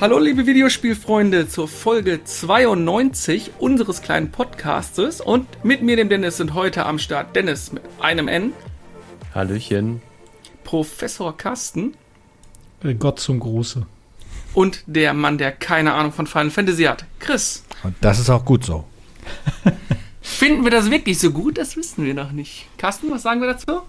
Hallo liebe Videospielfreunde zur Folge 92 unseres kleinen Podcastes und mit mir dem Dennis sind heute am Start Dennis mit einem N. Hallöchen. Professor Carsten. Äh, Gott zum Gruße. Und der Mann, der keine Ahnung von Final Fantasy hat, Chris. Und das ist auch gut so. Finden wir das wirklich so gut? Das wissen wir noch nicht. Carsten, was sagen wir dazu?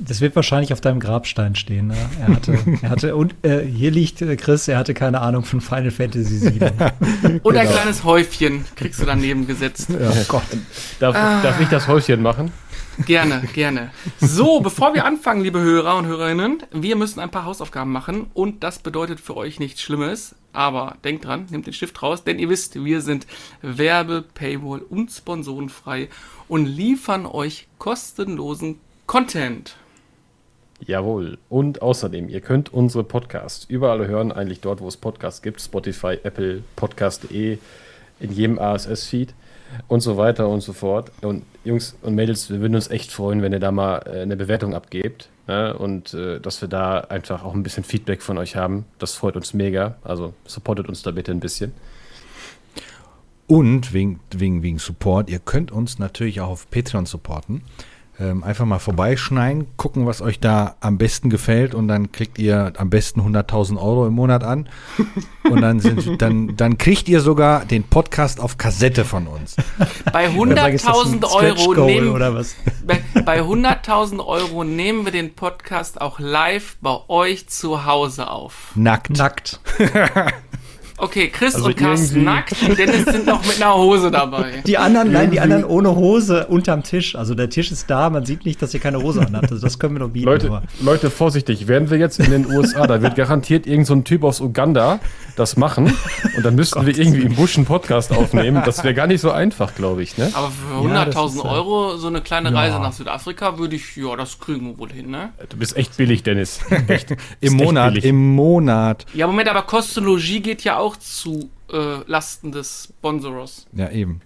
Das wird wahrscheinlich auf deinem Grabstein stehen. Ne? Er hatte, er hatte und äh, hier liegt äh, Chris, er hatte keine Ahnung von Final Fantasy VII. Und ein kleines Häufchen kriegst du daneben gesetzt. oh Gott. Darf, darf ich das Häuschen machen? Gerne, gerne. So, bevor wir anfangen, liebe Hörer und Hörerinnen, wir müssen ein paar Hausaufgaben machen und das bedeutet für euch nichts Schlimmes. Aber denkt dran, nehmt den Stift raus, denn ihr wisst, wir sind Werbe, Paywall und sponsorenfrei und liefern euch kostenlosen Content. Jawohl. Und außerdem, ihr könnt unsere Podcasts überall hören, eigentlich dort, wo es Podcasts gibt. Spotify, Apple, Podcast.de, in jedem ASS-Feed und so weiter und so fort. Und Jungs und Mädels, wir würden uns echt freuen, wenn ihr da mal äh, eine Bewertung abgebt. Ne? Und äh, dass wir da einfach auch ein bisschen Feedback von euch haben. Das freut uns mega. Also supportet uns da bitte ein bisschen. Und wegen, wegen, wegen Support, ihr könnt uns natürlich auch auf Patreon supporten. Ähm, einfach mal vorbeischneiden, gucken, was euch da am besten gefällt und dann kriegt ihr am besten 100.000 Euro im Monat an. Und dann, sind, dann, dann kriegt ihr sogar den Podcast auf Kassette von uns. Bei Oder sag ich, ist das ein 100.000 Stretch Euro Goal nehmen, oder was? bei, bei 100.000 Euro nehmen wir den Podcast auch live bei euch zu Hause auf. Nackt. Nackt. Okay, Chris Also und Carsten nackt Dennis sind noch mit einer Hose dabei. Die anderen, nein, die anderen ohne Hose unterm Tisch. Also der Tisch ist da, man sieht nicht, dass ihr keine Hose anhabt. Also das können wir noch bieten. Leute, aber- Leute, vorsichtig, werden wir jetzt in den USA, da wird garantiert irgend so ein Typ aus Uganda das machen und dann müssten wir irgendwie im Busch einen Podcast aufnehmen. Das wäre gar nicht so einfach, glaube ich, ne? Aber für Ja, das 100.000 ist, äh, Euro so eine kleine ja. Reise nach Südafrika würde ich, ja, das kriegen wir wohl hin, ne? Du bist echt billig, Dennis. Echt. Im echt Monat, billig. im Monat. Ja, Moment, aber Kostenlogie geht ja auch zu äh, Lasten des Sponsors. Ja, eben.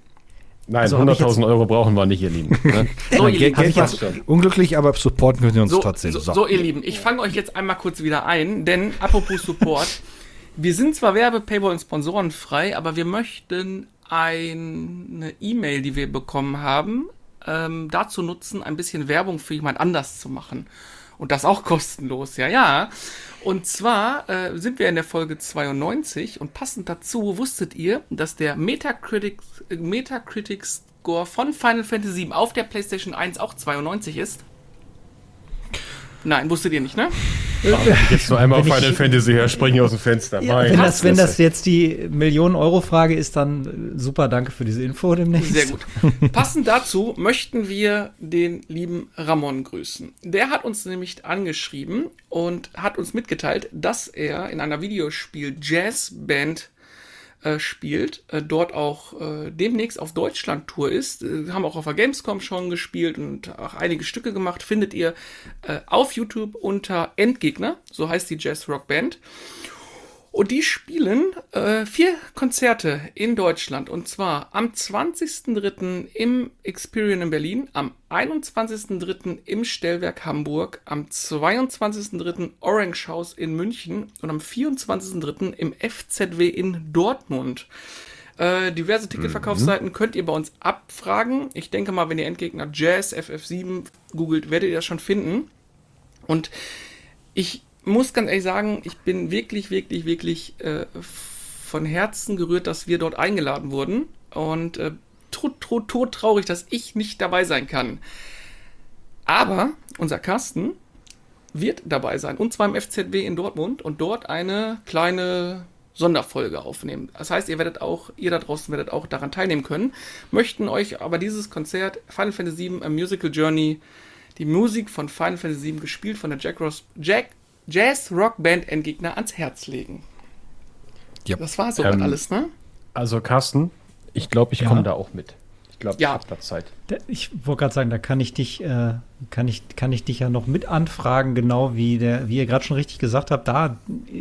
Nein, Also hab ich 100.000 Euro brauchen wir nicht, ihr Lieben. Ne? So, ihr Geld, Lieben, Geld schon. unglücklich, aber supporten können wir uns so, trotzdem. so, so, ihr Lieben, ich fange euch jetzt einmal kurz wieder ein, denn apropos Support, wir sind zwar Werbe, Paywall und Sponsoren frei, aber wir möchten eine E-Mail, die wir bekommen haben, ähm, dazu nutzen, ein bisschen Werbung für jemand anders zu machen. Und das auch kostenlos, ja, ja. Und zwar äh, sind wir in der Folge 92 und passend dazu wusstet ihr, dass der Metacritic, äh, Metacritic Score von Final Fantasy VII auf der PlayStation 1 auch 92 ist? Nein, wusstet ihr nicht, ne? Jetzt nur einmal auf Wenn ich- Final Fantasy her, springen aus dem Fenster. Ja, Mein wenn, das, wenn das jetzt die Millionen-Euro-Frage ist, dann äh, super, danke für diese Info demnächst. Sehr gut. Passend dazu möchten wir den lieben Ramon grüßen. Der hat uns nämlich angeschrieben und hat uns mitgeteilt, dass er in einer Videospiel-Jazzband äh, spielt, äh, dort auch äh, demnächst auf Deutschland-Tour ist. Äh, haben auch auf der Gamescom schon gespielt und auch einige Stücke gemacht. Findet ihr äh, auf YouTube unter Endgegner, so heißt die Jazz-Rock-Band. Und die spielen äh, vier Konzerte in Deutschland. Und zwar am 20.03. im Experian in Berlin, am 21.03. im Stellwerk Hamburg, am 22.03. Orange House in München und am 24.03. im FZW in Dortmund. Äh, diverse Ticketverkaufsseiten könnt ihr bei uns abfragen. Ich denke mal, wenn ihr Endgegner Jazz FF7 googelt, werdet ihr das schon finden. Und ich muss ganz ehrlich sagen, ich bin wirklich, wirklich, wirklich äh, von Herzen gerührt, dass wir dort eingeladen wurden. Und äh, tot, tot, tot traurig, dass ich nicht dabei sein kann. Aber unser Carsten wird dabei sein. Und zwar im FZW in Dortmund und dort eine kleine Sonderfolge aufnehmen. Das heißt, ihr werdet auch, ihr da draußen werdet auch daran teilnehmen können. Möchten euch aber dieses Konzert Final Fantasy VII A Musical Journey, die Musik von Final Fantasy VII gespielt von der Jack Ross, Jack Jazz Rock Band Endgegner ans Herz legen. Ja. Das war so Ähm, alles, ne? Also, Carsten, ich glaube, ich Ja. komme da auch mit. Ich glaube, Ja. ich habe da Zeit. Ich wollte gerade sagen, da kann ich dich, äh, kann ich, kann ich dich ja noch mit anfragen, genau wie der, wie ihr gerade schon richtig gesagt habt, da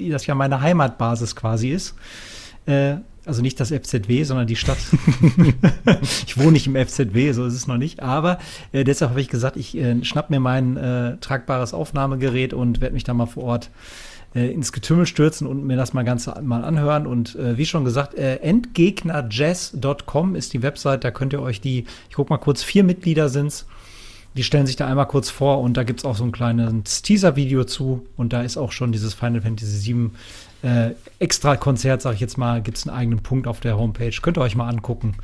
das ja meine Heimatbasis quasi ist. Äh, Also nicht das FZW, sondern die Stadt. ich wohne nicht im FZW, so ist es noch nicht. Aber äh, deshalb habe ich gesagt, ich äh, schnapp mir mein äh, tragbares Aufnahmegerät und werde mich da mal vor Ort äh, ins Getümmel stürzen und mir das mal ganz mal anhören. Und äh, wie schon gesagt, äh, endgegnerjazz.com ist die Website. Da könnt ihr euch die, ich guck mal kurz, vier Mitglieder sind's. Die stellen sich da einmal kurz vor und da gibt's auch so ein kleines Teaser-Video zu. Und da ist auch schon dieses Final Fantasy VII äh, extra Konzert, sag ich jetzt mal, gibt's einen eigenen Punkt auf der Homepage. Könnt ihr euch mal angucken.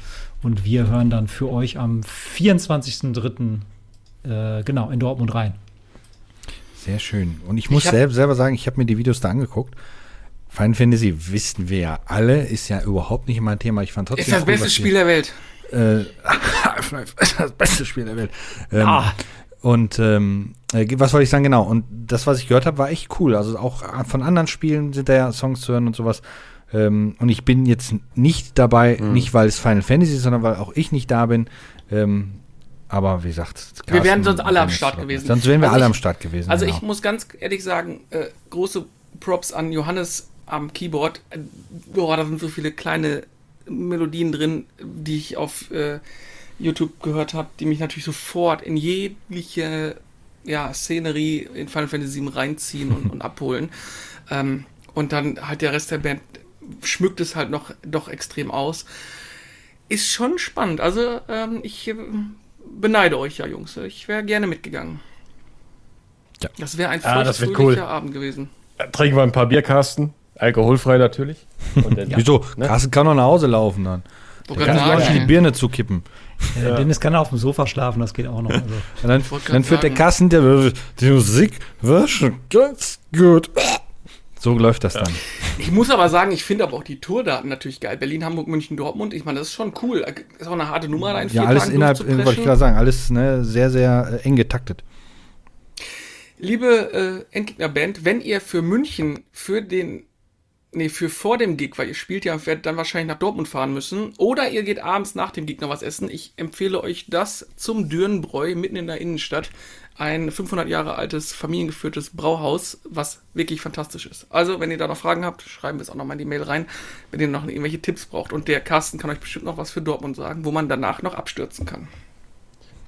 Und wir hören dann für euch am 24.03. Äh, genau in Dortmund rein. Sehr schön. Und ich muss hab- selb, selber sagen, ich habe mir die Videos da angeguckt. Final Fantasy wissen wir ja alle, ist ja überhaupt nicht mein Thema. Ich fand trotzdem Ist das cool, beste Spiel der Welt. Äh, das beste Spiel der Welt. Ähm, Ah. Und ähm, äh, was wollte ich sagen, genau. Und das, was ich gehört habe, war echt cool. Also auch von anderen Spielen sind da ja Songs zu hören und sowas. Ähm, und ich bin jetzt nicht dabei, Mhm. nicht weil es Final Fantasy ist, sondern weil auch ich nicht da bin. Ähm, aber wie gesagt, Wir wären Carsten, sonst alle am Start gewesen. Sonst wären wir Also alle ich- am Start gewesen. Also genau. ich muss ganz ehrlich sagen, äh, große Props an Johannes am Keyboard. Äh, Boah, da sind so viele kleine Melodien drin, die ich auf äh, YouTube gehört habe, die mich natürlich sofort in jegliche ja, Szenerie in Final Fantasy VII reinziehen und, und abholen. Ähm, und dann halt der Rest der Band schmückt es halt noch doch extrem aus. Ist schon spannend. Also ähm, ich äh, beneide euch ja, Jungs. Ich wäre gerne mitgegangen. Ja. Das wäre ein Ah, das feuchtfröhlicher cool. Abend gewesen. Trinken wir ein paar Bierkasten. Alkoholfrei natürlich. Und dann, Wieso? Ne? Carsten kann noch nach Hause laufen dann. Wo Der kann kann sich auch sagen, die. Birne zukippen. Äh, Dennis kann auf dem Sofa schlafen, das geht auch noch. Also. Und dann, dann führt der. Kassen, der die Musik war schon ganz gut. So läuft das dann. Ich muss aber sagen, ich finde aber auch die Tourdaten natürlich geil. Berlin, Hamburg, München, Dortmund. Ich meine, das ist schon cool. Ist auch eine harte Nummer, da in vier Ja, alles Tagen innerhalb, wollte ich gerade sagen, alles ne, sehr, sehr äh, eng getaktet. Liebe äh, Endgegner-Band, wenn ihr für München, für den, nee, für vor dem Gig, weil ihr spielt ja, werdet dann wahrscheinlich nach Dortmund fahren müssen, oder ihr geht abends nach dem Gig noch was essen, ich empfehle euch das zum Dürrenbräu mitten in der Innenstadt. Ein 500 Jahre altes, familiengeführtes Brauhaus, was wirklich fantastisch ist. Also, wenn ihr da noch Fragen habt, schreiben wir es auch noch mal in die Mail rein, wenn ihr noch irgendwelche Tipps braucht. Und der Carsten kann euch bestimmt noch was für Dortmund sagen, wo man danach noch abstürzen kann.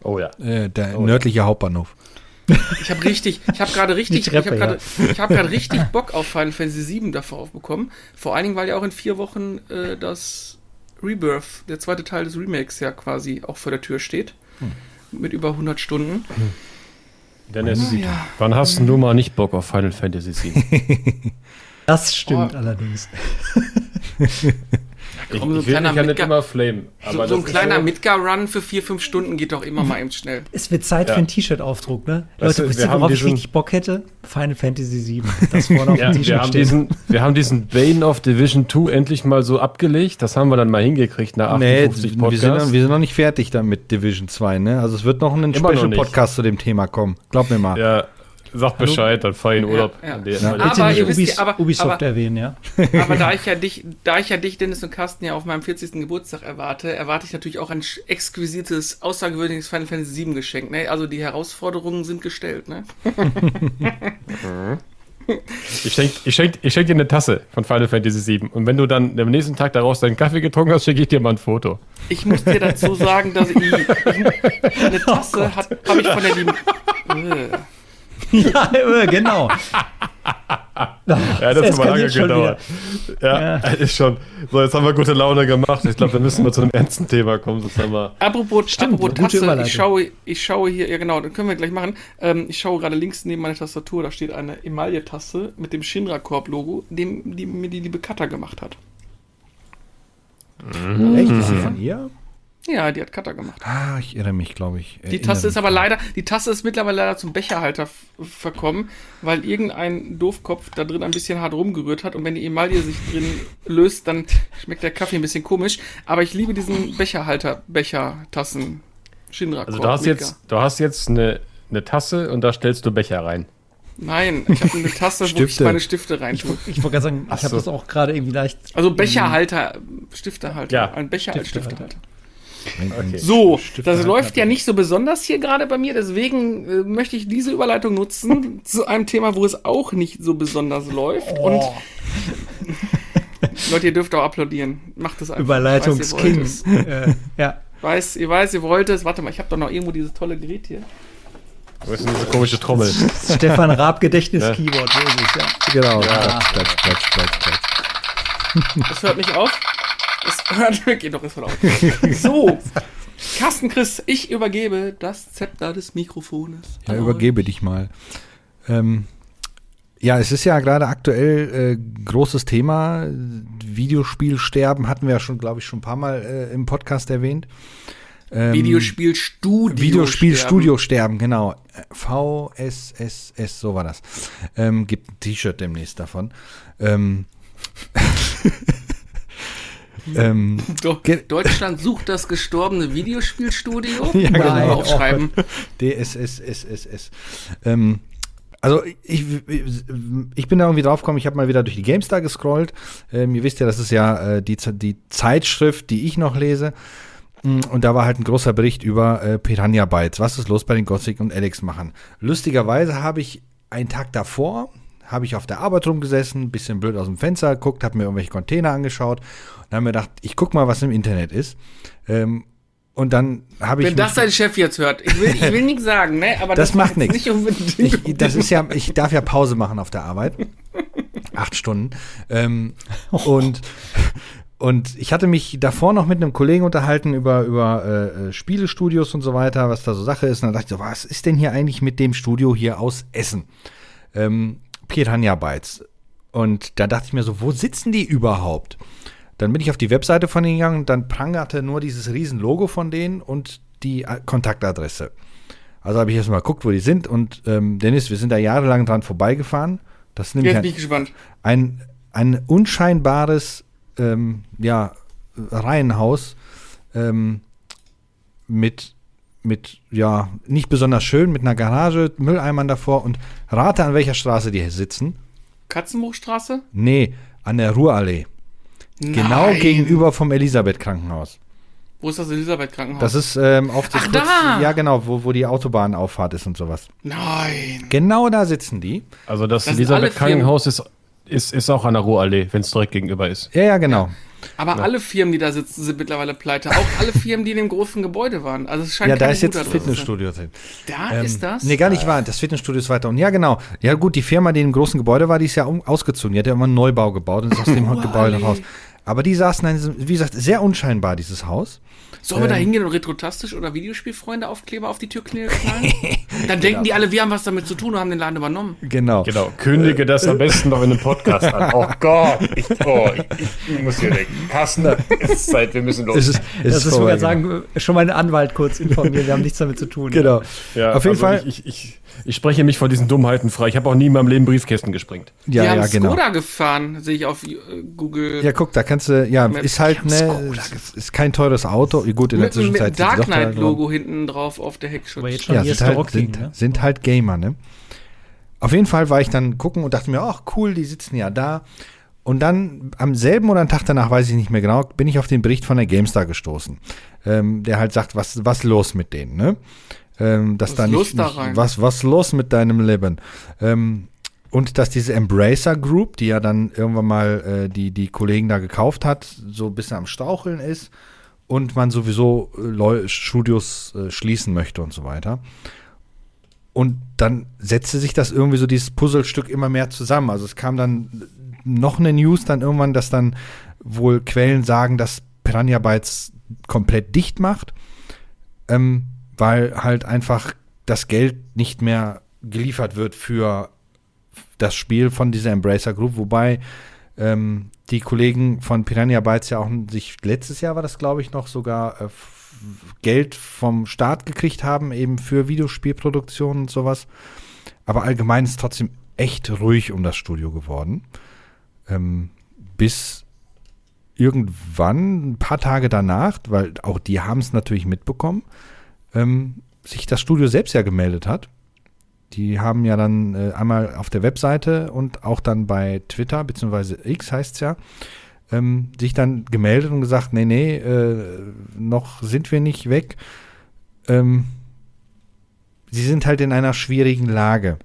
oh ja. Äh, der Oh, nördliche Hauptbahnhof. Ich habe richtig, ich habe gerade richtig, Treppe, ich habe gerade, habe gerade richtig Bock auf Final Fantasy 7 davor aufbekommen. Vor allen Dingen, weil ja auch in vier Wochen äh, das Rebirth, der zweite Teil des Remakes ja quasi auch vor der Tür steht. Mit über 100 Stunden. Dennis, ja. wann hast denn du mal nicht Bock auf Final Fantasy VII? Das stimmt Oh. allerdings. Ich, Komm, so ich will kleiner mich ja nicht Midgar- immer flamen. So, so ein kleiner so- Midgar-Run für vier, fünf Stunden geht doch immer mal eben schnell. Es wird Zeit Ja. für einen T-Shirt-Aufdruck, ne? Weißt Leute, du, wisst wir ihr, haben worauf ich richtig Bock hätte? Final Fantasy 7. Das vorne auf Ja, dem wir, T-Shirt haben steht. diesen, wir haben diesen Bane of Division 2 endlich mal so abgelegt. Das haben wir dann mal hingekriegt nach Nee, 58 wir sind, noch, Podcasts. wir sind noch nicht fertig damit Division 2, ne? Also es wird noch ein. Special-Podcast zu dem Thema kommen. Glaub mir mal. ja, sag Bescheid, dann fahr ich in Urlaub. Ja, ja. Aber nicht ihr wisst Ubis, ja, aber- Ubisoft aber- erwähnen, ja? Aber da ich ja dich, da ich ja dich, Dennis und Carsten ja auf meinem 40. Geburtstag erwarte, erwarte ich natürlich auch ein exquisites, außergewöhnliches Final Fantasy 7 Geschenk. Ne? Also die Herausforderungen sind gestellt. Ne? Ich schenk, ich, schenk, ich schenk dir eine Tasse von Final Fantasy 7. Und wenn du dann am nächsten Tag daraus deinen Kaffee getrunken hast, schicke ich dir mal ein Foto. Ich muss dir dazu sagen, dass ich, ich eine Tasse hat, habe ich von der lieben. Ja, äh, genau. Ja, das hat lange gedauert. Ja, Ja. ist schon. So, jetzt haben wir gute Laune gemacht. Ich glaube, wir müssen mal zu einem ernsten Thema kommen. Sonst haben wir Apropos, Stimmt, apropos gute Tasse, Überleitung. ich schaue, ich schaue hier, ja genau, das können wir gleich machen. Ähm, ich schaue gerade links neben meiner Tastatur, da steht eine Emaille-Tasse mit dem Shinra Corp-Logo, dem die mir die liebe Katha gemacht hat. Echt? Ist die von ihr? Ja, die hat Katha gemacht. Ah, ich irre mich, glaube ich. Die Tasse ist aber leider, die Tasse ist mittlerweile leider zum Becherhalter verkommen, weil irgendein Doofkopf da drin ein bisschen hart rumgerührt hat und wenn die Emaille sich drin löst, dann schmeckt der Kaffee ein bisschen komisch. Aber ich liebe diesen Becherhalter, Bechertassen, Shinra. Also du hast jetzt, du hast jetzt eine, eine Tasse und da stellst du Becher rein. Nein, ich habe eine Tasse, wo ich meine Stifte rein Ich, tue. ich wollte gerade sagen, ich Ach habe so. das auch gerade irgendwie leicht. Also Becherhalter, Stiftehalter. Ja, Ein Becher als Stiftehalter. Stiftehalter. Okay. So, das läuft ja ich. nicht so besonders hier gerade bei mir, deswegen äh, möchte ich diese Überleitung nutzen zu einem Thema, wo es auch nicht so besonders läuft. Und Leute, ihr dürft auch applaudieren. Macht das einfach. Überleitungsking. Ich weiß, ihr wollt es. äh, ja. Weiß, ihr weiß, ihr wollt es. Warte mal, ich habe doch noch irgendwo dieses tolle Gerät hier. Wo ist denn diese komische Trommel? Stefan Raab Gedächtnis-Keyboard, ist es? Ja. Genau. Ja. Platsch, platsch, platsch, platsch. Das hört nicht auf. Das hört, geht doch, es hört auf. So. Carsten Chris, ich übergebe das Zepter des Mikrofones. Ja, übergebe dich mal. Ähm, ja, es ist ja gerade aktuell äh, großes Thema. Videospielsterben hatten wir ja schon, glaube ich, schon ein paar Mal äh, im Podcast erwähnt. Ähm. Videospielstudio. Videospielstudio sterben, genau. VSSS, so war das. Ähm, gibt ein T-Shirt demnächst davon. Ähm, ähm, Deutschland sucht das gestorbene Videospielstudio. Ja, genau. Aufschreiben. DSSSSS. Ähm, also ich, ich bin da irgendwie drauf gekommen, ich habe mal wieder durch die GameStar gescrollt. Ähm, ihr wisst ja, das ist ja äh, die, die Zeitschrift, die ich noch lese. Mm, Und da war halt ein großer Bericht über äh, Piranha Bytes. Was ist los bei den Gothic und Alex machen? Lustigerweise habe ich einen Tag davor, habe ich auf der Arbeit rumgesessen, bisschen blöd aus dem Fenster geguckt, habe mir irgendwelche Container angeschaut und habe mir gedacht, ich guck mal, was im Internet ist. Ähm, und dann habe ich Wenn das dein Chef jetzt hört, ich will, ich will nichts sagen, ne? Aber Das macht war jetzt nichts. Nicht unbedingt. ich, das ist ja, ich darf ja Pause machen auf der Arbeit. Acht Stunden. Ähm, und, und ich hatte mich davor noch mit einem Kollegen unterhalten über, über äh, äh, Spielestudios und so weiter, was da so Sache ist. Und dann dachte ich so, was ist denn hier eigentlich mit dem Studio hier aus Essen? Ähm, Piranha Bytes. Und da dachte ich mir so, wo sitzen die überhaupt? Dann bin ich auf die Webseite von denen gegangen und dann prangerte nur dieses riesen Logo von denen und die Kontaktadresse. Also habe ich erst mal geguckt, wo die sind und ähm, Dennis, wir sind da jahrelang dran vorbeigefahren. Das ist nämlich ein, ein, ein unscheinbares ähm, ja, Reihenhaus ähm, mit, mit, ja, nicht besonders schön, mit einer Garage, Mülleimern davor und rate, an welcher Straße die hier sitzen. Katzenbuchstraße? Nee, an der Ruhrallee. Genau Nein. gegenüber vom Elisabeth-Krankenhaus. Wo ist das Elisabeth-Krankenhaus? Das ist ähm, auf Ach, da! Ja, genau, wo, wo die Autobahnauffahrt ist und sowas. Nein. Genau da sitzen die. Also das, Das sind alle Elisabeth Krankenhaus ist, ist, ist auch an der Ruhrallee, wenn es direkt gegenüber ist. Ja, ja, genau. Aber alle Firmen, die da sitzen, sind mittlerweile pleite. Auch alle Firmen, die in dem großen Gebäude waren. Also es scheint Ja, da ist jetzt das Fitnessstudio drin. Da Ähm, ist das? Nee, gar nicht wahr. Das Fitnessstudio ist weiter unten. Ja, genau. Ja, gut, die Firma, die im großen Gebäude war, die ist ja ausgezogen. Die hat ja immer einen Neubau gebaut und ist aus dem Oh, Gebäude raus. Aber die saßen in diesem, wie gesagt, sehr unscheinbar, dieses Haus. Sollen wir da ähm, hingehen und Retrotastisch oder Videospielfreunde Aufkleber auf die Türknähe knallen? Dann Genau. denken die alle, wir haben was damit zu tun und haben den Laden übernommen. Genau. Genau, kündige das am besten noch in einem Podcast an. Oh Gott, ich, oh, ich, ich muss hier weg. Carsten, es ist Zeit, wir müssen los. Es ist, es Das ist, vorbei, ich sagen, schon mal einen Anwalt kurz informieren, wir haben nichts damit zu tun. Genau. ja, Auf jeden also Fall. Ich, ich, ich, spreche mich von diesen Dummheiten frei. Ich habe auch nie in meinem Leben Briefkästen gesprengt. Ja, die haben ja, genau. Skoda gefahren, sehe ich auf äh, Google. Ja, guck, da kannst du, ja, Maps. ist halt, ne, ist, ist kein teures Auto. Gut, in der mit, mit Zwischenzeit die Dark. Knight-Logo hinten drauf auf der Heckschutz. Aber jetzt schon Ja, hier sind der halt, sind, ne? sind halt Gamer, ne? Auf jeden Fall war ich dann gucken und dachte mir, ach cool, die sitzen ja da. Und dann am selben oder einen Tag danach, weiß ich nicht mehr genau, bin ich auf den Bericht von der GameStar gestoßen, ähm, der halt sagt, was was los mit denen, ne? Ähm, dass Was da los nicht, da nicht was was los mit deinem Leben? Ähm, und dass diese Embracer Group, die ja dann irgendwann mal äh, die die Kollegen da gekauft hat, so ein bisschen am Straucheln ist und man sowieso äh, Studios äh, schließen möchte und so weiter. Und dann setzte sich das irgendwie so dieses Puzzlestück immer mehr zusammen. Also es kam dann noch eine News dann irgendwann, dass dann wohl Quellen sagen, dass Piranha Bytes komplett dicht macht, ähm, weil halt einfach das Geld nicht mehr geliefert wird für das Spiel von dieser Embracer Group, wobei ähm, die Kollegen von Piranha Bytes ja auch sich letztes Jahr war das glaube ich noch sogar äh, Geld vom Staat gekriegt haben eben für Videospielproduktion und sowas. Aber allgemein ist trotzdem echt ruhig um das Studio geworden. Ähm, bis irgendwann, ein paar Tage danach, weil auch die haben es natürlich mitbekommen, ähm, sich das Studio selbst ja gemeldet hat. Die haben ja dann äh, einmal auf der Webseite und auch dann bei Twitter, beziehungsweise X heißt es ja, ähm, sich dann gemeldet und gesagt, nee, nee, äh, noch sind wir nicht weg. Ähm, sie sind halt in einer schwierigen Lage.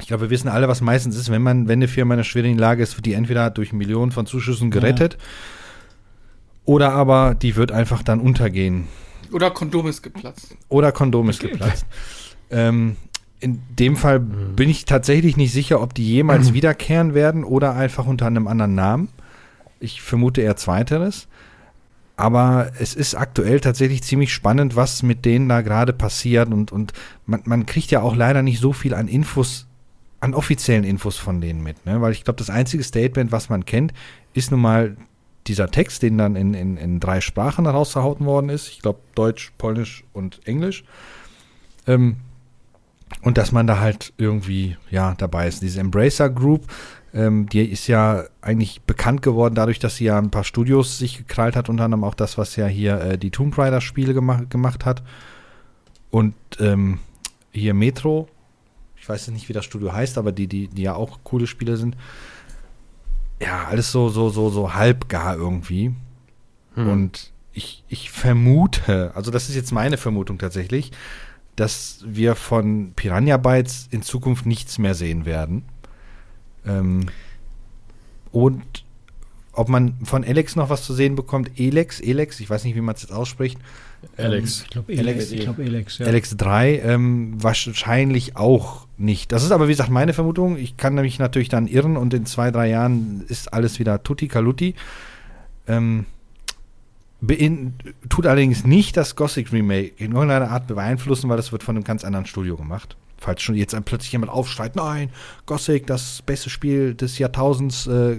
Ich glaube, wir wissen alle, was meistens ist, wenn man, wenn eine Firma in einer schwierigen Lage ist, wird die entweder durch Millionen von Zuschüssen gerettet oder aber die wird einfach dann untergehen. Oder Kondom ist geplatzt. Oder Kondom ist geplatzt. Ähm, in dem Fall bin ich tatsächlich nicht sicher, ob die jemals wiederkehren werden oder einfach unter einem anderen Namen. Ich vermute eher zweiteres. Aber es ist aktuell tatsächlich ziemlich spannend, was mit denen da gerade passiert. Und, und man, man kriegt ja auch leider nicht so viel an Infos, an offiziellen Infos von denen mit. Ne? Weil ich glaube, das einzige Statement, was man kennt, ist nun mal dieser Text, den dann in, in, in drei Sprachen rausgehauen worden ist. Ich glaube, Deutsch, Polnisch und Englisch. Ähm, und dass man da halt irgendwie, ja, dabei ist. Diese Embracer Group, ähm, die ist ja eigentlich bekannt geworden dadurch, dass sie ja ein paar Studios sich gekrallt hat, unter anderem auch das, was ja hier äh, die Tomb Raider Spiele gemacht, gemacht hat. Und ähm, hier Metro, ich weiß nicht, wie das Studio heißt, aber die, die, die ja auch coole Spiele sind. Ja, alles so, so, so, so halbgar irgendwie. Und ich, ich vermute, also das ist jetzt meine Vermutung tatsächlich, dass wir von Piranha Bytes in Zukunft nichts mehr sehen werden. Ähm, und ob man von Alex noch was zu sehen bekommt, Elex, Elex, ich weiß nicht, wie man es jetzt ausspricht. Alex. Ich glaube, Alex-. Ich glaube, Elex, ja. Alex 3 ähm, wahrscheinlich auch nicht. Das ist aber, wie gesagt, meine Vermutung. Ich kann nämlich natürlich dann irren und in zwei, drei Jahren ist alles wieder tutti kalutti. Ähm, bein, tut allerdings nicht das Gothic Remake in irgendeiner Art beeinflussen, weil das wird von einem ganz anderen Studio gemacht. Falls schon jetzt plötzlich jemand aufschreit, nein, Gothic, das beste Spiel des Jahrtausends, äh,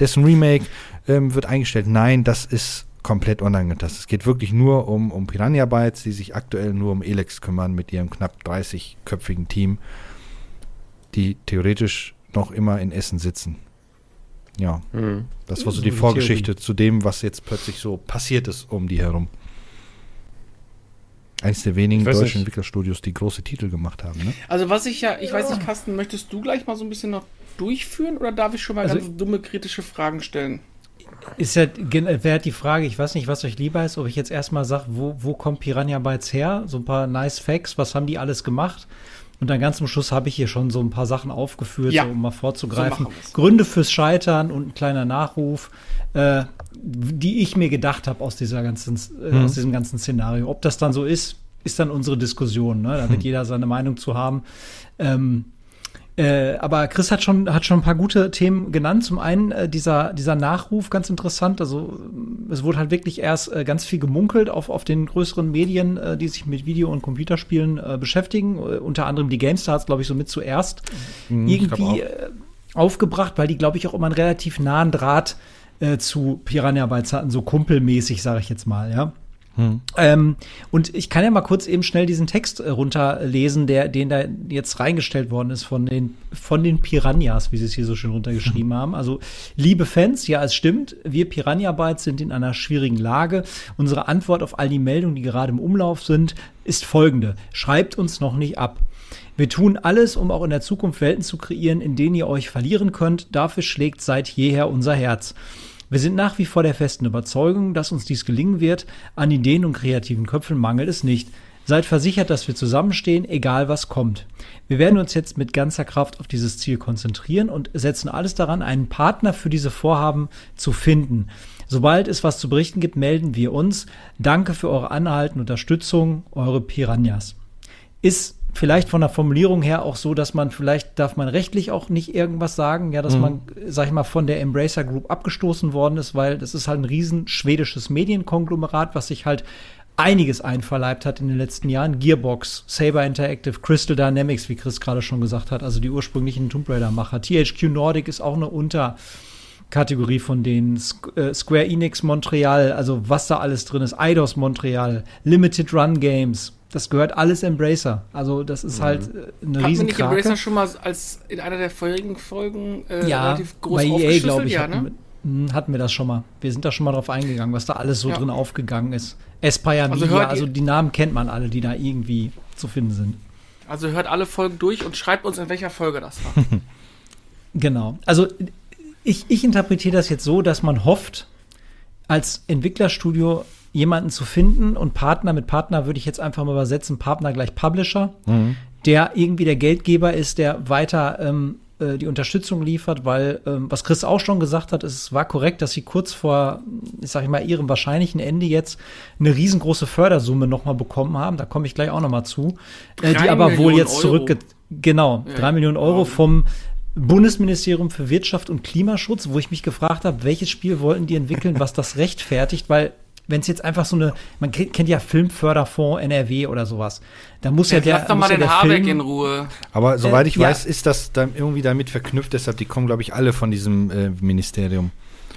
dessen Remake ähm, wird eingestellt. Nein, das ist komplett unangetastet. Es geht wirklich nur um, um Piranha Bytes, die sich aktuell nur um Elex kümmern mit ihrem knapp 30-köpfigen Team, die theoretisch noch immer in Essen sitzen. Ja, Hm. das war so die Vorgeschichte zu dem, was jetzt plötzlich so passiert ist um die herum. Eines der wenigen deutschen nicht. Entwicklerstudios, die große Titel gemacht haben. Ne? Also was ich ja, ich weiß nicht, Carsten, möchtest du gleich mal so ein bisschen noch durchführen oder darf ich schon mal Also- ganz dumme kritische Fragen stellen? Ist ja, wäre die Frage, ich weiß nicht, was euch lieber ist, ob ich jetzt erstmal sage, wo, wo kommt Piranha Bytes her? So ein paar nice Facts, was haben die alles gemacht? Und dann ganz zum Schluss habe ich hier schon so ein paar Sachen aufgeführt, Ja, so, um mal vorzugreifen. so. Gründe fürs Scheitern und ein kleiner Nachruf, äh, die ich mir gedacht habe aus dieser ganzen, äh, Mhm. aus diesem ganzen Szenario. Ob das dann so ist, ist dann unsere Diskussion. Ne? Da wird Mhm. jeder seine Meinung zu haben. Ähm, äh, aber Chris hat schon, hat schon ein paar gute Themen genannt. Zum einen äh, dieser, dieser Nachruf, ganz interessant. Also ähm, es wurde halt wirklich erst äh, ganz viel gemunkelt auf, auf den größeren Medien, äh, die sich mit Video- und Computerspielen äh, beschäftigen. Unter anderem die GameStars, glaube ich, so mit zuerst Mhm, irgendwie aufgebracht, weil die, glaube ich, auch immer einen relativ nahen Draht zu Piranha Bytes hatten, so kumpelmäßig, sage ich jetzt mal, ja. Ähm, und ich kann ja mal kurz eben schnell diesen Text äh, runterlesen, der, den da jetzt reingestellt worden ist von den, von den Piranhas, wie sie es hier so schön runtergeschrieben haben. Also, liebe Fans, ja, es stimmt, wir Piranha Bytes sind in einer schwierigen Lage. Unsere Antwort auf all die Meldungen, die gerade im Umlauf sind, ist folgende. Schreibt uns noch nicht ab. Wir tun alles, um auch in der Zukunft Welten zu kreieren, in denen ihr euch verlieren könnt. Dafür schlägt seit jeher unser Herz. Wir sind nach wie vor der festen Überzeugung, dass uns dies gelingen wird. An Ideen und kreativen Köpfen mangelt es nicht. Seid versichert, dass wir zusammenstehen, egal was kommt. Wir werden uns jetzt mit ganzer Kraft auf dieses Ziel konzentrieren und setzen alles daran, einen Partner für diese Vorhaben zu finden. Sobald es was zu berichten gibt, melden wir uns. Danke für eure anhaltende Unterstützung, eure Piranhas. Ist vielleicht von der Formulierung her auch so, dass man vielleicht darf man rechtlich auch nicht irgendwas sagen, ja, dass man, sag ich mal, von der Embracer Group abgestoßen worden ist, weil das ist halt ein riesen schwedisches Medienkonglomerat, was sich halt einiges einverleibt hat in den letzten Jahren. Gearbox, Saber Interactive, Crystal Dynamics, wie Chris gerade schon gesagt hat, also die ursprünglichen Tomb Raider-Macher. THQ Nordic ist auch eine Unterkategorie von denen. Äh, Square Enix Montreal, also was da alles drin ist. Eidos Montreal, Limited Run Games. Das gehört alles Embracer. Also das ist halt äh, eine Hat riesen nicht Embracer schon mal als in einer der vorherigen Folgen äh, ja, relativ groß bei EA, aufgeschlüsselt? glaube ich, ja, hatten, ne? wir- hm, hatten wir das schon mal. Wir sind da schon mal drauf eingegangen, was da alles so Ja. drin aufgegangen ist. Aspire Also Media, also die Namen kennt man alle, die da irgendwie zu finden sind. Also hört alle Folgen durch und schreibt uns, in welcher Folge das war. Genau. Also ich, ich interpretiere das jetzt so, dass man hofft, als Entwicklerstudio jemanden zu finden und Partner, mit Partner würde ich jetzt einfach mal übersetzen, Partner gleich Publisher, der irgendwie der Geldgeber ist, der weiter ähm, äh, die Unterstützung liefert, weil, ähm, was Chris auch schon gesagt hat, es war korrekt, dass sie kurz vor, ich sag ich mal, ihrem wahrscheinlichen Ende jetzt eine riesengroße Fördersumme nochmal bekommen haben. Da komme ich gleich auch nochmal zu. Äh, die aber wohl jetzt zurück, genau, drei Millionen Euro vom Bundesministerium für Wirtschaft und Klimaschutz, wo ich mich gefragt habe, welches Spiel wollten die entwickeln, was das rechtfertigt, weil wenn es jetzt einfach so eine, man kennt ja Filmförderfonds NRW oder sowas, da muss ja, ja der, lass doch mal den Habeck Film, in Ruhe. Aber soweit ich äh, weiß, ja. ist das dann irgendwie damit verknüpft, deshalb die kommen, glaube ich, alle von diesem äh, Ministerium.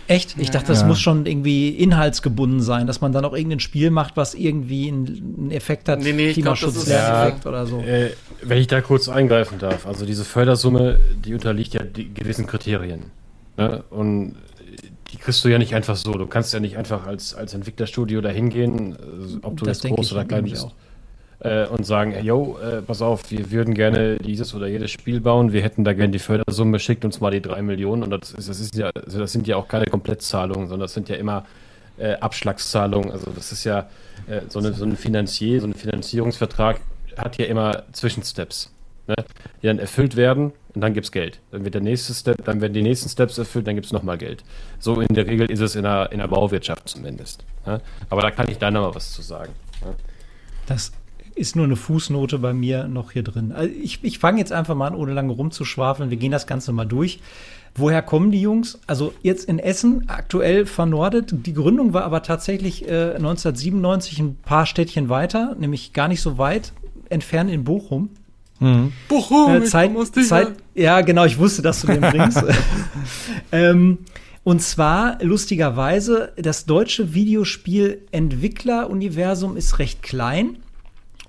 Echt? Ich dachte, das ja. muss schon irgendwie inhaltsgebunden sein, dass man dann auch irgendein Spiel macht, was irgendwie einen Effekt hat, nee, nee, Klimaschutzeffekt ja, oder so. Äh, wenn ich da kurz eingreifen darf, also diese Fördersumme, die unterliegt ja gewissen Kriterien. Ne? Und die kriegst du ja nicht einfach so. Du kannst ja nicht einfach als, als Entwicklerstudio da hingehen, äh, ob du das jetzt groß oder klein bist. Äh, und sagen, yo, äh, pass auf, wir würden gerne dieses oder jedes Spiel bauen, wir hätten da gerne die Fördersumme, schickt uns mal die drei Millionen und das, ist, das, ist ja, also das sind ja auch keine Komplettzahlungen, sondern das sind ja immer äh, Abschlagszahlungen. Also das ist ja äh, so, eine, so ein Finanzier, so ein Finanzierungsvertrag hat ja immer Zwischensteps, ne, die dann erfüllt werden und dann gibt es Geld. Dann wird der nächste Step, dann werden die nächsten Steps erfüllt, dann gibt es nochmal Geld. So in der Regel ist es in der, in der Bauwirtschaft zumindest. Ne? Aber da kann ich da nochmal was zu sagen. Ne? Das ist nur eine Fußnote bei mir noch hier drin. Also ich, ich fange jetzt einfach mal an, ohne lange rumzuschwafeln. Wir gehen das Ganze mal durch. Woher kommen die Jungs? Also jetzt in Essen, aktuell vernordet. Die Gründung war aber tatsächlich äh, 1997 ein paar Städtchen weiter, nämlich gar nicht so weit entfernt in Bochum. Mhm. Bochum, äh, Zeit, Zeit, ja, genau, ich wusste, dass du den bringst. ähm, und zwar, lustigerweise, das deutsche Videospiel-Entwickler-Universum ist recht klein.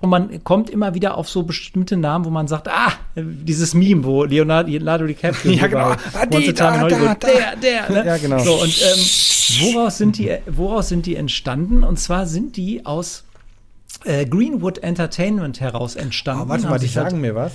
Und man kommt immer wieder auf so bestimmte Namen, wo man sagt, ah, dieses Meme, wo Leonardo, Leonardo DiCaprio ja, genau. Ah, die, da, da, der, der, ne? Ja, genau. So, und ähm, woraus, sind die, woraus sind die entstanden? Und zwar sind die aus äh, Greenwood Entertainment heraus entstanden. Oh, warte mal, die sagen halt, mir was.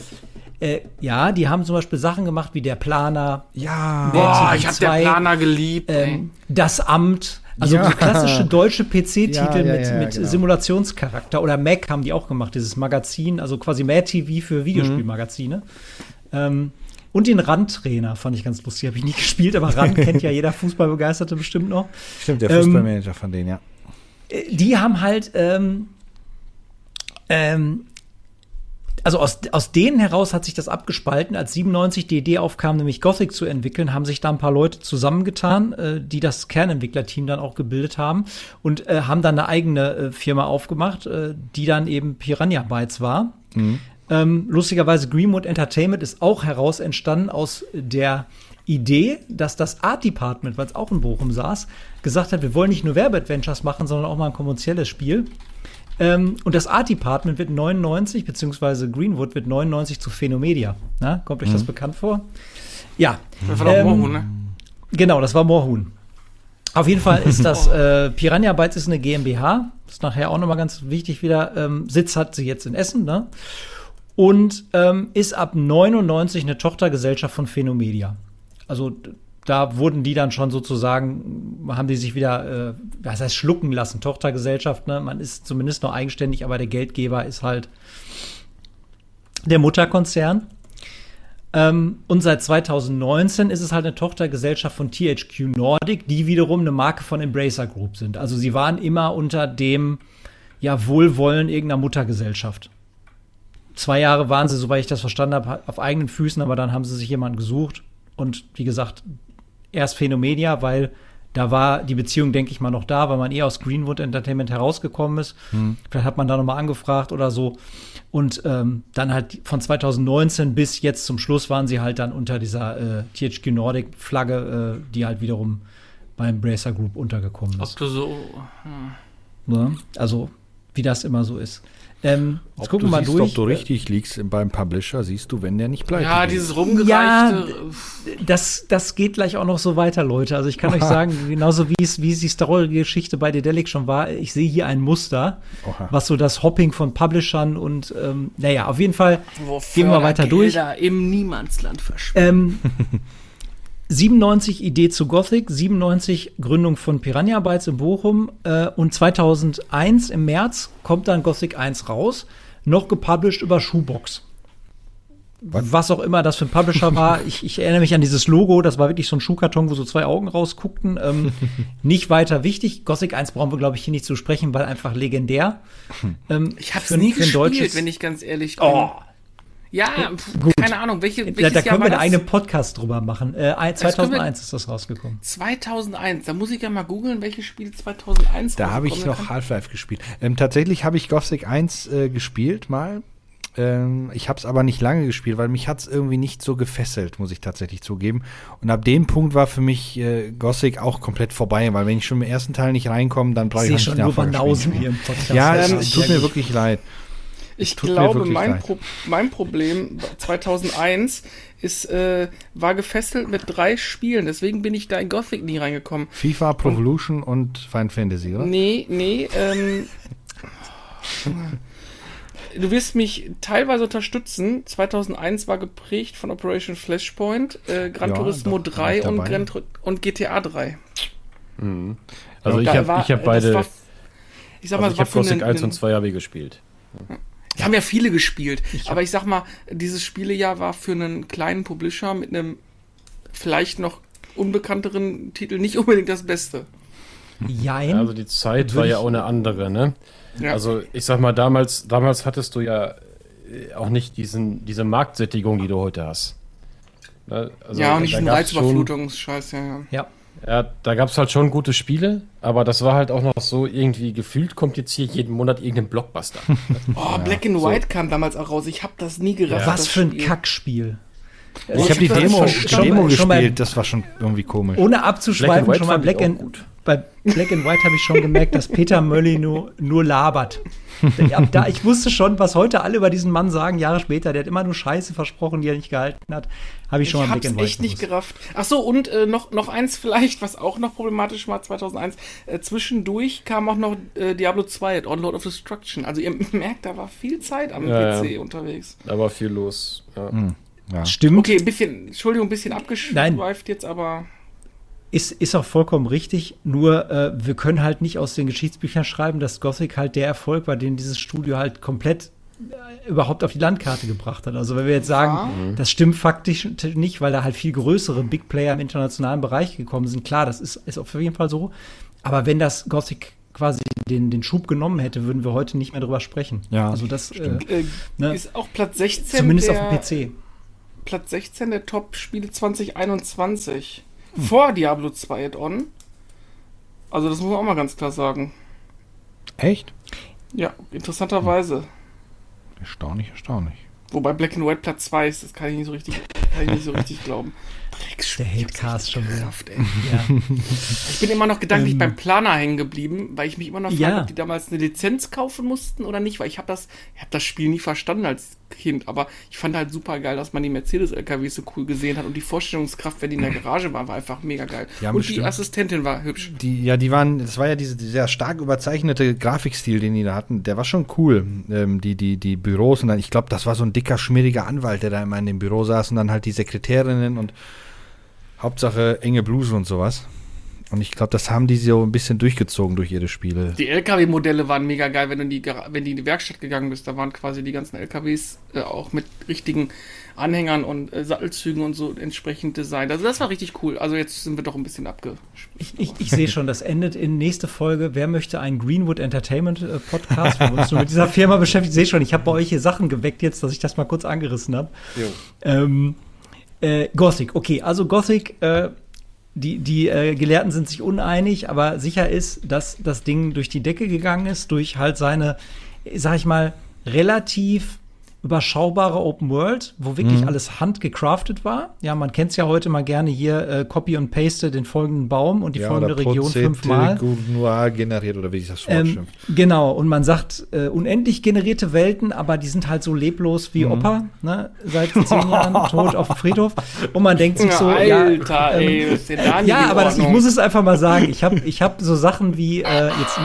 Äh, ja, die haben zum Beispiel Sachen gemacht wie der Planer. Ja, Boah, ich habe der Planer geliebt. Ähm, das Amt. Also ja. klassische deutsche PC-Titel ja, ja, mit, mit genau. Simulationscharakter. Oder Mac haben die auch gemacht, dieses Magazin, also quasi Mad TV für Videospielmagazine. Mhm. Ähm, und den Randtrainer fand ich ganz lustig. Habe ich nicht gespielt, aber Rand kennt ja jeder Fußballbegeisterte bestimmt noch. Stimmt, der Fußballmanager ähm, von denen, ja. Äh, die haben halt ähm, ähm, also aus, aus denen heraus hat sich das abgespalten. Als 97 die Idee aufkam, nämlich Gothic zu entwickeln, haben sich da ein paar Leute zusammengetan, äh, die das Kernentwicklerteam dann auch gebildet haben und äh, haben dann eine eigene äh, Firma aufgemacht, äh, die dann eben Piranha Bytes war. Mhm. Ähm, lustigerweise Greenwood Entertainment ist auch heraus entstanden aus der Idee, dass das Art Department, weil es auch in Bochum saß, gesagt hat, wir wollen nicht nur Werbeadventures machen, sondern auch mal ein kommerzielles Spiel. Ähm, und das Art Department wird 99, beziehungsweise Greenwood wird 99 zu Phenomedia. Na, kommt euch mhm. das bekannt vor? Ja. Das war ähm, Moorhuhn, ne? Genau, das war Moorhuhn. Auf jeden Fall ist das äh, Piranha Bytes ist eine GmbH. Das ist nachher auch nochmal ganz wichtig wieder. Ähm, Sitz hat sie jetzt in Essen, ne? Und ähm, ist ab 99 eine Tochtergesellschaft von Phenomedia. Also da wurden die dann schon sozusagen, haben die sich wieder, äh, was heißt schlucken lassen, Tochtergesellschaft, ne? Man ist zumindest noch eigenständig, aber der Geldgeber ist halt der Mutterkonzern. Ähm, und seit 2019 ist es halt eine Tochtergesellschaft von THQ Nordic, die wiederum eine Marke von Embracer Group sind. Also sie waren immer unter dem ja, Wohlwollen irgendeiner Muttergesellschaft. Zwei Jahre waren sie, soweit ich das verstanden habe, auf eigenen Füßen, aber dann haben sie sich jemanden gesucht. Und wie gesagt, erst Phänomedia, weil da war die Beziehung, denke ich mal, noch da, weil man eh aus Greenwood Entertainment herausgekommen ist. Hm. Vielleicht hat man da nochmal angefragt oder so. Und ähm, dann halt von 2019 bis jetzt zum Schluss waren sie halt dann unter dieser äh, THQ Nordic Flagge, äh, die halt wiederum beim Bracer Group untergekommen ist. Ob du so. Hm. Ja, also, wie das immer so ist. Ähm, jetzt ob gucken wir mal siehst, durch. Ob du richtig liegst beim Publisher, siehst du, wenn der nicht bleibt. Ja, dieses rumgereichte. Ja, das, das geht gleich auch noch so weiter, Leute. Also ich kann euch sagen, genauso wie es, wie es die Story-Geschichte bei Dedelic schon war, ich sehe hier ein Muster, Oha. was so das Hopping von Publishern und ähm, naja, auf jeden Fall Wofür gehen wir weiter Gelder durch. im Niemandsland verschwinden. Ähm, 97 Idee zu Gothic, 97 Gründung von Piranha Bytes in Bochum äh, und 2001 im März kommt dann Gothic 1 raus, noch gepublished über Shoebox. was auch immer das für ein Publisher war. Ich, ich erinnere mich an dieses Logo, das war wirklich so ein Schuhkarton, wo so zwei Augen rausguckten. Ähm, nicht weiter wichtig. Gothic 1 brauchen wir, glaube ich, hier nicht zu sprechen, weil einfach legendär. Ähm, Ich hab's für- nie gespielt, wenn ich ganz ehrlich bin. Oh, Ja, pf, Gut. keine Ahnung, welche, da, welches da Jahr können war wir das? einen Podcast drüber machen. Äh, ein- können wir- 2001 ist das rausgekommen. 2001, da muss ich ja mal googeln, welche Spiele 2001 Da habe ich noch. Half-Life gespielt. Ähm, tatsächlich habe ich Gothic 1 äh, gespielt mal. Ähm, ich habe es aber nicht lange gespielt, weil mich hat es irgendwie nicht so gefesselt, muss ich tatsächlich zugeben. Und ab dem Punkt war für mich äh, Gothic auch komplett vorbei, weil wenn ich schon im ersten Teil nicht reinkomme, dann brauche Ich ich auch schon nicht nur Banausen hier im Podcast. Ja, es tut mir wirklich leid. Ich glaube, mein. Pro mein Problem 2001 ist, äh, war gefesselt mit drei Spielen. Deswegen bin ich da in Gothic nie reingekommen. FIFA, Pro Evolution und Final Fantasy, oder? Nee, nee, ähm. Du wirst mich teilweise unterstützen. 2001 war geprägt von Operation Flashpoint, äh, Gran Ja, Turismo doch, 3 bin ich und. Gran und GTA 3. Also ich Da habe ich hab beide. war- ich sag mal, also ich habe Gothic einen- 1 und 2 habe ich gespielt. Haben ja viele gespielt. aber ich sag mal, dieses Spielejahr war für einen kleinen Publisher mit einem vielleicht noch unbekannteren Titel nicht unbedingt das Beste. Jein. Also die Zeit war ja ich- auch eine andere, ne? Ja. Also ich sag mal, damals, damals hattest du ja äh, auch nicht diesen, diese Marktsättigung, die du heute hast. Ne? Also, ja, und nicht schon- Reizüberflutungsscheiß, ja, ja. ja. Ja, da gab es halt schon gute Spiele, aber das war halt auch noch so irgendwie gefühlt kommt jetzt hier jeden Monat irgendein Blockbuster. Oh, Black and White kam damals auch raus. Ich habe das nie gerafft. Was das für ein Spiel. Kackspiel. Ich habe die Demo, schon- Demo mal- schon mal- gespielt, das war schon irgendwie komisch. Ohne abzuschweifen, schon mal ich Black and. Bei Black and White habe ich schon gemerkt, dass Peter Mölly nur, nur labert. Ich, da, ich wusste schon, was heute alle über diesen Mann sagen, Jahre später, der hat immer nur Scheiße versprochen, die er nicht gehalten hat. Habe ich Ich schon mal hab's Black and White echt nicht gewusst. gerafft. Ach so, und äh, noch, noch eins vielleicht, was auch noch problematisch war 2001. Äh, zwischendurch kam auch noch äh, Diablo 2, Onlord of Destruction. Also ihr merkt, da war viel Zeit am Ja, PC ja. unterwegs. da war viel los. Ja. Ja. Stimmt. Okay, ein bisschen, Entschuldigung, ein bisschen abgeschweift jetzt, aber Ist, ist auch vollkommen richtig, nur äh, wir können halt nicht aus den Geschichtsbüchern schreiben, dass Gothic halt der Erfolg war, den dieses Studio halt komplett äh, überhaupt auf die Landkarte gebracht hat. Also wenn wir jetzt sagen, das stimmt faktisch nicht, weil da halt viel größere Big Player im internationalen Bereich gekommen sind. Klar, das ist, ist auf jeden Fall so. Aber wenn das Gothic quasi den, den Schub genommen hätte, würden wir heute nicht mehr drüber sprechen. Ja, also das äh, äh, Ne? ist auch Platz 16 zumindest der, auf dem PC. Platz 16 der Top-Spiele 2021. Vor Diablo 2 Add-on. Also das muss man auch mal ganz klar sagen. Echt? Ja, interessanterweise. Erstaunlich, erstaunlich. Wobei Black and White Platz 2 ist, das kann ich nicht so richtig, kann ich nicht so richtig glauben. Der Hatecast schon wieder. Ja. Ich bin immer noch gedanklich Ähm. beim Planer hängen geblieben, weil ich mich immer noch frage, Ja. ob die damals eine Lizenz kaufen mussten oder nicht, weil ich habe das, ich habe das Spiel nie verstanden als Kind, aber ich fand halt super geil, dass man die Mercedes-LKWs so cool gesehen hat und die Vorstellungskraft, wenn die in der Garage waren, war einfach mega geil. Ja, und die bestimmt. Assistentin war hübsch. Die, ja, die waren, das war ja diese, dieser stark überzeichnete Grafikstil, den die da hatten. Der war schon cool. Ähm, die, die, die Büros und dann, ich glaube, das war so ein dicker, schmieriger Anwalt, der da immer in dem Büro saß und dann halt die Sekretärinnen und Hauptsache enge Bluse und sowas. Und ich glaube, das haben die so ein bisschen durchgezogen durch ihre Spiele. Die LKW-Modelle waren mega geil, wenn du in die, wenn die in die Werkstatt gegangen bist. Da waren quasi die ganzen LKWs äh, auch mit richtigen Anhängern und äh, Sattelzügen und so entsprechend designt. Also das war richtig cool. Also jetzt sind wir doch ein bisschen abge. Ich, ich, ich sehe schon, das endet in nächste Folge. Wer möchte einen Greenwood Entertainment äh, Podcast, wo wir uns nur mit dieser Firma beschäftigen? Ich sehe schon, ich habe bei euch hier Sachen geweckt jetzt, dass ich das mal kurz angerissen habe. Ähm, äh, Gothic, okay, also Gothic, äh, die, die äh, Gelehrten sind sich uneinig, aber sicher ist, dass das Ding durch die Decke gegangen ist, durch halt seine, sag ich mal, relativ überschaubare Open World, wo wirklich Mhm. alles handgecraftet war. Ja, man kennt es ja heute mal gerne hier, äh, copy und paste den folgenden Baum und die folgende Region fünfmal. Noir generiert oder wie sich das Wort Ähm, stimmt. genau, und man sagt äh, unendlich generierte Welten, aber die sind halt so leblos Mhm. wie Opa, ne? seit zehn Jahren tot auf dem Friedhof. Und man denkt sich so, ja, Alter, ähm, ey, was ist denn da nicht ja, aber das, ich muss es einfach mal sagen. Ich habe ich hab so Sachen wie, äh, jetzt,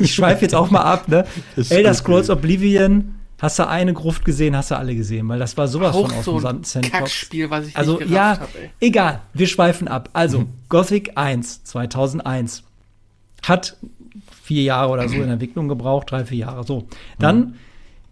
ich schweife jetzt auch mal ab, ne? Elder Scrolls Oblivion, hast du eine Gruft gesehen, hast du alle gesehen, weil das war sowas auch von aus so dem Sandbox. Kackspiel, was ich Also nicht ja, hab, ey. egal, wir schweifen ab. Also, Gothic 1 2001 hat vier Jahre oder so in Entwicklung gebraucht, drei, vier Jahre. So, dann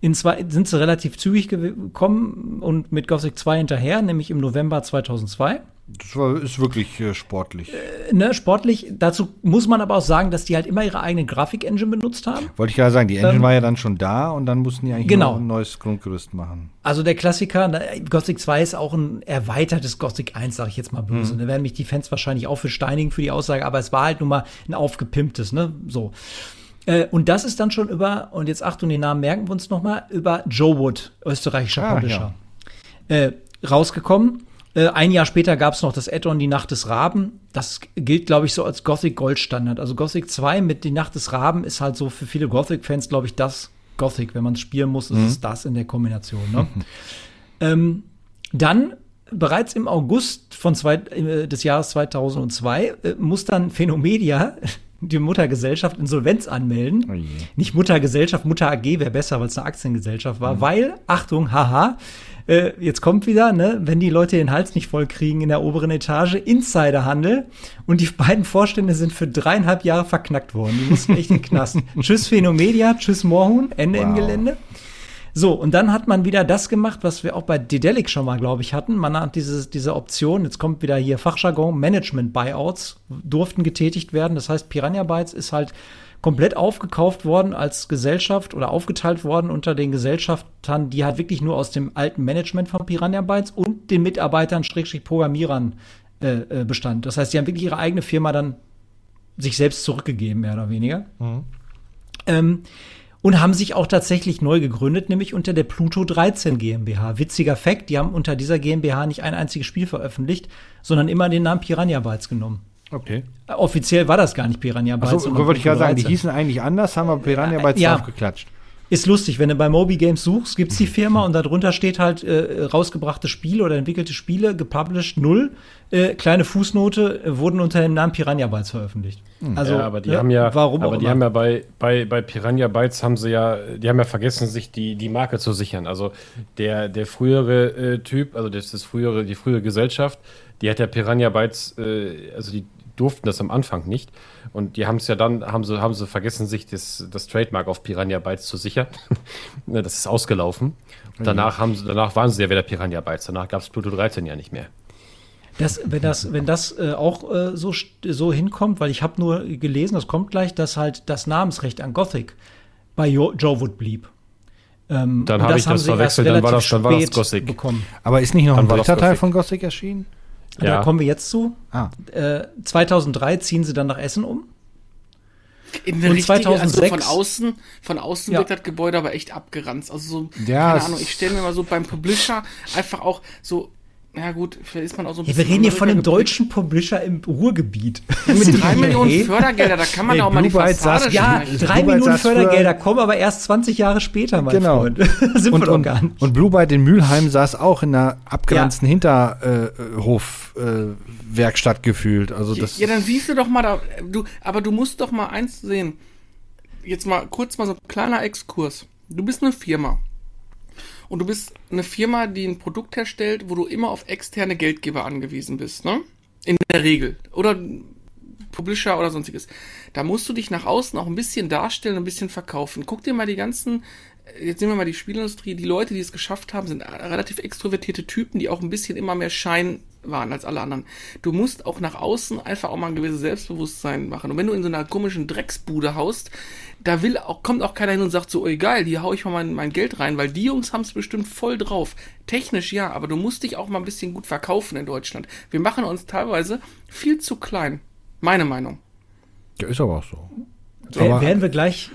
In zwei sind sie relativ zügig gekommen und mit Gothic 2 hinterher, nämlich im November 2002. Das war, ist wirklich äh, sportlich. Äh, ne, sportlich. Dazu muss man aber auch sagen, dass die halt immer ihre eigene Grafik-Engine benutzt haben. Wollte ich gerade sagen, die Engine ähm, war ja dann schon da und dann mussten die eigentlich genau. ein neues Grundgerüst machen. Also der Klassiker, Gothic 2 ist auch ein erweitertes Gothic 1, sage ich jetzt mal böse. Mhm. Da werden mich die Fans wahrscheinlich auch für steinigen für die Aussage, aber es war halt nun mal ein aufgepimptes, ne? So. Äh, und das ist dann schon über, und jetzt Achtung, den Namen merken wir uns nochmal, über Joe Wood, österreichischer ah, Publisher, ja. äh, rausgekommen. Äh, ein Jahr später gab es noch das Add-on Die Nacht des Raben. Das gilt, glaube ich, so als Gothic Goldstandard. Also Gothic 2 mit Die Nacht des Raben ist halt so für viele Gothic-Fans, glaube ich, das Gothic. Wenn man es spielen muss, ist mhm. es das in der Kombination. Ne? ähm, dann bereits im August von zwei, äh, des Jahres 2002 äh, muss dann Phenomedia die Muttergesellschaft Insolvenz anmelden. Oh Nicht Muttergesellschaft, Mutter AG wäre besser, weil es eine Aktiengesellschaft war, mhm. weil, Achtung, haha, äh, jetzt kommt wieder, ne, wenn die Leute den Hals nicht voll kriegen in der oberen Etage, Insiderhandel und die beiden Vorstände sind für dreieinhalb Jahre verknackt worden. Die mussten echt in den Knast. tschüss Phenomedia, tschüss Moorhuhn, Ende wow. im Gelände. So, und dann hat man wieder das gemacht, was wir auch bei Dedelic schon mal, glaube ich, hatten. Man hat diese, diese Option, jetzt kommt wieder hier Fachjargon, Management-Buyouts durften getätigt werden. Das heißt, Piranha Bytes ist halt komplett aufgekauft worden als Gesellschaft oder aufgeteilt worden unter den Gesellschaftern, die halt wirklich nur aus dem alten Management von Piranha Bytes und den Mitarbeitern, Schrägstrich Programmierern äh, äh, bestand. Das heißt, die haben wirklich ihre eigene Firma dann sich selbst zurückgegeben, mehr oder weniger. Mhm. Ähm, und haben sich auch tatsächlich neu gegründet, nämlich unter der Pluto 13 GmbH. Witziger Fakt, die haben unter dieser GmbH nicht ein einziges Spiel veröffentlicht, sondern immer den Namen Piranha Bytes genommen. Okay. Offiziell war das gar nicht Piranha Bytes. Achso, wollte ich ja sagen, die hießen eigentlich anders, haben wir Piranha Bytes ja. draufgeklatscht. Ist lustig, wenn du bei Moby Games suchst, gibt's die Firma und darunter steht halt äh, rausgebrachte Spiele oder entwickelte Spiele, gepublished null. Äh, kleine Fußnote äh, wurden unter dem Namen Piranha Bytes veröffentlicht. Hm. Also, ja, aber die ja, haben ja, warum aber die immer? haben ja bei, bei, bei Piranha Bytes haben sie ja, die haben ja vergessen, sich die, die Marke zu sichern. Also der, der frühere äh, Typ, also das, das frühere, die frühere Gesellschaft, die hat ja Piranha Bytes, äh, also die, durften das am Anfang nicht. Und die haben es ja dann, haben sie, haben sie vergessen, sich das, das Trademark auf Piranha Bytes zu sichern. Ne, das ist ausgelaufen. Und danach, haben sie, danach waren sie ja wieder Piranha Bytes. Danach gab es Pluto 13 ja nicht mehr. Das, wenn das, wenn das äh, auch äh, so, so hinkommt, weil ich habe nur gelesen, das kommt gleich, dass halt das Namensrecht an Gothic bei jo Joe Wood blieb. Ähm, dann habe ich das verwechselt, dann war das, dann war das Gothic. Bekommen. Aber ist nicht noch dann ein dritter Teil von Gothic erschienen? Ja. Da kommen wir jetzt zu. Ah. Äh, 2003 ziehen sie dann nach Essen um. In und 2006 also von außen, von außen ja. wird das Gebäude aber echt abgeranzt. Also so, ja, keine Ahnung, ich stelle mir mal so beim Publisher einfach auch so ja gut, vielleicht ist man auch so ein bisschen. Ja, wir reden hier von einem deutschen Publisher im Ruhrgebiet. mit drei Millionen hey. Fördergelder, da kann man hey, auch mal die Fassade Ja, drei Millionen Fördergelder kommen aber erst 20 Jahre später, mein genau. Freund. Sind und, wir doch gar nicht. Und Blue Byte in Mülheim saß auch in einer abgeranzten ja. Hinterhofwerkstatt äh, gefühlt. Also das ja, dann siehst du doch mal da, du, aber du musst doch mal eins sehen. Jetzt mal kurz mal so ein kleiner Exkurs. Du bist eine Firma und du bist eine Firma, die ein Produkt herstellt, wo du immer auf externe Geldgeber angewiesen bist, ne? In der Regel. Oder Publisher oder sonstiges. Da musst du dich nach außen auch ein bisschen darstellen, ein bisschen verkaufen. Guck dir mal die ganzen, jetzt nehmen wir mal die Spielindustrie, die Leute, die es geschafft haben, sind relativ extrovertierte Typen, die auch ein bisschen immer mehr Schein waren als alle anderen. Du musst auch nach außen einfach auch mal ein gewisses Selbstbewusstsein machen. Und wenn du in so einer komischen Drecksbude haust, da will auch, kommt auch keiner hin und sagt so, egal, hier hau ich mal mein, mein Geld rein, weil die Jungs haben es bestimmt voll drauf. Technisch ja, aber du musst dich auch mal ein bisschen gut verkaufen in Deutschland. Wir machen uns teilweise viel zu klein. Meine Meinung. Ja, ist aber auch so. Aber werden wir gleich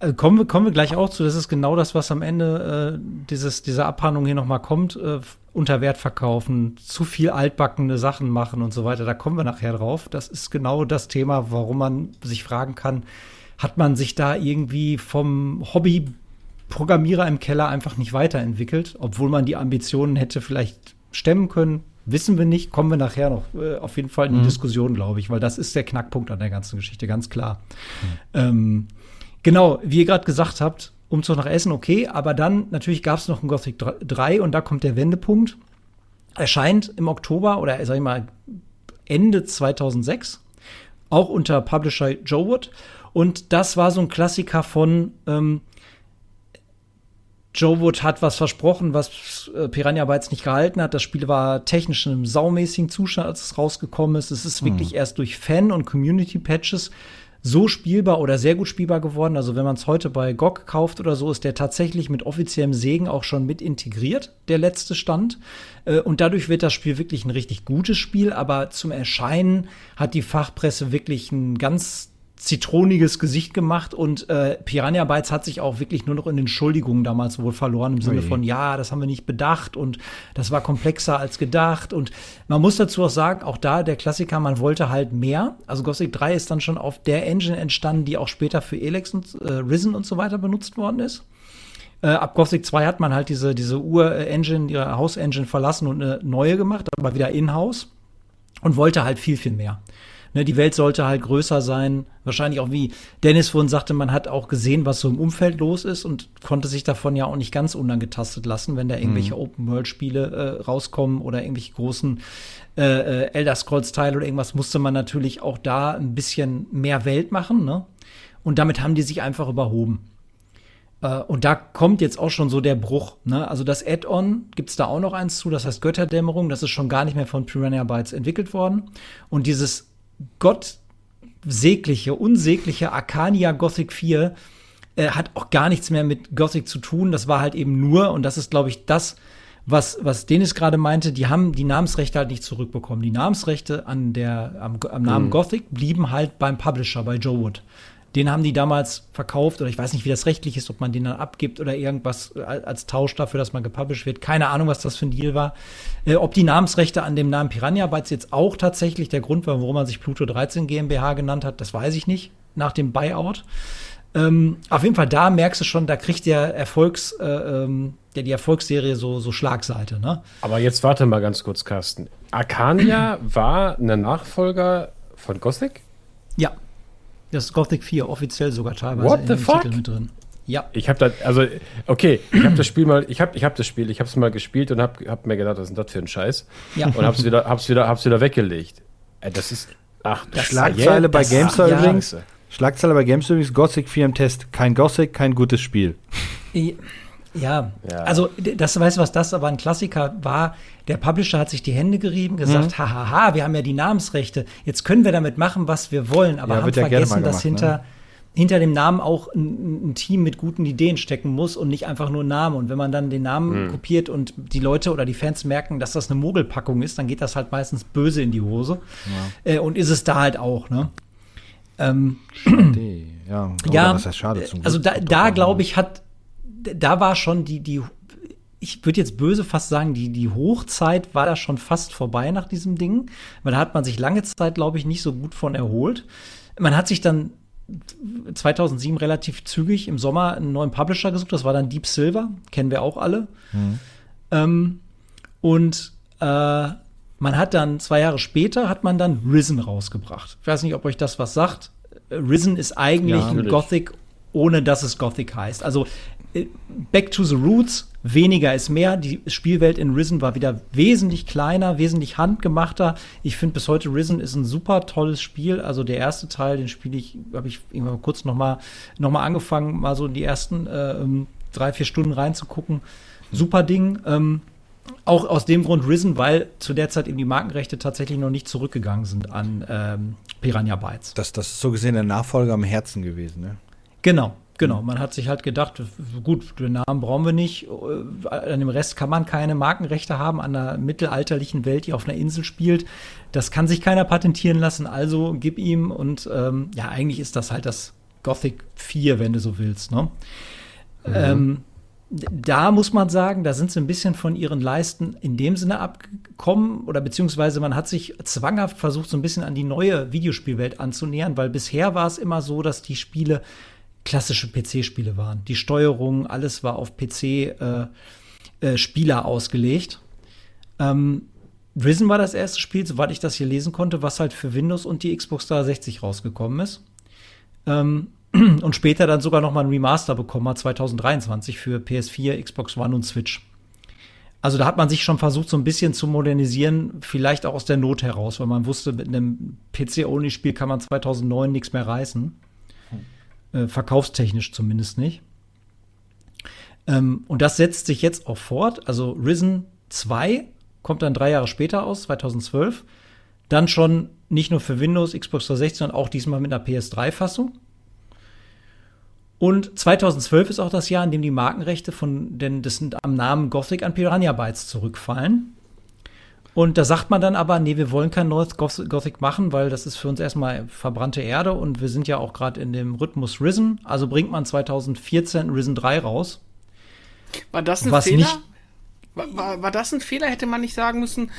äh, kommen, wir, kommen wir gleich auch zu. Das ist genau das, was am Ende äh, dieses, dieser Abhandlung hier nochmal kommt. Äh, unter Wert verkaufen, zu viel altbackene Sachen machen und so weiter. Da kommen wir nachher drauf. Das ist genau das Thema, warum man sich fragen kann, hat man sich da irgendwie vom Hobby Programmierer im Keller einfach nicht weiterentwickelt, obwohl man die Ambitionen hätte vielleicht stemmen können. Wissen wir nicht, kommen wir nachher noch äh, auf jeden Fall in die mhm. Diskussion, glaube ich, weil das ist der Knackpunkt an der ganzen Geschichte, ganz klar. Mhm. Ähm, genau, wie ihr gerade gesagt habt, Umzug nach Essen, okay, aber dann natürlich gab es noch ein Gothic 3 und da kommt der Wendepunkt. Erscheint im Oktober oder sag ich mal Ende 2006, auch unter Publisher Joe Wood. Und das war so ein Klassiker von, ähm, Joe Wood hat was versprochen, was äh, Piranha Bytes nicht gehalten hat. Das Spiel war technisch in einem saumäßigen Zustand, als es rausgekommen ist. Es ist wirklich erst durch Fan- und Community-Patches so spielbar oder sehr gut spielbar geworden. Also wenn man es heute bei GOG kauft oder so, ist der tatsächlich mit offiziellem Segen auch schon mit integriert, der letzte Stand. Äh, Und dadurch wird das Spiel wirklich ein richtig gutes Spiel, aber zum Erscheinen hat die Fachpresse wirklich ein ganz zitroniges Gesicht gemacht und äh, Piranha Bytes hat sich auch wirklich nur noch in Entschuldigungen damals wohl verloren im Sinne von ja, das haben wir nicht bedacht und das war komplexer als gedacht und man muss dazu auch sagen, auch da der Klassiker, man wollte halt mehr. Also Gothic 3 ist dann schon auf der Engine entstanden, die auch später für Elex und äh, Risen und so weiter benutzt worden ist. Äh, ab Gothic 2 hat man halt diese, diese Ur-Engine, ihre Haus-Engine verlassen und eine neue gemacht, aber wieder in-house und wollte halt viel, viel mehr. Ne, die Welt sollte halt größer sein. Wahrscheinlich auch wie Dennis vorhin sagte, man hat auch gesehen, was so im Umfeld los ist und konnte sich davon ja auch nicht ganz unangetastet lassen, wenn da irgendwelche Open-World-Spiele äh, rauskommen oder irgendwelche großen äh, äh, Elder Scrolls-Teile oder irgendwas, musste man natürlich auch da ein bisschen mehr Welt machen. Ne? Und damit haben die sich einfach überhoben. Äh, und da kommt jetzt auch schon so der Bruch. Ne? Also das Add-on gibt's da auch noch eins zu, das heißt Götterdämmerung. Das ist schon gar nicht mehr von Piranha Bytes entwickelt worden. Und dieses gottsägliche, unsägliche Arcania Gothic 4 äh, hat auch gar nichts mehr mit Gothic zu tun. Das war halt eben nur, und das ist, glaube ich, das, was, was Dennis gerade meinte, die haben die Namensrechte halt nicht zurückbekommen. Die Namensrechte an der, am, am Namen Gothic blieben halt beim Publisher, bei Joe Wood. Den haben die damals verkauft, oder ich weiß nicht, wie das rechtlich ist, ob man den dann abgibt oder irgendwas als als Tausch dafür, dass man gepublished wird. Keine Ahnung, was das für ein Deal war. Äh, ob die Namensrechte an dem Namen Piranha Bytes jetzt auch tatsächlich der Grund war, warum man sich Pluto 13 GmbH genannt hat, das weiß ich nicht, nach dem Buyout. Ähm, auf jeden Fall, da merkst du schon, da kriegt der Erfolgs, äh, ähm, der die Erfolgsserie so, so Schlagseite, ne? Aber jetzt warte mal ganz kurz, Carsten. Arcania war ein Nachfolger von Gothic? Ja. Das ist Gothic 4, offiziell sogar teilweise What in the dem fuck? Titel mit drin. Ja. Ich habe da, also, okay, ich habe das Spiel mal, ich habe ich hab das Spiel, ich habe es mal gespielt und habe hab mir gedacht, was ist denn das für ein Scheiß? Ja. Und hab's wieder, hab's wieder, hab's wieder weggelegt. Ey, das ist, ach, Das- Schlagzeile bei das- GameStar ja. übrigens. Schlagzeile bei GameStar übrigens, Gothic 4 im Test. Kein Gothic, kein gutes Spiel. Ja, Ja. also das weißt du was, das aber ein Klassiker war. Der Publisher hat sich die Hände gerieben, gesagt, hahaha, wir haben ja die Namensrechte, jetzt können wir damit machen, was wir wollen, aber Ja, haben ja vergessen, mal dass gemacht, hinter ne? hinter dem Namen auch ein, ein Team mit guten Ideen stecken muss und nicht einfach nur ein Name. Und wenn man dann den Namen kopiert und die Leute oder die Fans merken, dass das eine Mogelpackung ist, dann geht das halt meistens böse in die Hose. Äh, und ist es da halt auch, ne? Ähm, Die, ja, ja, was heißt schade zum also Glück. da, da glaube ich, hat, da war schon die, die, ich würde jetzt böse fast sagen, die, die Hochzeit war da schon fast vorbei nach diesem Ding, weil da hat man sich lange Zeit, glaube ich, nicht so gut von erholt. Man hat sich dann 2007 relativ zügig im Sommer einen neuen Publisher gesucht, das war dann Deep Silver, kennen wir auch alle. Ähm, und äh, man hat dann zwei Jahre später hat man dann Risen rausgebracht. Ich weiß nicht, ob euch das was sagt. Risen ist eigentlich Ja, ein. Gothic, ohne dass es Gothic heißt. Also Back to the Roots, weniger ist mehr. Die Spielwelt in Risen war wieder wesentlich kleiner, wesentlich handgemachter. Ich finde bis heute Risen ist ein super tolles Spiel. Also der erste Teil, den spiele ich, habe ich irgendwann kurz noch mal, noch mal angefangen, mal so in die ersten äh, ähm, drei, vier Stunden reinzugucken. Super Ding. Ähm, auch aus dem Grund Risen, weil zu der Zeit eben die Markenrechte tatsächlich noch nicht zurückgegangen sind an ähm, Piranha Bytes. Das, das ist so gesehen der Nachfolger am Herzen gewesen, ne? Genau, genau. Man hat sich halt gedacht, gut, den Namen brauchen wir nicht. äh, An dem Rest kann man keine Markenrechte haben, an einer mittelalterlichen Welt, die auf einer Insel spielt. Das kann sich keiner patentieren lassen, also gib ihm. Und ähm, ja, eigentlich ist das halt das Gothic 4, wenn du so willst. Ne? Ähm, d- da muss man sagen, da sind sie ein bisschen von ihren Leisten in dem Sinne abgekommen oder beziehungsweise man hat sich zwanghaft versucht, so ein bisschen an die neue Videospielwelt anzunähern, weil bisher war es immer so, dass die Spiele klassische PC-Spiele waren. Die Steuerung, alles war auf PC-Spieler äh, Spieler ausgelegt. Ähm, Risen war das erste Spiel, soweit ich das hier lesen konnte, was halt für Windows und die Xbox 360 rausgekommen ist. Ähm, und später dann sogar noch mal ein Remaster bekommen hat, 2023 für PS4, Xbox One und Switch. Also da hat man sich schon versucht, so ein bisschen zu modernisieren, vielleicht auch aus der Not heraus, weil man wusste, mit einem PC-Only-Spiel kann man 2009 nichts mehr reißen. Äh, verkaufstechnisch zumindest nicht. Ähm, und das setzt sich jetzt auch fort. Also Risen 2 kommt dann drei Jahre später aus, 2012. Dann schon nicht nur für Windows, Xbox 360, sondern auch diesmal mit einer PS3-Fassung. Und 2012 ist auch das Jahr, in dem die Markenrechte von, das sind am Namen Gothic an Piranha Bytes zurückfallen. Und da sagt man dann aber, nee, wir wollen kein neues Gothic machen, weil das ist für uns erstmal verbrannte Erde und wir sind ja auch gerade in dem Rhythmus Risen. Also bringt man 2014 Risen 3 raus. War das ein Fehler? Nicht, war, war, war das ein Fehler? Hätte man nicht sagen müssen,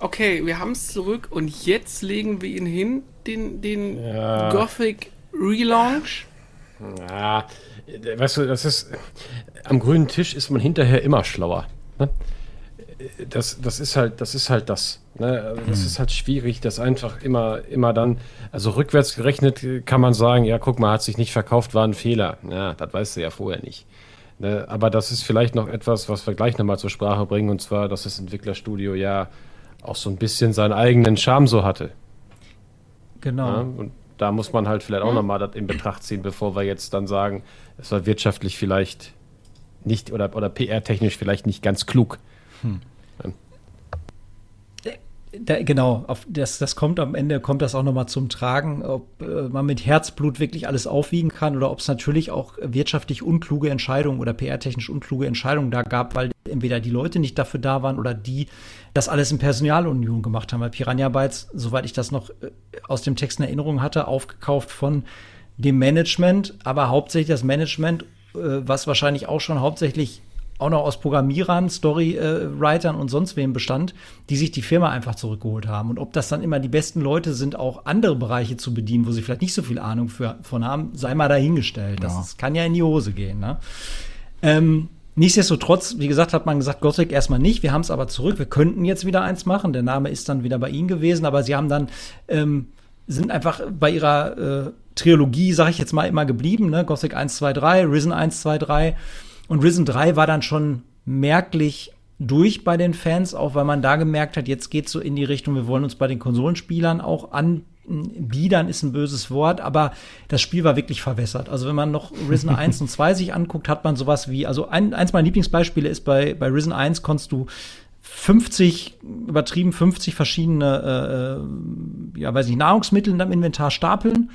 okay, wir haben es zurück und jetzt legen wir ihn hin, den, den ja. Gothic Relaunch? Ja, weißt du, das ist. Am grünen Tisch ist man hinterher immer schlauer. Ne? Das, das ist halt, das ist halt das. Ne? Das hm. ist halt schwierig, das einfach immer, immer dann. Also rückwärts gerechnet kann man sagen, ja, guck mal, hat sich nicht verkauft, war ein Fehler. Ja, das weißt du ja vorher nicht. Ne? Aber das ist vielleicht noch etwas, was wir gleich nochmal zur Sprache bringen, und zwar, dass das Entwicklerstudio ja auch so ein bisschen seinen eigenen Charme so hatte. Genau. Ja, und da muss man halt vielleicht auch nochmal das in Betracht ziehen, bevor wir jetzt dann sagen, es war wirtschaftlich vielleicht nicht oder, oder PR-technisch vielleicht nicht ganz klug. Hm. Da, genau, auf das, das kommt am Ende, kommt das auch nochmal zum Tragen, ob äh, man mit Herzblut wirklich alles aufwiegen kann oder ob es natürlich auch wirtschaftlich unkluge Entscheidungen oder PR-technisch unkluge Entscheidungen da gab, weil entweder die Leute nicht dafür da waren oder die das alles in Personalunion gemacht haben. Weil Piranha Bytes, soweit ich das noch äh, aus dem Text in Erinnerung hatte, aufgekauft von dem Management, aber hauptsächlich das Management, äh, was wahrscheinlich auch schon hauptsächlich auch noch aus Programmierern, Storywritern und sonst wem bestand, die sich die Firma einfach zurückgeholt haben. Und ob das dann immer die besten Leute sind, auch andere Bereiche zu bedienen, wo sie vielleicht nicht so viel Ahnung für, von haben, sei mal dahingestellt. Ja. Das kann ja in die Hose gehen. Ne? Ähm, Nichtsdestotrotz, wie gesagt, hat man gesagt, Gothic erstmal nicht. Wir haben es aber zurück. Wir könnten jetzt wieder eins machen. Der Name ist dann wieder bei Ihnen gewesen, aber Sie haben dann ähm, sind einfach bei ihrer äh, Trilogie, sage ich jetzt mal, immer geblieben. Ne? Gothic 1, 2, 3, Risen 1, 2, 3. Und Risen 3 war dann schon merklich durch bei den Fans, auch weil man da gemerkt hat, jetzt geht so in die Richtung, wir wollen uns bei den Konsolenspielern auch an biedern ist ein böses Wort, aber das Spiel war wirklich verwässert. Also wenn man noch Risen 1 und 2 sich anguckt, hat man sowas wie, also ein, eins meiner Lieblingsbeispiele ist bei, bei Risen 1 konntest du 50, übertrieben 50 verschiedene, äh, äh, ja, weiß ich, Nahrungsmittel in deinem Inventar stapeln.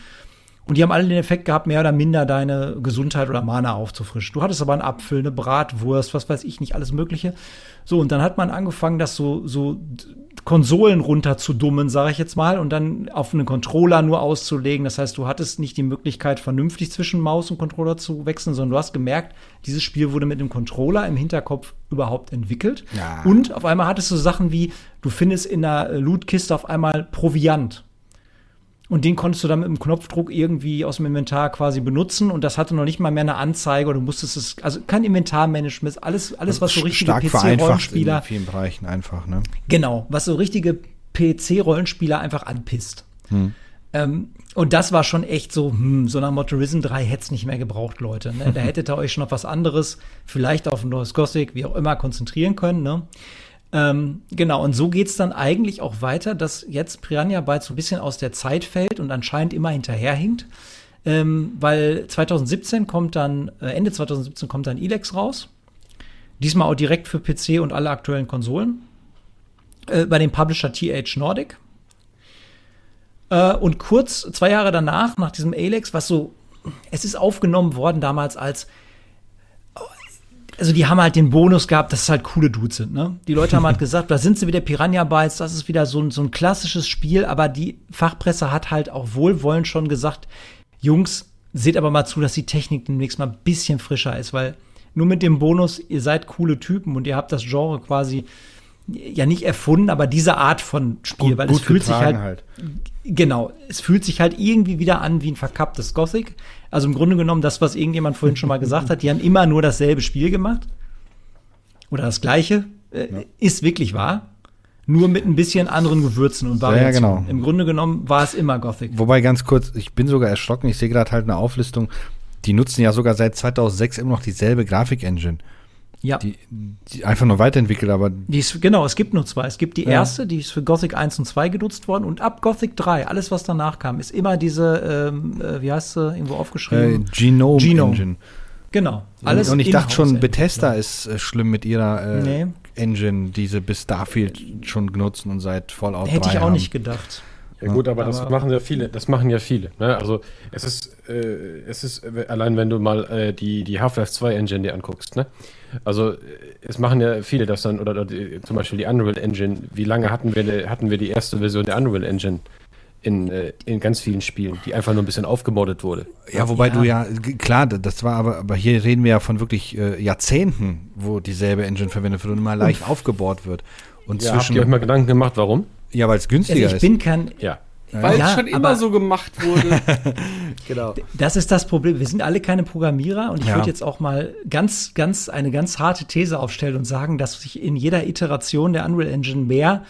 Und die haben alle den Effekt gehabt, mehr oder minder deine Gesundheit oder Mana aufzufrischen. Du hattest aber einen Apfel, eine Bratwurst, was weiß ich nicht, alles Mögliche. So, und dann hat man angefangen, das so, so Konsolen runterzudummen, sage ich jetzt mal, und dann auf einen Controller nur auszulegen. Das heißt, du hattest nicht die Möglichkeit, vernünftig zwischen Maus und Controller zu wechseln, sondern du hast gemerkt, dieses Spiel wurde mit dem Controller im Hinterkopf überhaupt entwickelt. Ja. Und auf einmal hattest du Sachen wie, du findest in der Lootkiste auf einmal Proviant. Und den konntest du dann mit dem Knopfdruck irgendwie aus dem Inventar quasi benutzen und das hatte noch nicht mal mehr eine Anzeige oder du musstest es, also kein Inventarmanagement, alles, alles was so richtige PC-Rollenspieler. In vielen Bereichen einfach, ne? Genau, was so richtige PC-Rollenspieler einfach anpisst. Hm. Ähm, und das war schon echt so, hm, so nach Motto Risen 3 hätte es nicht mehr gebraucht, Leute. Ne? Da hättet ihr euch schon auf was anderes, vielleicht auf ein neues Gothic, wie auch immer, konzentrieren können. Ne? Ähm, genau, und so geht's dann eigentlich auch weiter, dass jetzt Piranha Bytes so ein bisschen aus der Zeit fällt und anscheinend immer hinterherhinkt. Ähm, weil 2017 kommt dann, äh, Ende 2017 kommt dann Elex raus. Diesmal auch direkt für PC und alle aktuellen Konsolen. Äh, bei dem Publisher TH Nordic. Äh, und kurz, zwei Jahre danach, nach diesem Alex, was so, es ist aufgenommen worden damals als also die haben halt den Bonus gehabt, dass es halt coole Dudes sind, ne? Die Leute haben halt gesagt, da sind sie wieder Piranha Bytes, das ist wieder so ein, so ein klassisches Spiel, aber die Fachpresse hat halt auch wohlwollend schon gesagt, Jungs, seht aber mal zu, dass die Technik demnächst mal ein bisschen frischer ist, weil nur mit dem Bonus, ihr seid coole Typen und ihr habt das Genre quasi ja nicht erfunden, aber diese Art von Spiel, gut, weil gut es fühlt sich halt, halt, genau, es fühlt sich halt irgendwie wieder an wie ein verkapptes Gothic. Also im Grunde genommen das, was irgendjemand vorhin schon mal gesagt hat, die haben immer nur dasselbe Spiel gemacht oder das gleiche, äh, ja. ist wirklich wahr. Nur mit ein bisschen anderen Gewürzen und Variationen. Ja, genau. Im Grunde genommen war es immer Gothic. Wobei ganz kurz, ich bin sogar erschrocken, ich sehe gerade halt eine Auflistung, die nutzen ja sogar seit 2006 immer noch dieselbe Grafik-Engine. Ja. Die, die, einfach nur weiterentwickelt, aber. Die ist, genau, es gibt nur zwei. Es gibt die ja. erste, die ist für Gothic 1 und 2 genutzt worden und ab Gothic 3, alles was danach kam, ist immer diese, ähm, äh, wie heißt sie, irgendwo aufgeschrieben? Äh, Genome, Genome Engine. Genau. Alles und ich dachte schon. Bethesda ist äh, schlimm mit ihrer äh, Nee. Engine, die sie bis Starfield schon nutzen und seit Fallout 3 Hätte ich auch haben. nicht gedacht. Ja gut, aber, das Aber- machen ja viele. Das machen ja viele. Ne? Also es ist, äh, es ist äh, allein, wenn du mal äh, die die Half-Life 2 Engine dir anguckst. Ne? Also äh, es machen ja viele das dann oder, oder die, zum Beispiel die Unreal Engine. Wie lange hatten wir hatten wir die erste Version der Unreal Engine in, äh, in ganz vielen Spielen, die einfach nur ein bisschen aufgemoddet wurde. Ja, wobei Ja. du ja, klar, das war aber, aber hier reden wir ja von wirklich äh, Jahrzehnten, wo dieselbe Engine verwendet wird und immer leicht aufgebaut wird. Und Ja, habt zwischen, ihr euch mal Gedanken gemacht, warum? ja, weil es Also günstiger ich ist. bin kein, Ja. Weil Ja, es schon immer so gemacht wurde. genau. Das ist das Problem. Wir sind alle keine Programmierer und ich Ja. würde jetzt auch mal ganz, ganz, eine ganz harte These aufstellen und sagen, dass ich in jeder Iteration der Unreal Engine mehr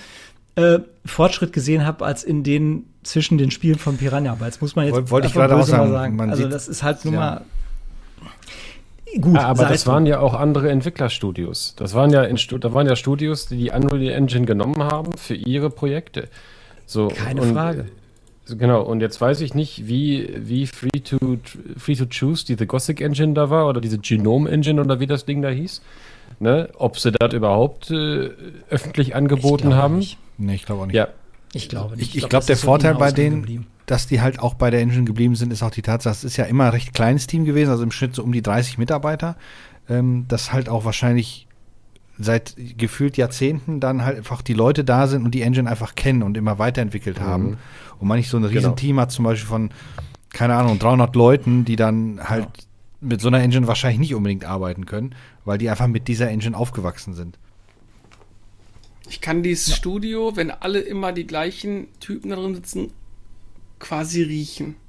äh, Fortschritt gesehen habe als in den zwischen den Spielen von Piranha. Aber jetzt muss man jetzt Woll- wollte ich gerade auch sagen, man also sieht- das ist halt nur ja. mal gut. Ah, aber das waren ja auch andere Entwicklerstudios. Das waren ja in da waren ja Studios, die die Unreal Engine genommen haben für ihre Projekte. So, keine und, Frage. äh, Genau, und jetzt weiß ich nicht, wie, wie free, to, free to Choose diese Gothic Engine da war oder diese Genome Engine oder wie das Ding da hieß. Ne? Ob sie das überhaupt äh, öffentlich angeboten glaube haben. nicht. Nee, ich glaube auch nicht. Ja, Ich glaube nicht. Ich, ich glaub, glaube, das der Vorteil bei in-house denen, geblieben. Dass die halt auch bei der Engine geblieben sind, ist auch die Tatsache, es ist ja immer ein recht kleines Team gewesen, also im Schnitt so um die 30 Mitarbeiter, ähm, dass halt auch wahrscheinlich seit gefühlt Jahrzehnten dann halt einfach die Leute da sind und die Engine einfach kennen und immer weiterentwickelt haben. Und man nicht so ein Genau. Riesenteam hat, zum Beispiel von, keine Ahnung, 300 Leuten, die dann halt mit so einer Engine wahrscheinlich nicht unbedingt arbeiten können, weil die einfach mit dieser Engine aufgewachsen sind. Ich kann dieses Studio, wenn alle immer die gleichen Typen da drin sitzen, quasi riechen.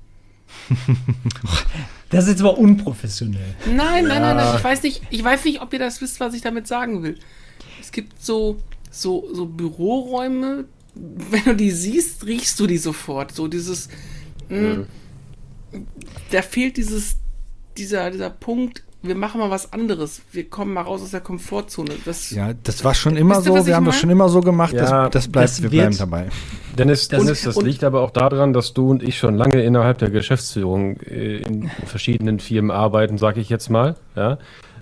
Das ist jetzt aber unprofessionell. Nein, nein, nein, nein. Ich weiß nicht, ich weiß nicht, ob ihr das wisst, was ich damit sagen will. Es gibt so, so, so Büroräume, wenn du die siehst, riechst du die sofort. So dieses, mh, da fehlt dieses, dieser, dieser Punkt, wir machen mal was anderes. Wir kommen mal raus aus der Komfortzone. Das, Ja, das war schon immer so, wir haben das schon immer so gemacht, Ja, das, das bleibt, das wir wird- bleiben dabei. Dennis, Das- Dennis, das und- liegt aber auch daran, dass du und ich schon lange innerhalb der Geschäftsführung äh, in verschiedenen Firmen arbeiten, sage ich jetzt mal. Ja?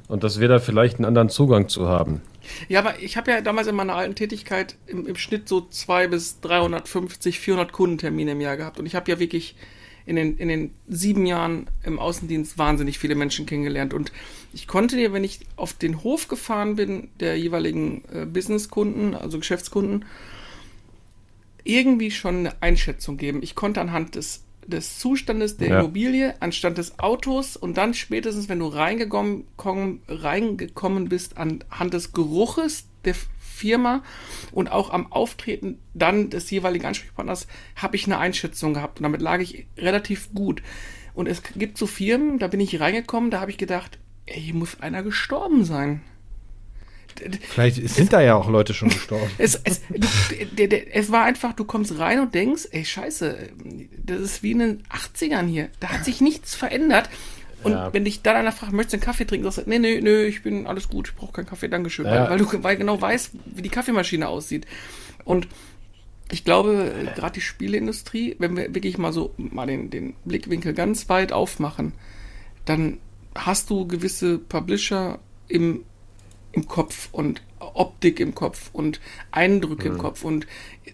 Und dass wir da vielleicht einen anderen Zugang zu haben. Ja, aber ich habe ja damals in meiner alten Tätigkeit im, im Schnitt so 200 bis 350, 400 Kundentermine im Jahr gehabt. Und ich habe ja wirklich in den, in den sieben Jahren im Außendienst wahnsinnig viele Menschen kennengelernt. Und ich konnte dir, wenn ich auf den Hof gefahren bin, der jeweiligen äh, Businesskunden, also Geschäftskunden, irgendwie schon eine Einschätzung geben. Ich konnte anhand des, des Zustandes der Ja. Immobilie, anhand des Autos und dann spätestens, wenn du reingekommen, komm- reingekommen bist, anhand des Geruches der Firma und auch am Auftreten dann des jeweiligen Ansprechpartners habe ich eine Einschätzung gehabt und damit lag ich relativ gut. Und es gibt so Firmen, da bin ich reingekommen, da habe ich gedacht, ey, hier muss einer gestorben sein. Vielleicht sind da ja auch Leute schon gestorben. Es, es, es war einfach, du kommst rein und denkst, ey, scheiße, das ist wie in den 80ern hier. Da hat sich nichts verändert. Und Ja. wenn dich dann einer fragt, möchtest du einen Kaffee trinken, sagst du, nee, nee, nee, ich bin alles gut, ich brauche keinen Kaffee, Dankeschön. Ja. Weil, weil du weil genau weißt, wie die Kaffeemaschine aussieht. Und ich glaube, gerade die Spieleindustrie, wenn wir wirklich mal so mal den, den Blickwinkel ganz weit aufmachen, dann hast du gewisse Publisher im, im Kopf und Optik im Kopf und Eindrücke im Kopf. Und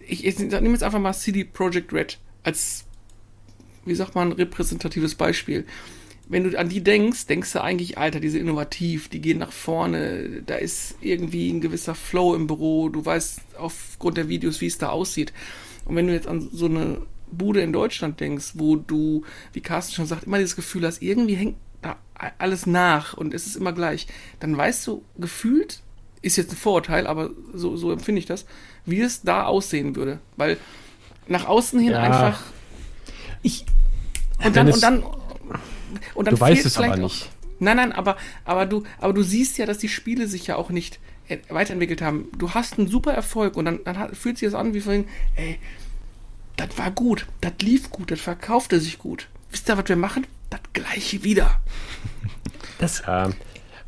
ich, ich nehme jetzt einfach mal CD Projekt Red als, wie sagt man, repräsentatives Beispiel. Wenn du an die denkst, denkst du eigentlich, Alter, die sind innovativ, die gehen nach vorne, da ist irgendwie ein gewisser Flow im Büro, du weißt aufgrund der Videos, wie es da aussieht. Und wenn du jetzt an so eine Bude in Deutschland denkst, wo du, wie Carsten schon sagt, immer dieses Gefühl hast, irgendwie hängt da alles nach und es ist immer gleich, dann weißt du gefühlt, ist jetzt ein Vorurteil, aber so, so empfinde ich das, wie es da aussehen würde. Weil nach außen hin Ja. einfach Ich, und dann, und dann, und dann du weißt fehlt es aber nicht. Auch, nein, nein, aber, aber du, aber du siehst ja, dass die Spiele sich ja auch nicht äh, weiterentwickelt haben. Du hast einen super Erfolg und dann, dann fühlt sich das an wie vorhin, ey, das war gut, das lief gut, das verkaufte sich gut. Wisst ihr, was wir machen? Das gleiche wieder. das, Ja,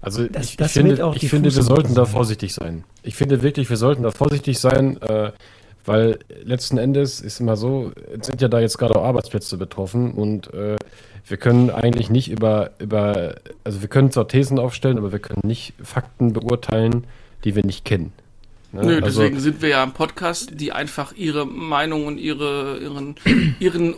also Das- ich, das ich finde, auch ich finde wir sollten da vorsichtig sein. Ich finde wirklich, wir sollten da vorsichtig sein, äh, weil letzten Endes ist immer so, es sind ja da jetzt gerade auch Arbeitsplätze betroffen und äh, wir können eigentlich nicht über, über, also wir können zwar Thesen aufstellen, aber wir können nicht Fakten beurteilen, die wir nicht kennen. Ne? Nö, also, deswegen sind wir ja im Podcast, die einfach ihre Meinung und ihre, ihren, ihren,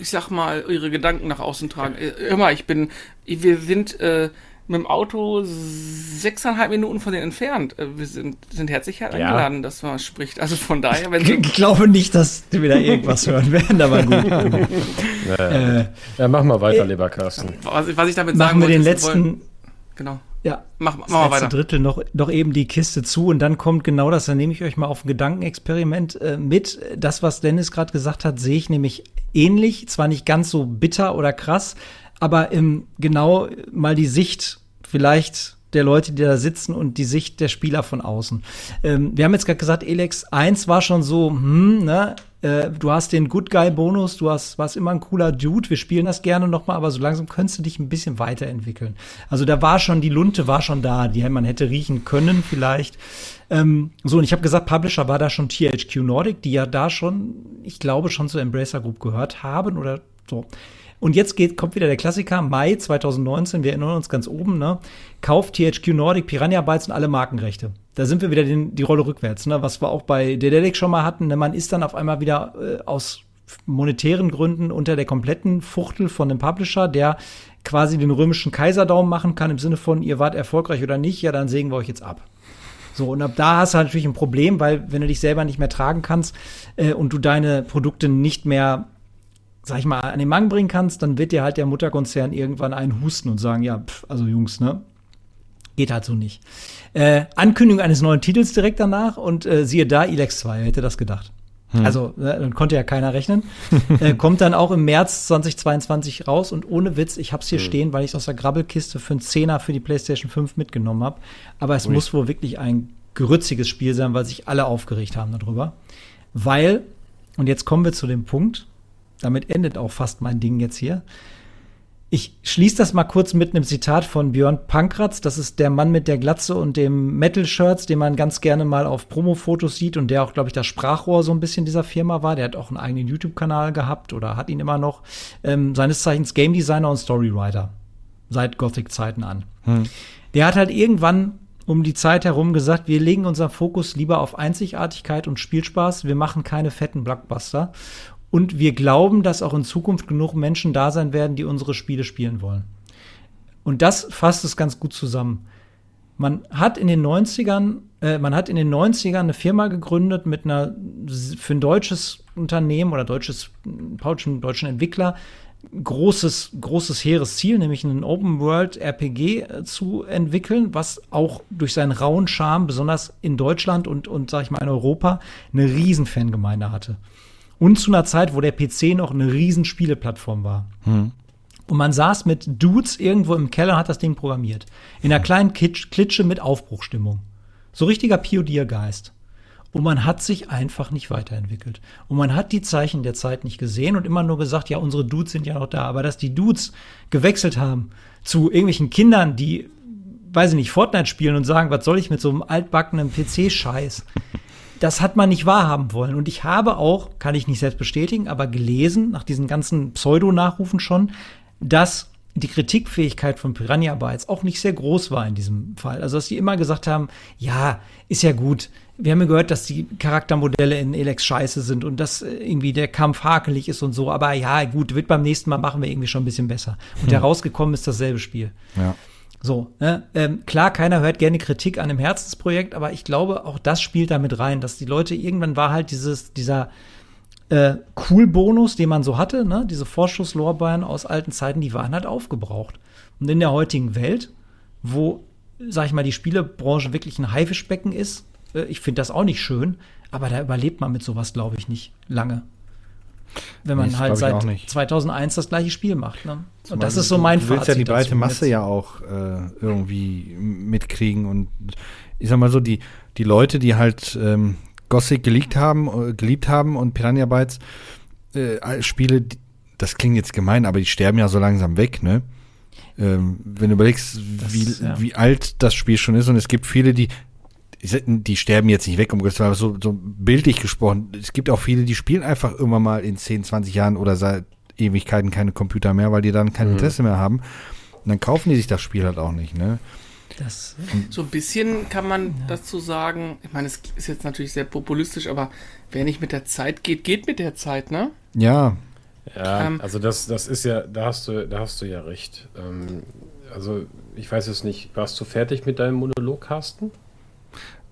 ich sag mal, ihre Gedanken nach außen tragen. Immer, ich bin, wir sind, äh, mit dem Auto sechseinhalb Minuten von denen entfernt. Äh, wir sind, sind herzlich ja. eingeladen, dass man spricht. Also von daher, wenn Ich glaube nicht, dass wir wieder irgendwas hören werden, aber gut. ja, äh, ja, mach mal weiter, äh, lieber Carsten. Was, was ich damit machen sagen wir den letzten. Wollen, genau. Ja, mach, mach mal weiter. Drittel noch, noch eben die Kiste zu und dann kommt genau das. Dann nehme ich euch mal auf ein Gedankenexperiment äh, mit. Das, was Dennis gerade gesagt hat, sehe ich nämlich ähnlich. Zwar nicht ganz so bitter oder krass, aber im, genau mal die Sicht vielleicht der Leute, die da sitzen und die Sicht der Spieler von außen. Ähm, wir haben jetzt gerade gesagt, Elex 1 war schon so, hm, ne, äh, du hast den Good Guy Bonus, du hast, warst immer ein cooler Dude, wir spielen das gerne nochmal, aber so langsam könntest du dich ein bisschen weiterentwickeln. Also da war schon, die Lunte war schon da, die man hätte riechen können vielleicht. Ähm, so, und ich habe gesagt, Publisher war da schon THQ Nordic, die ja da schon, ich glaube, schon zur Embracer Group gehört haben oder so. Und jetzt geht, kommt wieder der Klassiker, Mai 2019, wir erinnern uns ganz oben, ne? Kauft THQ Nordic, Piranha Bytes und alle Markenrechte. Da sind wir wieder den, die Rolle rückwärts, ne? Was wir auch bei Dedelic schon mal hatten. Ne? Man ist dann auf einmal wieder äh, aus monetären Gründen unter der kompletten Fuchtel von dem Publisher, der quasi den römischen Kaiserdaumen machen kann, im Sinne von, ihr wart erfolgreich oder nicht, ja, dann sägen wir euch jetzt ab. So, und ab da hast du halt natürlich ein Problem, weil wenn du dich selber nicht mehr tragen kannst äh, und du deine Produkte nicht mehr sag ich mal, an den Mang bringen kannst, dann wird dir halt der Mutterkonzern irgendwann einen husten und sagen, ja, pf, also Jungs, ne? Geht halt so nicht. Äh, Ankündigung eines neuen Titels direkt danach und äh, siehe da, Elex 2, hätte das gedacht. Hm. Also, äh, dann konnte ja keiner rechnen. äh, kommt dann auch im März 2022 raus und ohne Witz, ich hab's hier hm. stehen, weil ich es aus der Grabbelkiste für einen Zehner für die PlayStation 5 mitgenommen habe. Aber es Ui. muss wohl wirklich ein gerütziges Spiel sein, weil sich alle aufgeregt haben darüber. Weil, und jetzt kommen wir zu dem Punkt, damit endet auch fast mein Ding jetzt hier. Ich schließe das mal kurz mit einem Zitat von Björn Pankratz. Das ist der Mann mit der Glatze und dem Metal-Shirts, den man ganz gerne mal auf Promo-Fotos sieht und der auch, glaube ich, das Sprachrohr so ein bisschen dieser Firma war. Der hat auch einen eigenen YouTube-Kanal gehabt oder hat ihn immer noch. Ähm, seines Zeichens Game Designer und Storywriter. Seit Gothic-Zeiten an. Hm. Der hat halt irgendwann um die Zeit herum gesagt, wir legen unseren Fokus lieber auf Einzigartigkeit und Spielspaß. Wir machen keine fetten Blockbuster. Und wir glauben, dass auch in Zukunft genug Menschen da sein werden, die unsere Spiele spielen wollen. Und das fasst es ganz gut zusammen. Man hat in den 90ern, äh, man hat in den 90ern eine Firma gegründet mit einer, für ein deutsches Unternehmen oder deutsches, deutschen, deutschen Entwickler, großes, großes hehres Ziel, nämlich einen Open World RPG äh, zu entwickeln, was auch durch seinen rauen Charme, besonders in Deutschland und, und sag ich mal in Europa, eine riesen Fangemeinde hatte. Und zu einer Zeit, wo der PC noch eine riesen Spieleplattform war. Hm. Und man saß mit Dudes irgendwo im Keller und hat das Ding programmiert. In einer kleinen Kitsch, Klitsche mit Aufbruchstimmung. So richtiger Pioniergeist. Und man hat sich einfach nicht weiterentwickelt. Und man hat die Zeichen der Zeit nicht gesehen und immer nur gesagt, ja, unsere Dudes sind ja noch da. Aber dass die Dudes gewechselt haben zu irgendwelchen Kindern, die, weiß ich nicht, Fortnite spielen und sagen, was soll ich mit so einem altbackenen PC-Scheiß? Das hat man nicht wahrhaben wollen. Und ich habe auch, kann ich nicht selbst bestätigen, aber gelesen, nach diesen ganzen Pseudo-Nachrufen schon, dass die Kritikfähigkeit von Piranha Bytes auch nicht sehr groß war in diesem Fall. Also, dass die immer gesagt haben, ja, ist ja gut. Wir haben ja gehört, dass die Charaktermodelle in Elex scheiße sind und dass äh, irgendwie der Kampf hakelig ist und so. Aber ja, gut, wird beim nächsten Mal machen wir irgendwie schon ein bisschen besser. Und hm. herausgekommen ist dasselbe Spiel. Ja. So, ne? ähm, klar, keiner hört gerne Kritik an einem Herzensprojekt, aber ich glaube, auch das spielt damit rein, dass die Leute irgendwann war halt dieses, dieser äh, Cool-Bonus, den man so hatte, ne? diese Vorschusslorbeeren aus alten Zeiten, die waren halt aufgebraucht. Und in der heutigen Welt, wo, sag ich mal, die Spielebranche wirklich ein Haifischbecken ist, äh, ich finde das auch nicht schön, aber da überlebt man mit sowas, glaube ich, nicht lange wenn man nee, halt seit 2001 das gleiche Spiel macht. Ne? Und das ist so mein Fazit. Du willst ja die breite Masse ja auch äh, irgendwie mitkriegen und ich sag mal so, die, die Leute, die halt ähm, Gothic geliebt haben, äh, geliebt haben und Piranha Bytes äh, Spiele, das klingt jetzt gemein, aber die sterben ja so langsam weg, ne? Ähm, wenn du überlegst, das, wie, ja. wie alt das Spiel schon ist und es gibt viele, die die sterben jetzt nicht weg, um Gottes Willen, so, so bildlich gesprochen. Es gibt auch viele, die spielen einfach immer mal in 10, 20 Jahren oder seit Ewigkeiten keine Computer mehr, weil die dann kein Interesse mehr haben. Und dann kaufen die sich das Spiel halt auch nicht, ne? Das, So ein bisschen kann man dazu sagen, ich meine, es ist jetzt natürlich sehr populistisch, aber wer nicht mit der Zeit geht, geht mit der Zeit, ne? Ja, Ja, Ähm, also das, das ist ja, da hast du, da hast du ja recht. Ähm, also ich weiß es nicht, warst du fertig mit deinem Monolog, Carsten?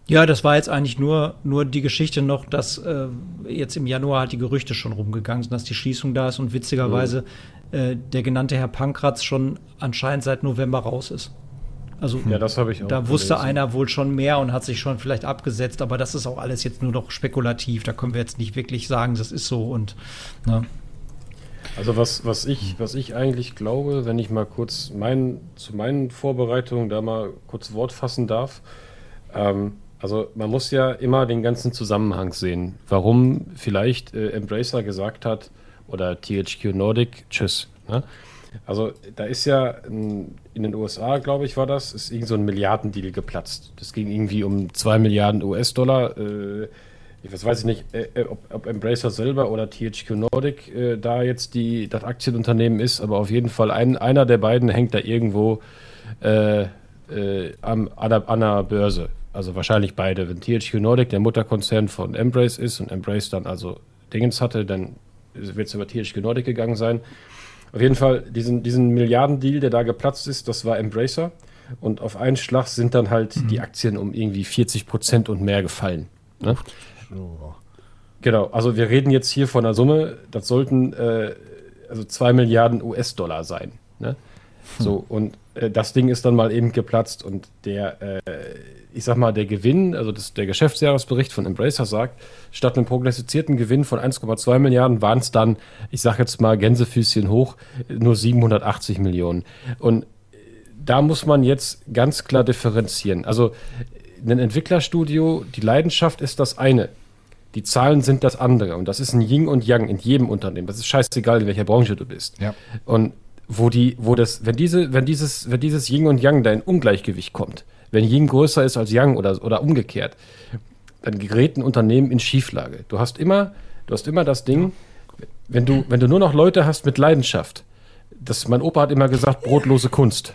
Ja, das war jetzt eigentlich nur, nur die Geschichte noch, dass äh, jetzt im Januar halt die Gerüchte schon rumgegangen sind, dass die Schließung da ist und witzigerweise äh, der genannte Herr Pankratz schon anscheinend seit November raus ist. Also Ja, das habe ich auch. da wusste gelesen. einer wohl schon mehr und hat sich schon vielleicht abgesetzt, aber das ist auch alles jetzt nur noch spekulativ. Da können wir jetzt nicht wirklich sagen, das ist so und ne? Also was, was ich, was ich eigentlich glaube, wenn ich mal kurz mein, zu meinen Vorbereitungen da mal kurz Wort fassen darf. Ähm, also man muss ja immer den ganzen Zusammenhang sehen, warum vielleicht äh, Embracer gesagt hat oder THQ Nordic, tschüss. Ne? Also da ist ja in den USA, glaube ich, war das, ist irgend so ein Milliardendeal geplatzt. Das ging irgendwie um 2 Milliarden US-Dollar. Äh, ich weiß, weiß ich nicht, äh, äh, ob, ob Embracer selber oder THQ Nordic äh, da jetzt die, das Aktienunternehmen ist, aber auf jeden Fall ein, einer der beiden hängt da irgendwo äh, äh, am, an, der, an der Börse. Also wahrscheinlich beide. Wenn THQ Nordic der Mutterkonzern von Embrace ist und Embrace dann also Dingens hatte, dann wird es über THQ Nordic gegangen sein. Auf jeden Fall, diesen, diesen Milliardendeal, der da geplatzt ist, das war Embracer. Und auf einen Schlag sind dann halt die Aktien um irgendwie 40 Prozent und mehr gefallen. Ne? Genau, also wir reden jetzt hier von einer Summe, das sollten äh, also 2 Milliarden US-Dollar sein. Ne? So, und äh, das Ding ist dann mal eben geplatzt und der, äh, ich sag mal, der Gewinn, also das, der Geschäftsjahresbericht von Embracer sagt, statt einem prognostizierten Gewinn von 1,2 Milliarden waren es dann, ich sag jetzt mal Gänsefüßchen hoch, nur 780 Millionen. Und da muss man jetzt ganz klar differenzieren. Also ein Entwicklerstudio, die Leidenschaft ist das eine. Die Zahlen sind das andere. Und das ist ein Yin und Yang in jedem Unternehmen. Das ist scheißegal, in welcher Branche du bist. Ja. Und wo die, wo das, wenn diese, wenn dieses, wenn dieses Yin und Yang da in Ungleichgewicht kommt, wenn Yin größer ist als Yang oder, oder umgekehrt, dann gerät ein Unternehmen in Schieflage. Du hast immer, du hast immer das Ding, wenn du, wenn du nur noch Leute hast mit Leidenschaft, das, mein Opa hat immer gesagt, brotlose Kunst.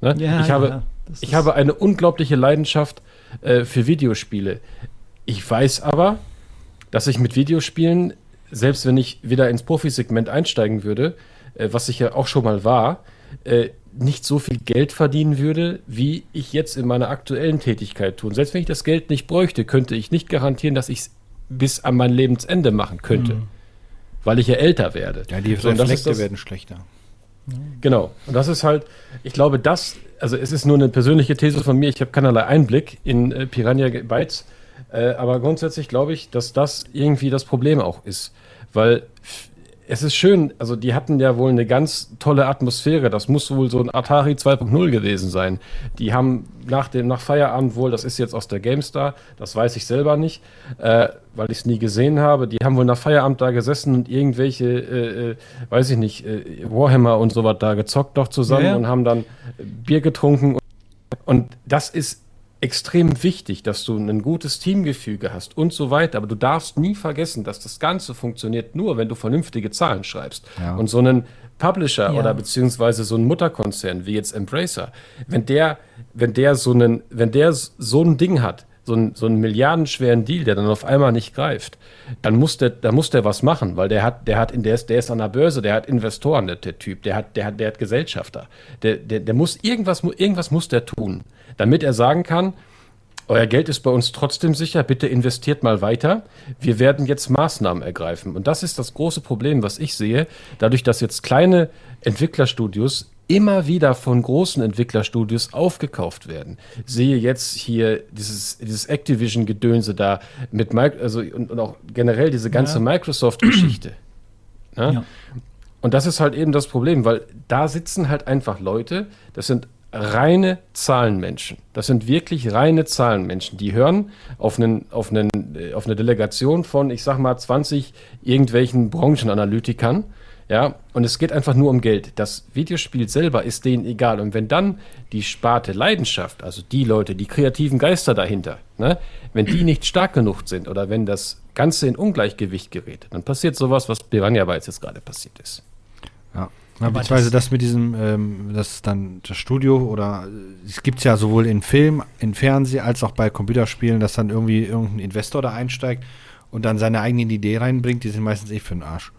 Ne? Ja, ich habe, ja, ich habe eine unglaubliche Leidenschaft äh, für Videospiele. Ich weiß aber, dass ich mit Videospielen, selbst wenn ich wieder ins Profisegment einsteigen würde, äh, was ich ja auch schon mal war, äh, nicht so viel Geld verdienen würde, wie ich jetzt in meiner aktuellen Tätigkeit tue. Und selbst wenn ich das Geld nicht bräuchte, könnte ich nicht garantieren, dass ich es bis an mein Lebensende machen könnte. Weil ich ja älter werde. Ja, die So, das- werden schlechter. Genau. Und das ist halt, ich glaube, das, also es ist nur eine persönliche These von mir, ich habe keinerlei Einblick in äh, Piranha Bytes, äh, aber grundsätzlich glaube ich, dass das irgendwie das Problem auch ist. Weil es ist schön, also die hatten ja wohl eine ganz tolle Atmosphäre. Das muss wohl so ein Atari 2.0 gewesen sein. Die haben nach dem nach Feierabend wohl, das ist jetzt aus der GameStar, das weiß ich selber nicht, äh, weil ich es nie gesehen habe. Die haben wohl nach Feierabend da gesessen und irgendwelche, äh, äh, weiß ich nicht, äh, Warhammer und sowas da gezockt doch zusammen Ja, ja. und haben dann Bier getrunken. Und, und das ist extrem wichtig, dass du ein gutes Teamgefüge hast und so weiter. Aber du darfst nie vergessen, dass das Ganze funktioniert nur, wenn du vernünftige Zahlen schreibst. Ja. Und so einen Publisher Ja. oder beziehungsweise so ein Mutterkonzern wie jetzt Embracer, wenn der, wenn der so einen, wenn der so ein Ding hat, so einen, so einen milliardenschweren Deal, der dann auf einmal nicht greift, dann muss der, dann muss der was machen, weil der hat, der hat, in der ist, der ist an der Börse, der hat Investoren, der, der Typ, der hat, der hat, der hat Gesellschafter, der, der, der muss irgendwas, irgendwas muss der tun, damit er sagen kann, euer Geld ist bei uns trotzdem sicher, bitte investiert mal weiter. Wir werden jetzt Maßnahmen ergreifen. Und das ist das große Problem, was ich sehe, dadurch, dass jetzt kleine Entwicklerstudios immer wieder von großen Entwicklerstudios aufgekauft werden. Sehe jetzt hier dieses, dieses Activision-Gedönse da mit Microsoft, also und, und auch generell diese ganze Ja. Microsoft-Geschichte. Ne? Ja. Und das ist halt eben das Problem, weil da sitzen halt einfach Leute, das sind reine Zahlenmenschen. Das sind wirklich reine Zahlenmenschen. Die hören auf, einen, auf, einen, äh, auf eine Delegation von, ich sag mal, 20 irgendwelchen Branchenanalytikern. Ja, und es geht einfach nur um Geld. Das Videospiel selber ist denen egal. Und wenn dann die Sparte Leidenschaft, also die Leute, die kreativen Geister dahinter, ne, wenn die nicht stark genug sind oder wenn das Ganze in Ungleichgewicht gerät, dann passiert sowas, was Piranha jetzt gerade passiert ist. Ja. Beziehungsweise das, das mit diesem, ähm, das dann das Studio oder es gibt es ja sowohl in Film, in Fernsehen als auch bei Computerspielen, dass dann irgendwie irgendein Investor da einsteigt und dann seine eigene Idee reinbringt, die sind meistens eh für den Arsch.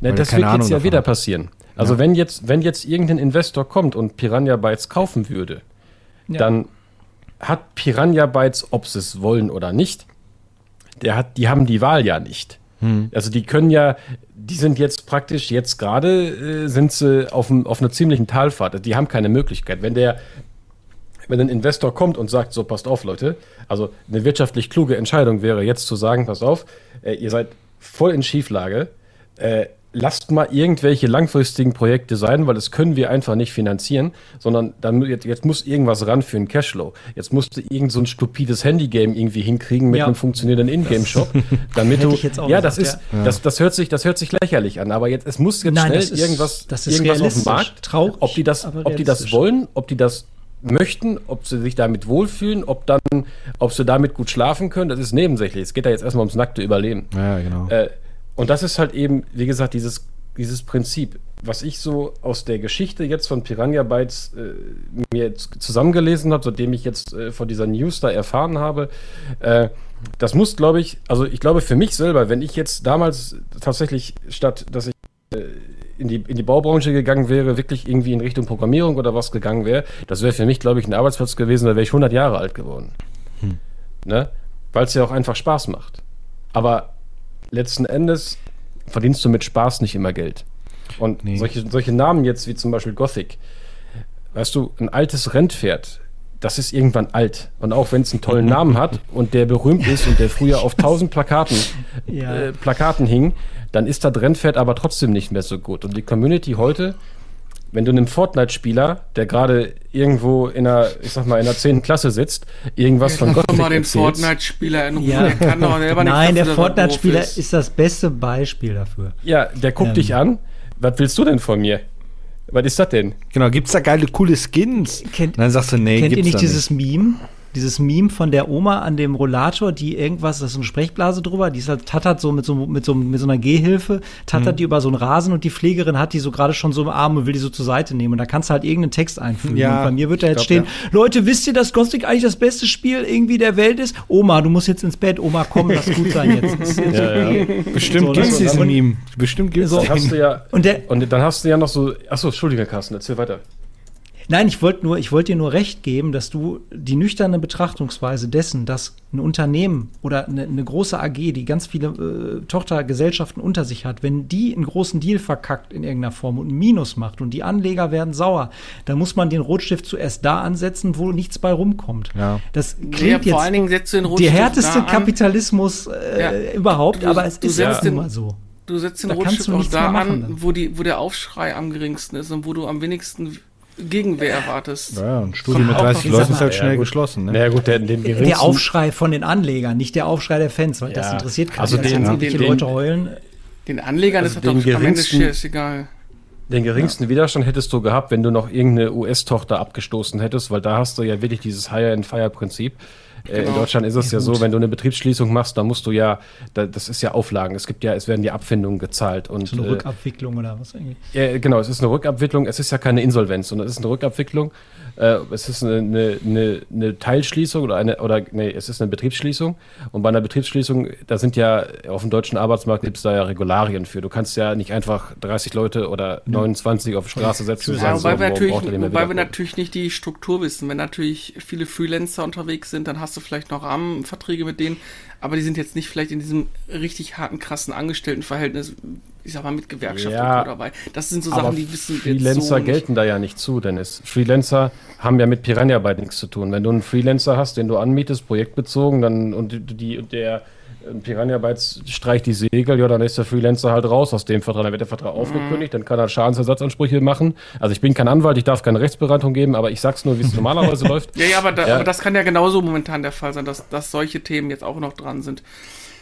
Ne, das wird jetzt ja wieder hat. passieren. Also ja. wenn jetzt, wenn jetzt irgendein Investor kommt und Piranha Bytes kaufen würde, ja. dann hat Piranha Bytes, ob sie es wollen oder nicht, der hat, die haben die Wahl ja nicht. Hm. Also die können ja, die sind jetzt praktisch, jetzt gerade äh, sind sie auf, auf einer ziemlichen Talfahrt. Die haben keine Möglichkeit. Wenn der, wenn ein Investor kommt und sagt, so passt auf, Leute, also eine wirtschaftlich kluge Entscheidung wäre jetzt zu sagen, passt auf, äh, ihr seid voll in Schieflage, äh, lasst mal irgendwelche langfristigen Projekte sein, weil das können wir einfach nicht finanzieren, sondern dann, jetzt, jetzt muss irgendwas ran für einen Cashflow. Jetzt musst du irgend so ein stupides Handygame irgendwie hinkriegen mit ja. einem funktionierenden Ingame-Shop, damit du, ja, das ist, ja. Das, das hört sich, das hört sich lächerlich an, aber jetzt, es muss jetzt Nein, schnell ist, irgendwas, irgendwas auf dem Markt, traurig, ob die das, ob die das wollen, ob die das möchten, ob sie sich damit wohlfühlen, ob dann, ob sie damit gut schlafen können, das ist nebensächlich. Es geht da jetzt erstmal ums nackte Überleben. Ja, genau. Äh, und das ist halt eben, wie gesagt, dieses, dieses Prinzip, was ich so aus der Geschichte jetzt von Piranha Bytes äh, mir zusammengelesen habe, seitdem ich jetzt äh, von dieser News da erfahren habe, äh, das muss, glaube ich, also ich glaube für mich selber, wenn ich jetzt damals tatsächlich statt, dass ich äh, in die, in die Baubranche gegangen wäre, wirklich irgendwie in Richtung Programmierung oder was gegangen wäre, das wäre für mich, glaube ich, ein Arbeitsplatz gewesen, da wäre ich 100 Jahre alt geworden. Hm. Ne? Weil es ja auch einfach Spaß macht. Aber letzten Endes verdienst du mit Spaß nicht immer Geld. Und nee. solche, solche Namen jetzt wie zum Beispiel Gothic, weißt du, ein altes Rennpferd, das ist irgendwann alt. Und auch wenn es einen tollen Namen hat und der berühmt ist und der früher auf tausend Plakaten, ja. äh, Plakaten hing, dann ist das Rennpferd aber trotzdem nicht mehr so gut. Und die Community heute wenn du einem Fortnite-Spieler, der gerade irgendwo in einer, ich sag mal, in der 10. Klasse sitzt, irgendwas von Gott mal den Fortnite-Spieler in Ruhe. Ja. Der kann doch selber nicht Nein, der Fortnite-Spieler ist. ist das beste Beispiel dafür. Ja, der guckt ähm. dich an. Was willst du denn von mir? Was ist das denn? Genau, gibt's da geile, coole Skins? Kennt, dann sagst du, nee, kennt ihr nicht dieses nicht. Meme? Dieses Meme von der Oma an dem Rollator, die irgendwas, das ist eine Sprechblase drüber, die ist halt tattert so mit so, mit so, mit so einer Gehhilfe, tattert mhm. die über so einen Rasen und die Pflegerin hat die so gerade schon so im Arm und will die so zur Seite nehmen. Und da kannst du halt irgendeinen Text einfügen. Ja, und bei mir wird da jetzt glaub, stehen, ja. Leute, wisst ihr, dass Gothic eigentlich das beste Spiel irgendwie der Welt ist? Oma, du musst jetzt ins Bett. Oma, komm, lass gut sein jetzt. jetzt ja, ja. Bestimmt so, gibt's diesen Meme. Bestimmt gibt's so. Hast du ja, und, der, und dann hast du ja noch so, achso, Entschuldige, Carsten, erzähl weiter. Nein, ich wollte nur, ich wollte dir nur recht geben, dass du die nüchterne Betrachtungsweise dessen, dass ein Unternehmen oder eine, eine große AG, die ganz viele äh, Tochtergesellschaften unter sich hat, wenn die einen großen Deal verkackt in irgendeiner Form und ein Minus macht und die Anleger werden sauer, dann muss man den Rotstift zuerst da ansetzen, wo nichts bei rumkommt. Ja. Das klingt ja, vor allen Dingen setzt du den Rotstift der härteste Kapitalismus äh, ja. überhaupt, du, aber es ist ja immer so. Du setzt den da Rotstift auch da an, wo, die, wo der Aufschrei am geringsten ist und wo du am wenigsten Gegenwehr erwartest. Ja, ein Studio mit 30 Leuten ist halt schnell ja, geschlossen. Ne? Ja, gut, der, den der Aufschrei von den Anlegern, nicht der Aufschrei der Fans, weil ja. das interessiert keinen. Also den, den, den, Leute heulen. Den Anlegern also ist das doch am Ende ist egal. Den geringsten ja. Widerstand hättest du gehabt, wenn du noch irgendeine US-Tochter abgestoßen hättest, weil da hast du ja wirklich dieses Hire-and-Fire-Prinzip. Äh, genau. In Deutschland ist es ja, ja so, wenn du eine Betriebsschließung machst, dann musst du ja, das ist ja Auflagen. Es gibt ja, es werden die Abfindungen gezahlt. Und, so eine äh, Rückabwicklung oder was eigentlich? Ja, genau, es ist eine Rückabwicklung. Es ist ja keine Insolvenz, sondern es ist eine Rückabwicklung. Äh, es ist eine, eine, eine, Teilschließung oder eine, oder nee, es ist eine Betriebsschließung. Und bei einer Betriebsschließung, da sind ja auf dem deutschen Arbeitsmarkt gibt es da ja Regularien für. Du kannst ja nicht einfach 30 Leute oder 29 auf die Straße setzen. Ja, wobei, so, wir, natürlich, wobei wir natürlich nicht die Struktur wissen. Wenn natürlich viele Freelancer unterwegs sind, dann hast du vielleicht noch Rahmenverträge mit denen, aber die sind jetzt nicht vielleicht in diesem richtig harten, krassen Angestelltenverhältnis, ich sag mal, mit Gewerkschaft ja, dabei. Das sind so Sachen, die wissen wir Freelancer so gelten da ja nicht zu, Dennis. Freelancer haben ja mit Piranha-Arbeit nichts zu tun. Wenn du einen Freelancer hast, den du anmietest, projektbezogen, dann und die, der Piranha Bytes streicht die Segel, ja, dann ist der Freelancer halt raus aus dem Vertrag, dann wird der Vertrag mhm. aufgekündigt, dann kann er Schadensersatzansprüche machen. Also ich bin kein Anwalt, ich darf keine Rechtsberatung geben, aber ich sag's nur, wie es normalerweise läuft. Ja, ja, aber, da, ja. aber das kann ja genauso momentan der Fall sein, dass, dass solche Themen jetzt auch noch dran sind.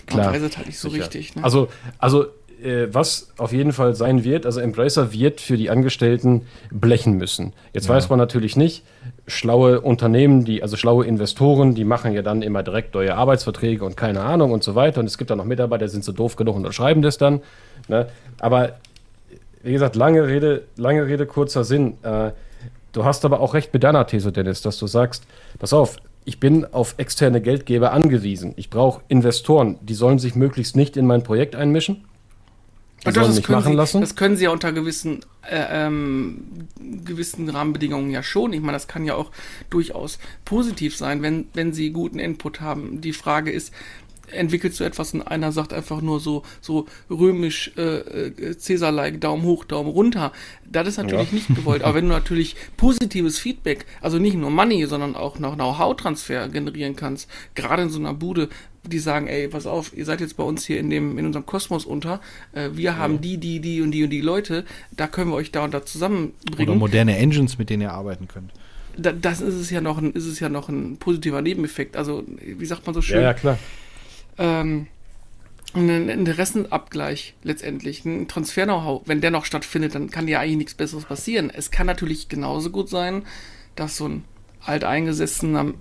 Klar. Man weiß es halt nicht so sicher. richtig. Ne? Also, also äh, was auf jeden Fall sein wird, also Embracer wird für die Angestellten blechen müssen. Jetzt ja. weiß man natürlich nicht, schlaue Unternehmen, die, also schlaue Investoren, die machen ja dann immer direkt neue Arbeitsverträge und keine Ahnung und so weiter. Und es gibt dann noch Mitarbeiter, die sind so doof genug und unterschreiben das dann. Ne? Aber wie gesagt, lange Rede, lange Rede, kurzer Sinn. Äh, du hast aber auch recht mit deiner These, Dennis, dass du sagst, pass auf, ich bin auf externe Geldgeber angewiesen. Ich brauche Investoren, die sollen sich möglichst nicht in mein Projekt einmischen. Die sollen mich machen Sie, lassen. Das können sie ja unter gewissen, äh, ähm, gewissen Rahmenbedingungen ja schon. Ich meine, das kann ja auch durchaus positiv sein, wenn, wenn sie guten Input haben. Die Frage ist, entwickelst du etwas und einer sagt einfach nur so, so römisch äh, äh Cäsar-like, Daumen hoch, Daumen runter. Das ist natürlich ja. nicht gewollt. Aber wenn du natürlich positives Feedback, also nicht nur Money, sondern auch noch Know-how-Transfer generieren kannst, gerade in so einer Bude, die sagen, ey, pass auf, ihr seid jetzt bei uns hier in dem, in unserem Kosmos unter, äh, wir haben ja. die, die, die und die und die Leute, da können wir euch da und da zusammenbringen. Oder moderne Engines, mit denen ihr arbeiten könnt. Da, das ist es ja noch ein, ist es ja noch ein positiver Nebeneffekt. Also, wie sagt man so schön? Ja, ja klar ähm, ein Interessenabgleich letztendlich, ein Transfer-Know-how, wenn der noch stattfindet, dann kann ja eigentlich nichts Besseres passieren. Es kann natürlich genauso gut sein, dass so ein alteingesessener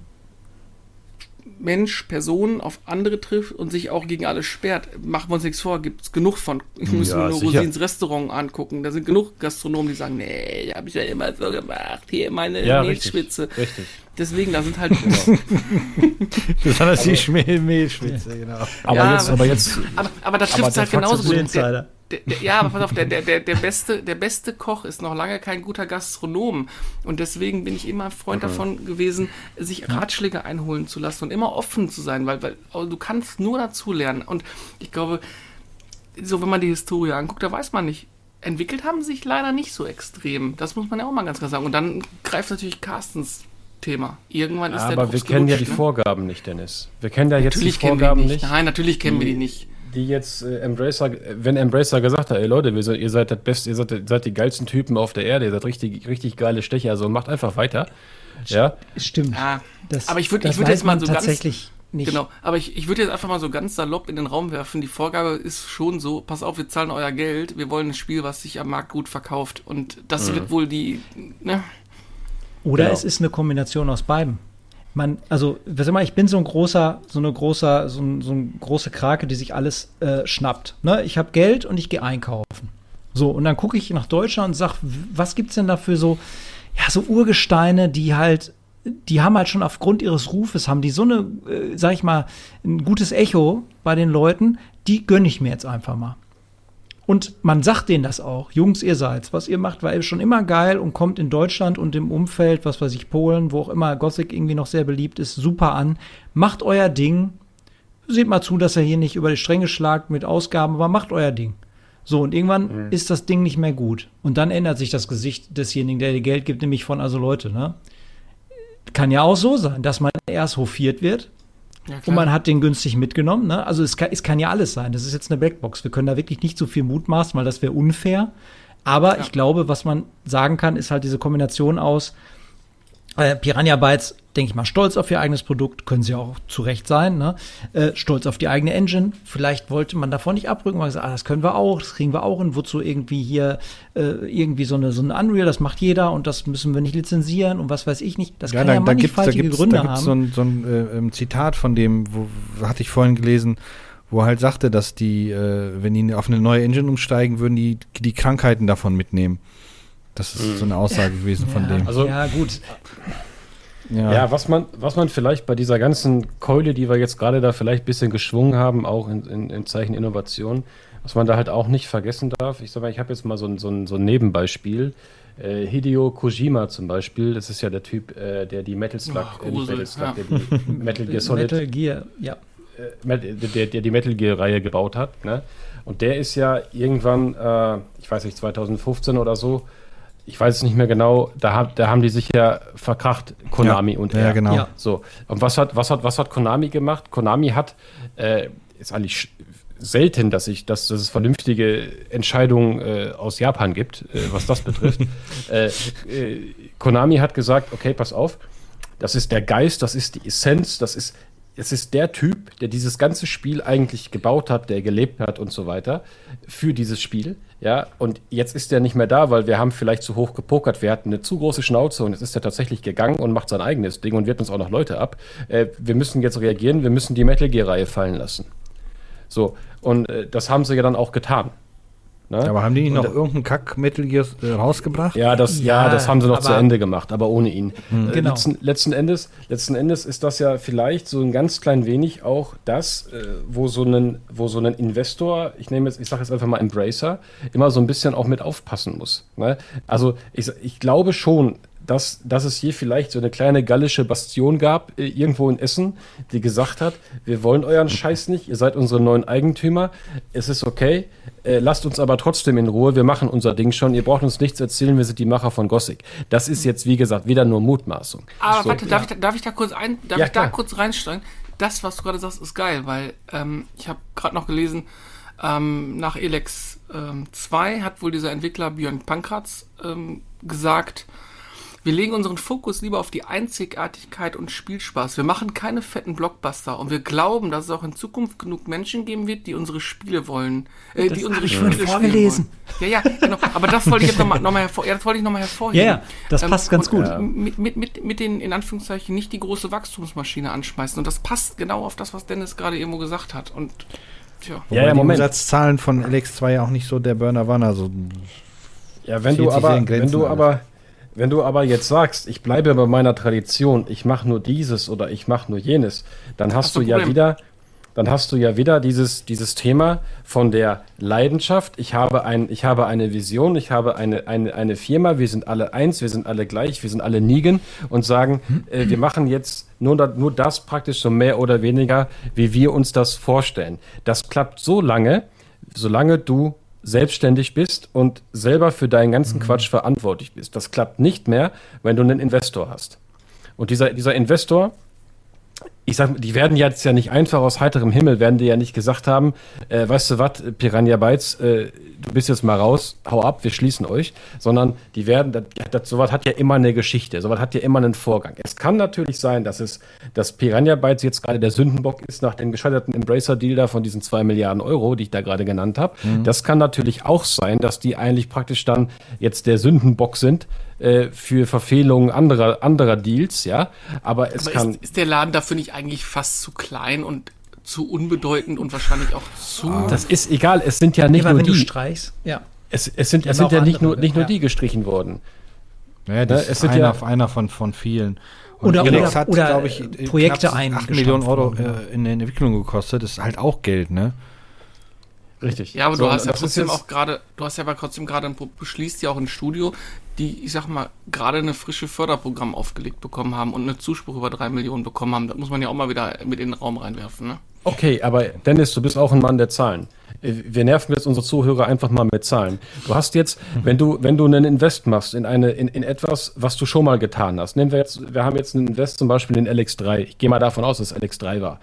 Mensch, Person auf andere trifft und sich auch gegen alles sperrt. Machen wir uns nichts vor, gibt es genug von. Ich muss ja, mir nur Rosins Restaurant angucken. Da sind genug Gastronomen, die sagen, nee, habe ich ja immer so gemacht. Hier meine ja, Mehlschwitze. Richtig, richtig. Deswegen, da sind halt. Besonders die Mehlschwitze, genau. Aber ja, jetzt, aber jetzt. Aber, aber da trifft es halt genauso gut. Der, der, ja, aber pass auf, der, der, der, der, beste, der beste Koch ist noch lange kein guter Gastronom. Und deswegen bin ich immer Freund mhm. davon gewesen, sich Ratschläge einholen zu lassen und immer offen zu sein, weil, weil du kannst nur dazu lernen. Und ich glaube, so wenn man die Historie anguckt, da weiß man nicht, entwickelt haben sich leider nicht so extrem. Das muss man ja auch mal ganz klar sagen. Und dann greift natürlich Carstens Thema. Irgendwann ist Aber der Aber wir kennen ja die ne? Vorgaben nicht, Dennis. Wir kennen ja jetzt natürlich die Vorgaben nicht. nicht. Nein, natürlich kennen wir die nicht. Die jetzt äh, Embracer, wenn Embracer gesagt hat, ey Leute, wir, ihr seid das Beste, ihr seid, seid, die geilsten Typen auf der Erde, ihr seid richtig, richtig geile Stecher, also macht einfach weiter. Ja. Stimmt. Ja, das, aber ich würde ich würd jetzt mal so tatsächlich ganz, nicht. Genau, aber ich, ich würde jetzt einfach mal so ganz salopp in den Raum werfen. Die Vorgabe ist schon so, pass auf, wir zahlen euer Geld, wir wollen ein Spiel, was sich am Markt gut verkauft. Und das mhm. wird wohl die, ne? Oder genau. es ist eine Kombination aus beiden. Man, also, was immer, ich bin so ein großer, so eine großer, so, ein, so eine große Krake, die sich alles äh, schnappt. Ne? Ich habe Geld und ich gehe einkaufen. So, und dann gucke ich nach Deutschland und sage, was gibt's denn da für so, ja, so Urgesteine, die halt, die haben halt schon aufgrund ihres Rufes, haben die so eine, äh, sag ich mal, ein gutes Echo bei den Leuten, die gönne ich mir jetzt einfach mal. Und man sagt denen das auch. Jungs, ihr seid's. Was ihr macht, war schon immer geil und kommt in Deutschland und im Umfeld, was weiß ich, Polen, wo auch immer Gothic irgendwie noch sehr beliebt ist, super an. Macht euer Ding. Seht mal zu, dass er hier nicht über die Stränge schlagt mit Ausgaben, aber macht euer Ding. So, und irgendwann mhm. ist das Ding nicht mehr gut. Und dann ändert sich das Gesicht desjenigen, der dir Geld gibt, nämlich von also Leute, ne? Kann ja auch so sein, dass man erst hofiert wird, ja, und man hat den günstig mitgenommen. Ne? Also es kann, es kann ja alles sein. Das ist jetzt eine Blackbox. Wir können da wirklich nicht so viel mutmaßen, weil das wäre unfair. Aber ja. ich glaube, was man sagen kann, ist halt diese Kombination aus äh, Piranha Bytes denke ich mal, stolz auf ihr eigenes Produkt, können sie auch zu Recht sein, ne? Äh, stolz auf die eigene Engine. Vielleicht wollte man davon nicht abrücken, weil gesagt, ah, das können wir auch, das kriegen wir auch und wozu irgendwie hier äh, irgendwie so eine, so eine Unreal, das macht jeder und das müssen wir nicht lizenzieren und was weiß ich nicht. Das ja, kann da, ja mannigfaltige da Gründe da gibt's haben. so ein, so ein äh, ähm, Zitat von dem, wo hatte ich vorhin gelesen, wo er halt sagte, dass die, äh, wenn die auf eine neue Engine umsteigen, würden die die Krankheiten davon mitnehmen. Das ist mhm. so eine Aussage gewesen ja, von dem. Also, ja, gut. Ja. ja, was, man, was man vielleicht bei dieser ganzen Keule, die wir jetzt gerade da vielleicht ein bisschen geschwungen haben, auch in, in, in, Zeichen Innovation, was man da halt auch nicht vergessen darf. Ich sag mal, ich habe jetzt mal so ein, so ein, so ein Nebenbeispiel. Äh, Hideo Kojima zum Beispiel, das ist ja der Typ, äh, der die Metal Slug, oh, äh, Metal Slug, ja. der die Metal Gear Solid, Metal Gear, ja. Äh, der, der die Metal Gear-Reihe gebaut hat. Ne? Und der ist ja irgendwann, äh, ich weiß nicht, 2015 oder so, ich weiß es nicht mehr genau, da, da haben die sich ja verkracht, Konami ja, und er. Ja, genau. Ja. So. Und was hat, was hat, was hat Konami gemacht? Konami hat, äh, ist eigentlich selten, dass, ich, dass, dass es vernünftige Entscheidungen äh, aus Japan gibt, äh, was das betrifft. Äh, äh, Konami hat gesagt, okay, pass auf, das ist der Geist, das ist die Essenz, das ist es ist der Typ, der dieses ganze Spiel eigentlich gebaut hat, der gelebt hat und so weiter für dieses Spiel. Ja, und jetzt ist er nicht mehr da, weil wir haben vielleicht zu hoch gepokert. Wir hatten eine zu große Schnauze und jetzt ist er tatsächlich gegangen und macht sein eigenes Ding und wird uns auch noch Leute ab. Äh, wir müssen jetzt reagieren, wir müssen die Metal Gear-Reihe fallen lassen. So, und äh, das haben sie ja dann auch getan. Ne? Aber haben die nicht noch da- irgendein Kackmittel hier äh, rausgebracht? Ja, das, ja, Ja, das haben sie noch zu Ende gemacht, aber ohne ihn. Äh, Genau. Letzten, letzten, Endes, letzten Endes ist das ja vielleicht so ein ganz klein wenig auch das, äh, wo so ein, wo so ein Investor, ich nehme jetzt, ich sage jetzt einfach mal Embracer, immer so ein bisschen auch mit aufpassen muss. Ne? Also ich, ich glaube schon, dass, dass es hier vielleicht so eine kleine gallische Bastion gab, äh, irgendwo in Essen, die gesagt hat, wir wollen euren Scheiß nicht, ihr seid unsere neuen Eigentümer, es ist okay, äh, lasst uns aber trotzdem in Ruhe, wir machen unser Ding schon, ihr braucht uns nichts erzählen, wir sind die Macher von Gothic. Das ist jetzt, wie gesagt, wieder nur Mutmaßung. Aber So, warte, darf, ich, da- darf ich da kurz ein, darf Ja, ich da klar. kurz reinsteigen? Das, was du gerade sagst, ist geil, weil ähm, ich habe gerade noch gelesen, ähm, nach Elex ähm, 2 hat wohl dieser Entwickler Björn Pankratz ähm, gesagt, wir legen unseren Fokus lieber auf die Einzigartigkeit und Spielspaß. Wir machen keine fetten Blockbuster und wir glauben, dass es auch in Zukunft genug Menschen geben wird, die unsere Spiele wollen. Äh, die unsere ich Spiele spielen vorgelesen. wollen. Ja, ja, genau. Aber das wollte ich jetzt nochmal noch mal hervor, ja, das wollte ich noch mal hervorheben. Ja, ja, das passt ganz und, gut. Und mit, mit, mit, mit den, in Anführungszeichen, nicht die große Wachstumsmaschine anschmeißen. Und das passt genau auf das, was Dennis gerade irgendwo gesagt hat. Und, tja. Ja, ja, die Moment. Umsatzzahlen von LX2 ja auch nicht so der Burner waren. Also Ja, wenn du aber, wenn du aber, wenn du aber jetzt sagst, ich bleibe bei meiner Tradition, ich mache nur dieses oder ich mache nur jenes, dann hast Hast du ja wieder, dann hast du ja wieder dieses, dieses Thema von der Leidenschaft. Ich habe ein, ich habe eine Vision, ich habe eine, eine, eine Firma, wir sind alle eins, wir sind alle gleich, wir sind alle Nigen und sagen, äh, wir machen jetzt nur, nur das praktisch so mehr oder weniger, wie wir uns das vorstellen. Das klappt so lange, solange du selbstständig bist und selber für deinen ganzen Quatsch verantwortlich bist. Das klappt nicht mehr, wenn du einen Investor hast. Und dieser, dieser Investor, ich sag, mal, die werden jetzt ja nicht einfach aus heiterem Himmel, werden die ja nicht gesagt haben, äh, weißt du was, Piranha Bytes, äh, du bist jetzt mal raus, hau ab, wir schließen euch, sondern die werden, das, das, sowas hat ja immer eine Geschichte, sowas hat ja immer einen Vorgang. Es kann natürlich sein, dass es, dass Piranha Bytes jetzt gerade der Sündenbock ist nach dem gescheiterten Embracer-Deal da von diesen zwei Milliarden Euro, die ich da gerade genannt habe. Das kann natürlich auch sein, dass die eigentlich praktisch dann jetzt der Sündenbock sind, äh, für Verfehlungen anderer, anderer Deals, ja. Aber es Aber kann. ist, ist der Laden dafür nicht eigentlich fast zu klein und zu unbedeutend und wahrscheinlich auch zu. Das ist egal, es sind ja nicht Immer nur wenn du die. streichst, ja. Es, es sind, es sind ja nicht nur, nicht nur ja. die gestrichen worden. naja, das Ne, es ist sind einer, ja- auf einer von, von vielen. Und Oder- oder- hat, oder, glaube ich, Projekte knapp 8 eingestampft Millionen Euro worden, ja. äh, in der Entwicklung gekostet. Das ist halt auch Geld, ne? Richtig. Ja, aber So, du hast ja trotzdem auch gerade, du hast ja aber trotzdem gerade, beschließt ja auch ein Studio, die, ich sag mal, gerade eine frische Förderprogramm aufgelegt bekommen haben und eine Zuspruch über drei Millionen bekommen haben. Das muss man ja auch mal wieder mit in den Raum reinwerfen, ne? Okay, aber Dennis, du bist auch ein Mann der Zahlen. Äh, Wir nerven jetzt unsere Zuhörer einfach mal mit Zahlen. Du hast jetzt, wenn du, wenn du einen Invest machst in eine, in, in etwas, was du schon mal getan hast. Nehmen wir jetzt, wir haben jetzt einen Invest zum Beispiel in LX3. Ich gehe mal davon aus, dass es LX3 war.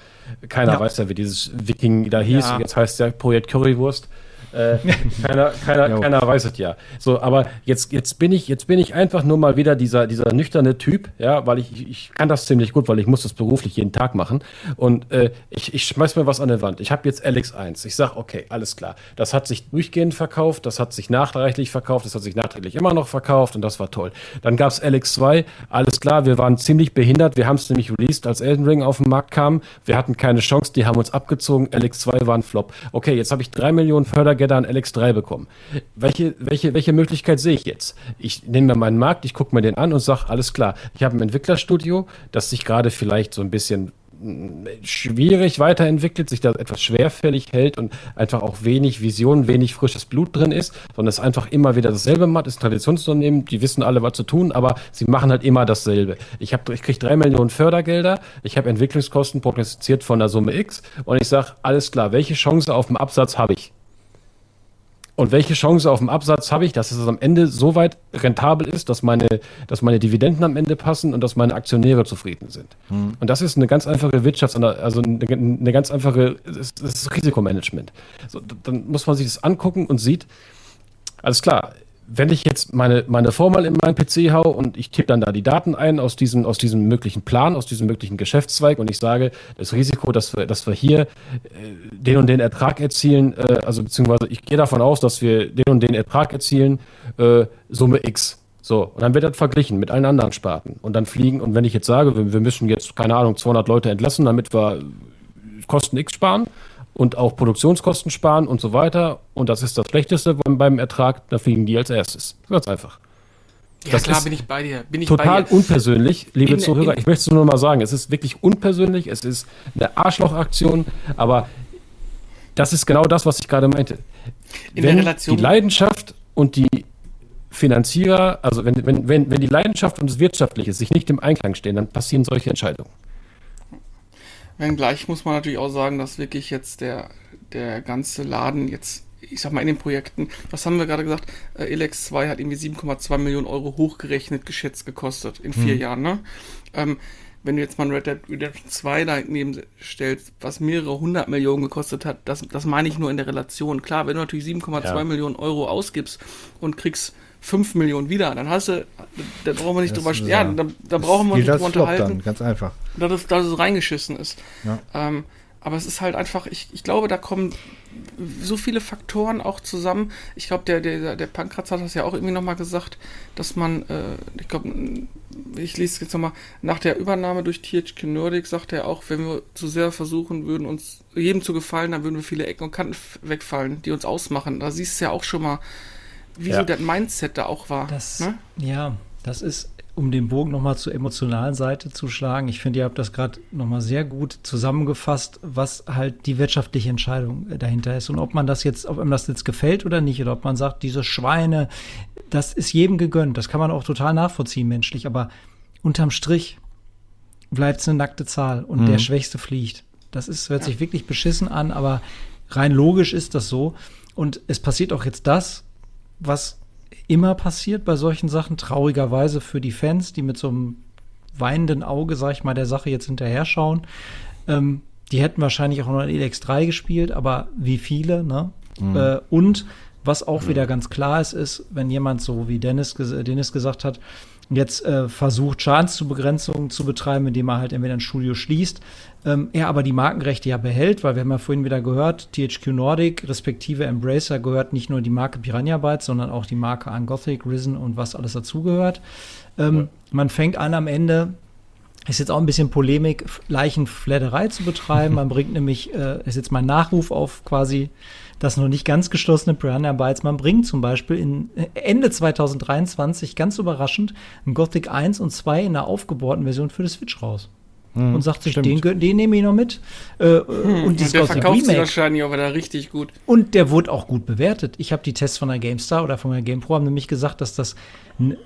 Keiner Ja. weiß ja, wie dieses Viking da hieß. Ja. Jetzt heißt der Projekt Currywurst. Äh, keiner, keiner, keiner weiß es ja. So, aber jetzt, jetzt bin ich, jetzt bin ich einfach nur mal wieder dieser, dieser nüchterne Typ, ja, weil ich, ich kann das ziemlich gut, weil ich muss das beruflich jeden Tag machen. Und äh, ich, ich schmeiß mir was an der Wand. Ich habe jetzt LX1. Ich sag, okay, alles klar. Das hat sich durchgehend verkauft, das hat sich nachträglich verkauft, das hat sich nachträglich immer noch verkauft und das war toll. Dann gab's LX2, alles klar, wir waren ziemlich behindert. Wir haben es nämlich released, als Elden Ring auf den Markt kam. Wir hatten keine Chance, die haben uns abgezogen. LX2 war ein Flop. Okay, jetzt habe ich drei Millionen Fördergelder an LX3 bekommen. Welche, welche, welche Möglichkeit sehe ich jetzt? Ich nehme mir meinen Markt, ich gucke mir den an und sage, alles klar, ich habe ein Entwicklerstudio, das sich gerade vielleicht so ein bisschen mh, schwierig weiterentwickelt, sich da etwas schwerfällig hält und einfach auch wenig Vision, wenig frisches Blut drin ist, sondern es einfach immer wieder dasselbe macht, ist ein Traditionsunternehmen, die wissen alle, was zu tun, aber sie machen halt immer dasselbe. Ich, ich kriege drei Millionen Fördergelder, ich habe Entwicklungskosten prognostiziert von der Summe X und ich sage, alles klar, welche Chance auf dem Absatz habe ich? Und welche Chance auf dem Absatz habe ich, dass es am Ende so weit rentabel ist, dass meine, dass meine Dividenden am Ende passen und dass meine Aktionäre zufrieden sind? Und das ist eine ganz einfache Wirtschafts-, also eine, eine ganz einfache, das ist, Risikomanagement. So, dann muss man sich das angucken und sieht, alles klar, wenn ich jetzt meine, meine Formel in meinen PC hau und ich tippe dann da die Daten ein aus diesem, aus diesem möglichen Plan, aus diesem möglichen Geschäftszweig und ich sage, das Risiko, dass wir, dass wir hier äh, den und den Ertrag erzielen, äh, also beziehungsweise ich gehe davon aus, dass wir den und den Ertrag erzielen, äh, Summe X. So, und dann wird das verglichen mit allen anderen Sparten. Und dann fliegen, und wenn ich jetzt sage, wir, wir müssen jetzt, keine Ahnung, 200 Leute entlassen, damit wir Kosten X sparen, und auch Produktionskosten sparen und so weiter. Und das ist das Schlechteste beim, beim Ertrag, da fliegen die als erstes. Ganz einfach. Ja, Das klar, bin ich bei dir. Bin ich Total bei dir. unpersönlich, liebe In- Zuhörer. in- Ich möchte es nur noch mal sagen, es ist wirklich unpersönlich, es ist eine Arschlochaktion, aber das ist genau das, was ich gerade meinte. In der wenn Relation- die Leidenschaft und die Finanzierer, also wenn, wenn, wenn, wenn die Leidenschaft und das Wirtschaftliche sich nicht im Einklang stehen, dann passieren solche Entscheidungen. Wenngleich muss man natürlich auch sagen, dass wirklich jetzt der, der ganze Laden jetzt, ich sag mal, in den Projekten, was haben wir gerade gesagt? Äh, Elex 2 hat irgendwie 7,2 Millionen Euro hochgerechnet, geschätzt gekostet in vier Jahren, ne? Ähm, wenn du jetzt mal Red Dead Redemption 2 daneben stellst, was mehrere hundert Millionen gekostet hat, das, das meine ich nur in der Relation. Klar, wenn du natürlich 7,2 Ja. Millionen Euro ausgibst und kriegst 5 Millionen wieder, dann hast du, da brauchen wir nicht Das drüber, ja, da, da brauchen wir nicht drüber unterhalten dann, ganz einfach. Dass es, dass es reingeschissen ist. Ja. Ähm, aber es ist halt einfach, ich, ich glaube, da kommen so viele Faktoren auch zusammen. Ich glaube, der, der, der Pankratz hat das ja auch irgendwie nochmal gesagt, dass man, äh, ich glaube, ich lese es jetzt nochmal, nach der Übernahme durch THQ Nordic sagt er auch, wenn wir zu sehr versuchen würden, uns jedem zu gefallen, dann würden wir viele Ecken und Kanten wegfallen, die uns ausmachen. Da siehst du ja auch schon mal, wie Ja. so das Mindset da auch war. Das, ne? Ja, das ist, um den Bogen nochmal zur emotionalen Seite zu schlagen. Ich finde, ihr habt das gerade nochmal sehr gut zusammengefasst, was halt die wirtschaftliche Entscheidung äh, dahinter ist. Und ob man das jetzt, ob einem das jetzt gefällt oder nicht, oder ob man sagt, diese Schweine, das ist jedem gegönnt. Das kann man auch total nachvollziehen menschlich. Aber unterm Strich bleibt es eine nackte Zahl und Mhm. der Schwächste fliegt. Das ist, hört sich wirklich beschissen an, aber rein logisch ist das so. Und es passiert auch jetzt das, was immer passiert bei solchen Sachen, traurigerweise für die Fans, die mit so einem weinenden Auge, sag ich mal, der Sache jetzt hinterher schauen. Ähm, die hätten wahrscheinlich auch noch in Elex 3 gespielt, aber wie viele, ne? Äh, und was auch wieder ganz klar ist, ist, wenn jemand so wie Dennis, ges- Dennis gesagt hat, jetzt äh, versucht, Schadenszubegrenzung zu betreiben, indem er halt entweder ein Studio schließt, ähm, er aber die Markenrechte ja behält, weil wir haben ja vorhin wieder gehört, THQ Nordic respektive Embracer gehört nicht nur die Marke Piranha Bytes, sondern auch die Marke Angothic, Risen und was alles dazugehört. Ähm, Man fängt an am Ende, ist jetzt auch ein bisschen Polemik, Leichenfledderei zu betreiben. Man bringt nämlich, äh, ist jetzt mein Nachruf auf quasi das noch nicht ganz geschlossene Piranha Bytes. Man bringt zum Beispiel in äh, Ende 2023 ganz überraschend ein Gothic 1 und 2 in einer aufgebohrten Version für die Switch raus. Und sagt sich, stimmt. den, den nehme ich noch mit. Äh, und dieses der verkauft sich wahrscheinlich auch wieder richtig gut. Und der wurde auch gut bewertet. Ich habe die Tests von der GameStar oder von der GamePro haben nämlich gesagt, dass das eine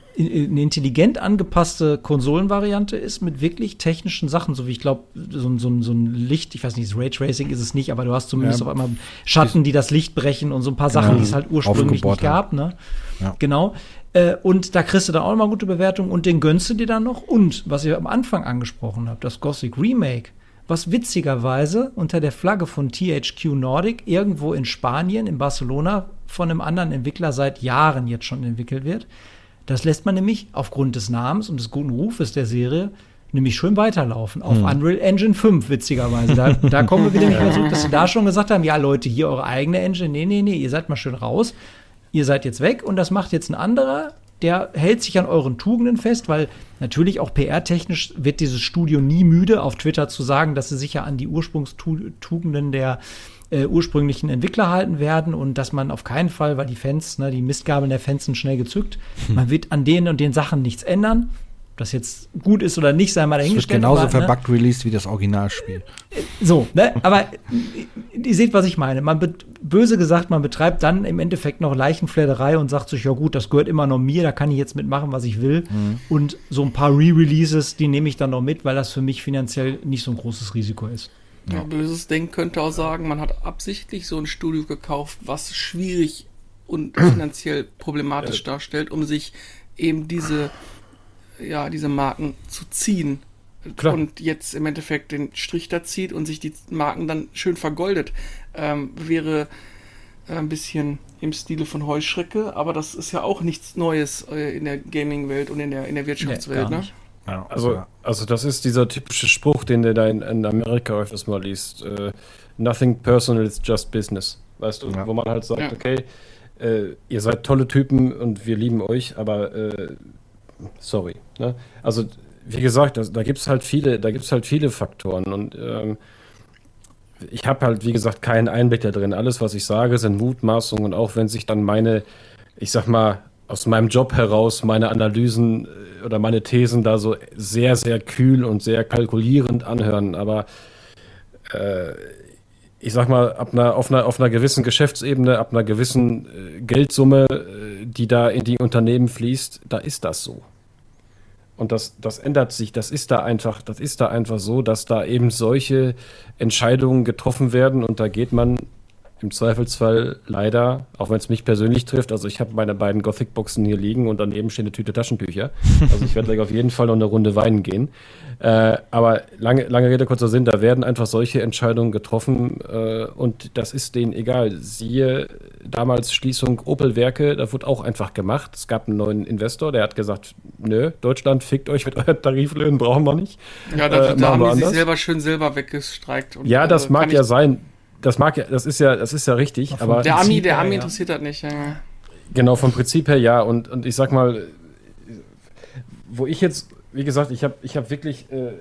intelligent angepasste Konsolenvariante ist mit wirklich technischen Sachen, so wie ich glaube, so, ein- so, ein- so ein Licht, ich weiß nicht, Raytracing ist es nicht, aber du hast zumindest Ja. auf einmal Schatten, die das Licht brechen und so ein paar Sachen, Genau. die es halt ursprünglich nicht gab, ne? Ja. Genau. Äh, und da kriegst du dann auch nochmal gute Bewertungen und den gönnst du dir dann noch. Und was ihr am Anfang angesprochen habt, das Gothic Remake, was witzigerweise unter der Flagge von THQ Nordic irgendwo in Spanien, in Barcelona, von einem anderen Entwickler seit Jahren jetzt schon entwickelt wird. Das lässt man nämlich aufgrund des Namens und des guten Rufes der Serie nämlich schön weiterlaufen. Auf Unreal Engine 5, witzigerweise. Da, da kommen wir wieder nicht mehr zurück, dass sie da schon gesagt haben, ja Leute, hier eure eigene Engine. Nee, nee, nee, ihr seid mal schön raus. Ihr seid jetzt weg und das macht jetzt ein anderer, der hält sich an euren Tugenden fest, weil natürlich auch PR-technisch wird dieses Studio nie müde, auf Twitter zu sagen, dass sie sich ja an die Ursprungstugenden der äh, ursprünglichen Entwickler halten werden und dass man auf keinen Fall, weil die Fans, ne, die Mistgabeln der Fans sind schnell gezückt, man wird an denen und den Sachen nichts ändern. Ob das jetzt gut ist oder nicht, sei mal Es wird dahingestellt. genauso aber, ne, verbuggt released wie das Originalspiel. so, ne? Aber ihr seht, was ich meine. Man böse gesagt, man betreibt dann im Endeffekt noch Leichenfledderei und sagt sich, ja gut, das gehört immer noch mir, da kann ich jetzt mitmachen, was ich will. Und so ein paar Re-Releases, die nehme ich dann noch mit, weil das für mich finanziell nicht so ein großes Risiko ist. Ja. Böses Denken könnte auch sagen, man hat absichtlich so ein Studio gekauft, was schwierig und finanziell problematisch darstellt, um sich eben diese, ja, diese Marken zu ziehen. Klar. Und jetzt im Endeffekt den Strich da zieht und sich die Marken dann schön vergoldet. Ähm, wäre äh, ein bisschen im Stile von Heuschrecke, aber das ist ja auch nichts Neues äh, in der Gaming-Welt und in der, in der Wirtschaftswelt, gar ne? nicht. Also, also das ist dieser typische Spruch, den du da in, in Amerika öfters mal liest. Äh, Nothing personal, it's just business. Weißt du, Ja. wo man halt sagt, Ja. okay, äh, ihr seid tolle Typen und wir lieben euch, aber äh, sorry. Ne? Also, wie gesagt, das, da gibt es halt viele, da gibt's halt viele Faktoren und ähm, ich habe halt, wie gesagt, keinen Einblick da drin. Alles, was ich sage, sind Mutmaßungen, auch wenn sich dann meine, ich sag mal, aus meinem Job heraus meine Analysen äh, oder meine Thesen da so sehr, sehr kühl und sehr kalkulierend anhören. Aber äh, ich sag mal, ab einer, auf, einer, auf einer gewissen Geschäftsebene, ab einer gewissen äh, Geldsumme, äh, die da in die Unternehmen fließt, da ist das so. Und das, das ändert sich, das ist da einfach, das ist da einfach so, dass da eben solche Entscheidungen getroffen werden und da geht man im Zweifelsfall leider, auch wenn es mich persönlich trifft, also ich habe meine beiden Gothic-Boxen hier liegen und daneben steht eine Tüte Taschentücher. Also ich werde gleich auf jeden Fall noch eine Runde weinen gehen. Äh, aber lange, lange Rede, kurzer Sinn, da werden einfach solche Entscheidungen getroffen äh, und das ist denen egal. Siehe damals Schließung Opel-Werke, da wurde auch einfach gemacht. Es gab einen neuen Investor, der hat gesagt, nö, Deutschland fickt euch mit euren Tariflöhnen, brauchen wir nicht. Ja, da, äh, da haben die sich selber schön selber weggestreikt. Und, ja, das äh, mag ja sein das mag ja, das ist ja, das ist ja richtig, Ach, aber. Der Ami, der Ami interessiert das nicht, ja. Genau, vom Prinzip her ja. Und, und ich sag mal, wo ich jetzt, wie gesagt, ich habe ich hab wirklich, äh,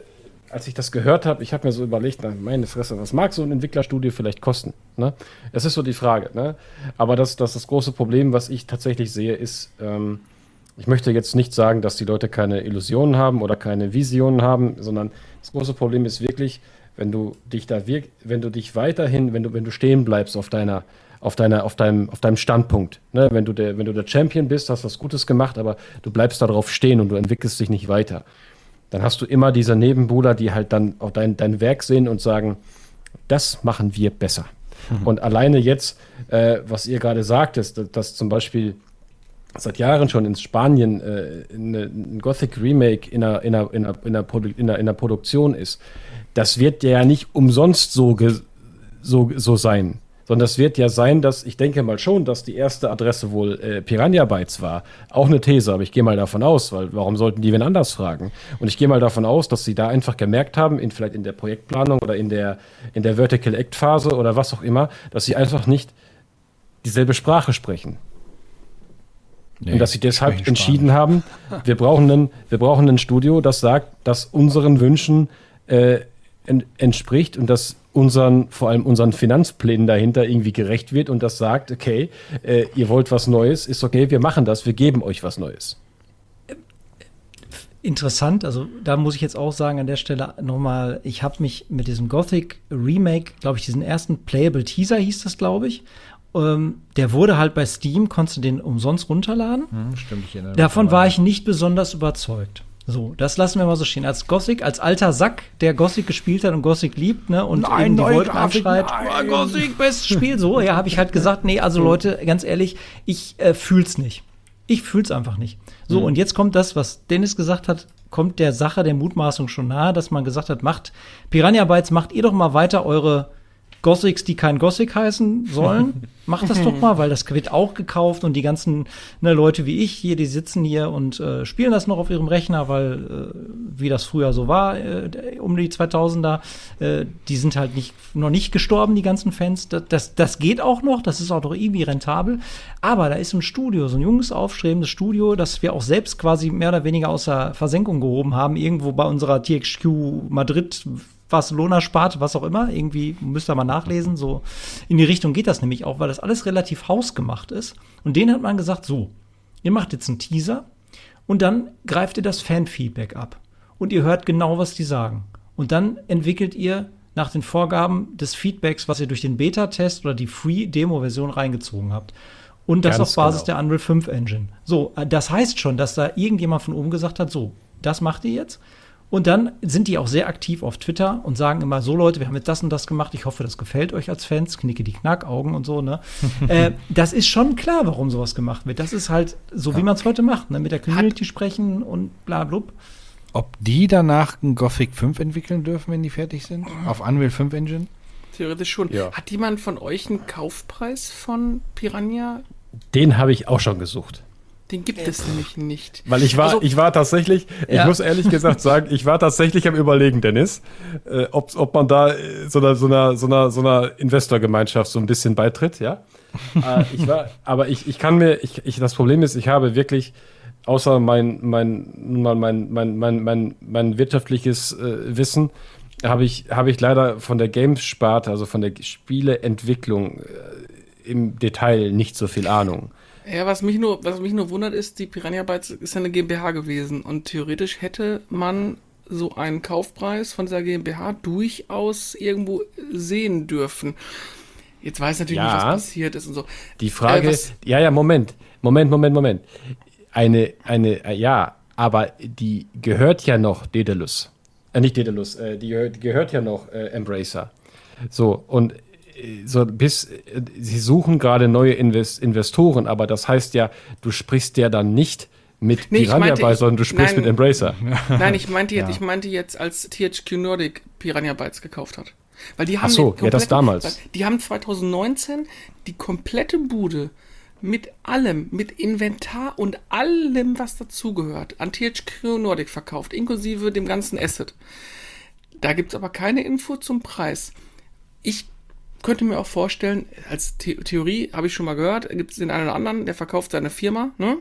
als ich das gehört habe, ich habe mir so überlegt, na, meine Fresse, was mag so ein Entwicklerstudio vielleicht kosten? Ne? Das ist so die Frage. Ne? Aber das, das, das große Problem, was ich tatsächlich sehe, ist, ähm, ich möchte jetzt nicht sagen, dass die Leute keine Illusionen haben oder keine Visionen haben, sondern das große Problem ist wirklich, wenn du dich da wirk wenn du dich weiterhin, wenn du, wenn du stehen bleibst auf deiner, auf deiner, auf deinem, auf deinem Standpunkt. Ne? Wenn du der, wenn du der Champion bist, hast was Gutes gemacht, aber du bleibst darauf stehen und du entwickelst dich nicht weiter. Dann hast du immer diese Nebenbuhler, die halt dann auch dein, dein Werk sehen und sagen, das machen wir besser. Mhm. Und alleine jetzt, äh, was ihr gerade sagt, ist, dass, dass zum Beispiel seit Jahren schon in Spanien äh, ein Gothic Remake in einer, in, einer, in, einer, in, einer Produ in, einer, in einer Produktion ist das wird ja nicht umsonst so, so, so sein. Sondern das wird ja sein, dass ich denke mal schon, dass die erste Adresse wohl äh, Piranha Bytes war. Auch eine These, aber ich gehe mal davon aus, weil warum sollten die wen anders fragen? Und ich gehe mal davon aus, dass sie da einfach gemerkt haben, in, vielleicht in der Projektplanung oder in der, in der Vertical Act Phase oder was auch immer, dass sie einfach nicht dieselbe Sprache sprechen. Nee, und dass sie deshalb entschieden haben, wir brauchen, ein, wir brauchen ein Studio, das sagt, dass unseren Wünschen äh, entspricht und das unseren, vor allem unseren Finanzplänen dahinter irgendwie gerecht wird und das sagt, okay, äh, ihr wollt was Neues, ist okay, wir machen das, wir geben euch was Neues. Interessant, also da muss ich jetzt auch sagen an der Stelle nochmal, ich habe mich mit diesem Gothic Remake, glaube ich, diesen ersten Playable Teaser hieß das, glaube ich, ähm, der wurde halt bei Steam, konntest du den umsonst runterladen. Hm, stimmt, ich Davon war ich nicht besonders überzeugt. So, das lassen wir mal so stehen. Als Gothic, als alter Sack, der Gothic gespielt hat und Gothic liebt, ne, und nein, eben die Wolken abschreit, oh, Gothic, bestes Spiel, so, ja, habe ich halt gesagt, nee, also Leute, ganz ehrlich, ich äh, fühl's nicht. Ich fühl's einfach nicht. So, mhm. und jetzt kommt das, was Dennis gesagt hat, kommt der Sache der Mutmaßung schon nahe, dass man gesagt hat, macht Piranha Bytes, macht ihr doch mal weiter eure Gothics, die kein Gothic heißen sollen. Macht das doch mal, weil das wird auch gekauft und die ganzen ne, Leute wie ich hier, die sitzen hier und äh, spielen das noch auf ihrem Rechner, weil äh, wie das früher so war, äh, um die 2000er, äh, die sind halt nicht, noch nicht gestorben, die ganzen Fans. Das, das, das geht auch noch, das ist auch noch irgendwie rentabel. Aber da ist ein Studio, so ein junges, aufstrebendes Studio, das wir auch selbst quasi mehr oder weniger aus der Versenkung gehoben haben, irgendwo bei unserer THQ Madrid Barcelona spart, was auch immer. Irgendwie müsst ihr mal nachlesen. So in die Richtung geht das nämlich auch, weil das alles relativ hausgemacht ist. Und denen hat man gesagt, so, ihr macht jetzt einen Teaser und dann greift ihr das Fanfeedback ab. Und ihr hört genau, was die sagen. Und dann entwickelt ihr nach den Vorgaben des Feedbacks, was ihr durch den Beta-Test oder die Free-Demo-Version reingezogen habt. Und das Ganz auf Basis genau. der Unreal 5 Engine. So, äh, das heißt schon, dass da irgendjemand von oben gesagt hat, so, das macht ihr jetzt. Und dann sind die auch sehr aktiv auf Twitter und sagen immer so, Leute, wir haben jetzt das und das gemacht. Ich hoffe, das gefällt euch als Fans. Knicke die Knackaugen und so, ne? äh, das ist schon klar, warum sowas gemacht wird. Das ist halt so, wie man es heute macht, ne? Mit der Community Hat sprechen und bla blub. Ob die danach ein Gothic 5 entwickeln dürfen, wenn die fertig sind? Auf Unreal 5 Engine? Theoretisch schon. Ja. Hat jemand von euch einen Kaufpreis von Piranha? Den habe ich auch schon gesucht. Den gibt es nämlich nicht. Weil ich war, also, ich war tatsächlich, ja. ich muss ehrlich gesagt sagen, ich war tatsächlich am überlegen, Dennis, äh, ob, ob man da äh, so einer, so einer, so einer, so einer Investorgemeinschaft so ein bisschen beitritt, ja. äh, ich war, aber ich, ich kann mir, ich, ich, das Problem ist, ich habe wirklich, außer mein, mein, mein, mein, mein, mein, mein, mein wirtschaftliches äh, Wissen, habe ich, hab ich leider von der Games-Sparte, also von der Spieleentwicklung äh, im Detail nicht so viel Ahnung. Ja, was mich nur, was mich nur wundert, ist, die Piranha Bytes ist ja eine GmbH gewesen und theoretisch hätte man so einen Kaufpreis von dieser GmbH durchaus irgendwo sehen dürfen. Jetzt weiß ich natürlich Ja. nicht, was passiert ist und so. Die Frage, Äh, ja, ja, Moment, Moment, Moment, Moment. Eine, eine, äh, ja, aber die gehört ja noch Daedalus. Äh, nicht Daedalus, äh, die, gehört- die gehört ja noch äh, Embracer. So, und äh, so bis, sie suchen gerade neue Invest Investoren, aber das heißt ja, du sprichst ja dann nicht mit Nee, Piranha meinte- Bytes, sondern du sprichst nein. mit Embracer. Nein, ich meinte jetzt, Ja. ich meinte jetzt, als THQ Nordic Piranha Bytes gekauft hat. Weil die Ach haben so, den ja, das damals. Die haben 2019 die komplette Bude mit allem, mit Inventar und allem, was dazugehört, an THQ Nordic verkauft, inklusive dem ganzen Asset. Da gibt's aber keine Info zum Preis. Ich könnte mir auch vorstellen, als The Theorie habe ich schon mal gehört, gibt es den einen oder anderen, der verkauft seine Firma, ne?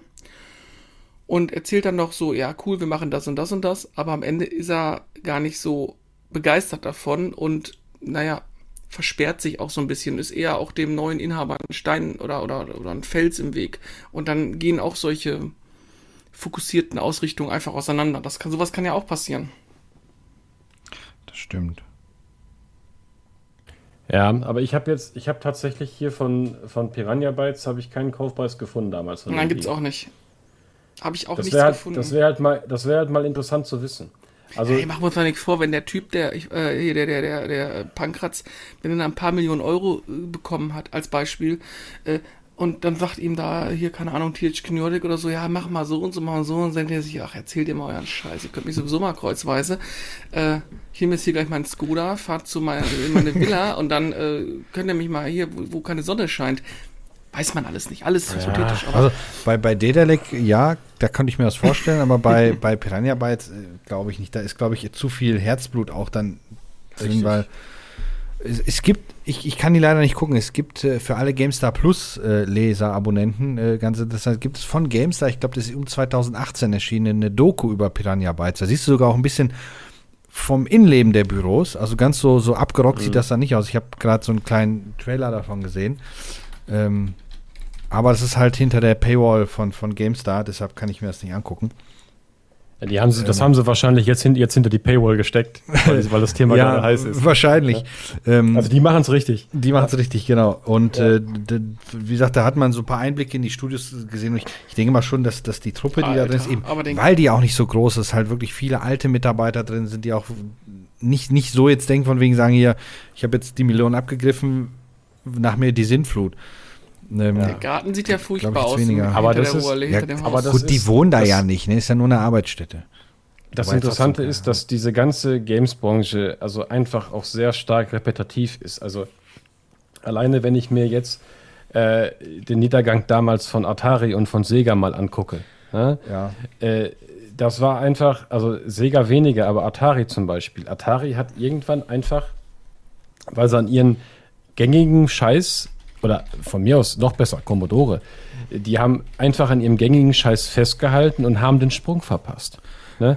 Und erzählt dann noch so, ja, cool, wir machen das und das und das, aber am Ende ist er gar nicht so begeistert davon und, naja, versperrt sich auch so ein bisschen, ist eher auch dem neuen Inhaber ein Stein oder, oder, oder ein Fels im Weg. Und dann gehen auch solche fokussierten Ausrichtungen einfach auseinander. Das kann, sowas kann ja auch passieren. Das stimmt. Ja, aber ich habe jetzt, ich habe tatsächlich hier von, von Piranha Bytes habe ich keinen Kaufpreis gefunden damals. von Nein, gibt's Deal. auch nicht. Habe ich auch Das nichts wäre halt, gefunden. das wär halt mal, das wäre halt mal interessant zu wissen. Also Ey, machen wir uns doch nichts vor, wenn der Typ, der, ich- äh, hier, der, der, der, der Pankratz, wenn er ein paar Millionen Euro äh, bekommen hat, als Beispiel, äh, und dann sagt ihm da, hier, keine Ahnung, THQ Nordic oder so, ja, mach mal so und so, mach mal so, und dann denkt er sich, ach, erzählt ihr mal euren Scheiß, ihr könnt mich sowieso mal kreuzweise, äh, hier ist hier gleich mein Skoda, fahrt zu meiner, in meine Villa, und dann, äh, könnt ihr mich mal hier, wo, wo keine Sonne scheint. Weiß man alles nicht, alles hypothetisch, aber Also bei, bei Dedalek, ja, da könnte ich mir das vorstellen, aber bei, bei Piranha Bytes äh, glaube ich nicht. Da ist, glaube ich, zu viel Herzblut auch dann drin, weil es, gibt, ich, ich kann die leider nicht gucken, es gibt äh, für alle GameStar Plus äh, Leser, Abonnenten, äh, ganze, das heißt, gibt es von GameStar, ich glaube, das ist um 2018 erschienen, eine Doku über Piranha Bytes. Da siehst du sogar auch ein bisschen vom Innenleben der Büros, also ganz so, so abgerockt sieht das da nicht aus. Ich habe gerade so einen kleinen Trailer davon gesehen. Ähm, aber es ist halt hinter der Paywall von, von GameStar, deshalb kann ich mir das nicht angucken. Die haben sie, das ähm, haben sie wahrscheinlich jetzt, hin, jetzt hinter die Paywall gesteckt, weil, weil das Thema gerade heiß ist. wahrscheinlich. Ähm, Also die machen es richtig. die machen es richtig, genau. Und Ja. äh, wie gesagt, da hat man so ein paar Einblicke in die Studios gesehen. Und ich, ich denke mal schon, dass, dass die Truppe, die da drin ist, Alter, eben, weil die auch nicht so groß ist, halt wirklich viele alte Mitarbeiter drin sind, die auch nicht, nicht so jetzt denken, von wegen sagen, hier, ich habe jetzt die Millionen abgegriffen, nach mir die Sintflut. Ähm, der Garten sieht ja furchtbar aus. weniger. hinter Aber der das ist- Urle, ja, aber Haus. das Gut, die wohnen da das- ja nicht, ne? Ist ja nur eine Arbeitsstätte. Das Aber jetzt Interessante ist, dass diese ganze Games-Branche also einfach auch sehr stark repetitiv ist. Also alleine, wenn ich mir jetzt äh, den Niedergang damals von Atari und von Sega mal angucke. Ne? Ja. Äh, das war einfach, also Sega weniger, aber Atari zum Beispiel. Atari hat irgendwann einfach, weil sie an ihren gängigen Scheiß, oder von mir aus noch besser, Commodore, die haben einfach an ihrem gängigen Scheiß festgehalten und haben den Sprung verpasst. Ne?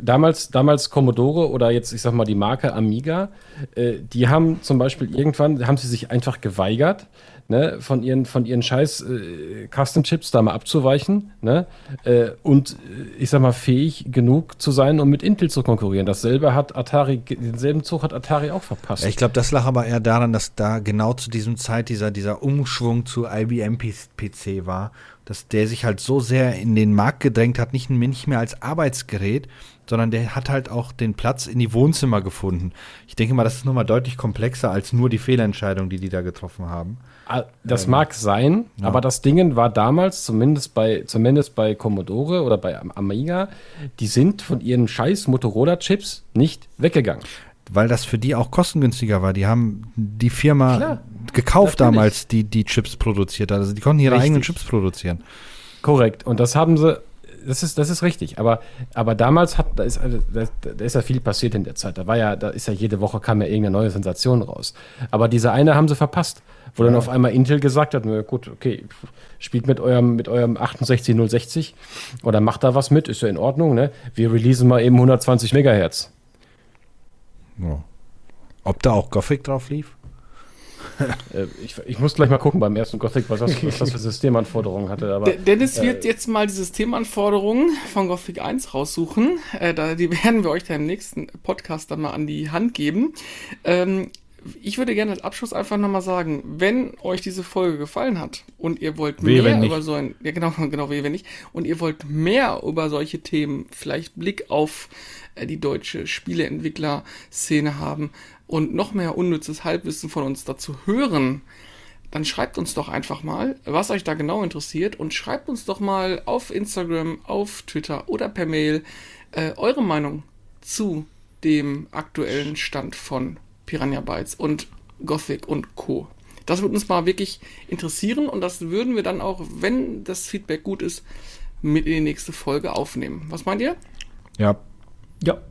Damals, damals Commodore oder jetzt, ich sag mal, die Marke Amiga, äh, die haben zum Beispiel irgendwann, haben sie sich einfach geweigert, ne, von ihren, von ihren scheiß äh, Custom-Chips da mal abzuweichen ne, äh, und äh, ich sag mal, fähig genug zu sein, um mit Intel zu konkurrieren. Dasselbe hat Atari, denselben Zug hat Atari auch verpasst. Ich glaube, das lag aber eher daran, dass da genau zu diesem Zeit dieser, dieser Umschwung zu IBM-PC war, dass der sich halt so sehr in den Markt gedrängt hat, nicht, nicht mehr als Arbeitsgerät, sondern der hat halt auch den Platz in die Wohnzimmer gefunden. Ich denke mal, das ist nochmal deutlich komplexer als nur die Fehlentscheidung, die die da getroffen haben. Ah, Das mag sein, aber das Ding war damals, zumindest bei, zumindest bei Commodore oder bei Am- Amiga, die sind von ihren scheiß Motorola-Chips nicht weggegangen. Weil das für die auch kostengünstiger war. Die haben die Firma Klar, gekauft natürlich. damals, die die Chips produziert hat. Also die konnten ihre Richtig. eigenen Chips produzieren. Korrekt. Und das haben sie, das ist, das ist richtig. Aber, aber damals hat, da ist, da, da ist ja viel passiert in der Zeit. Da war ja, da ist ja jede Woche kam ja irgendeine neue Sensation raus. Aber diese eine haben sie verpasst, wo dann auf einmal Intel gesagt hat, na gut, okay, spielt mit eurem, mit eurem 68060 oder macht da was mit, ist ja in Ordnung, ne? Wir releasen mal eben 120 Megahertz. Ja. Ob da auch Gothic drauf lief? Äh, ich, ich muss gleich mal gucken beim ersten Gothic, was das, was das für Systemanforderungen hatte. Aber De- Dennis wird jetzt mal die Systemanforderungen von Gothic 1 raussuchen. Äh, da, die werden wir euch dann im nächsten Podcast dann mal an die Hand geben. Ähm, ich würde gerne als Abschluss einfach nochmal sagen, wenn euch diese Folge gefallen hat und ihr wollt Wehe, mehr über so ein, ja genau, genau, wehe, wenn nicht, und ihr wollt mehr über solche Themen, vielleicht Blick auf äh, die deutsche Spieleentwickler-Szene haben und noch mehr unnützes Halbwissen von uns dazu hören, dann schreibt uns doch einfach mal, was euch da genau interessiert und schreibt uns doch mal auf Instagram, auf Twitter oder per Mail äh, eure Meinung zu dem aktuellen Stand von Piranha Bytes und Gothic und Co. Das würde uns mal wirklich interessieren und das würden wir dann auch, wenn das Feedback gut ist, mit in die nächste Folge aufnehmen. Was meint ihr? Ja. Ja.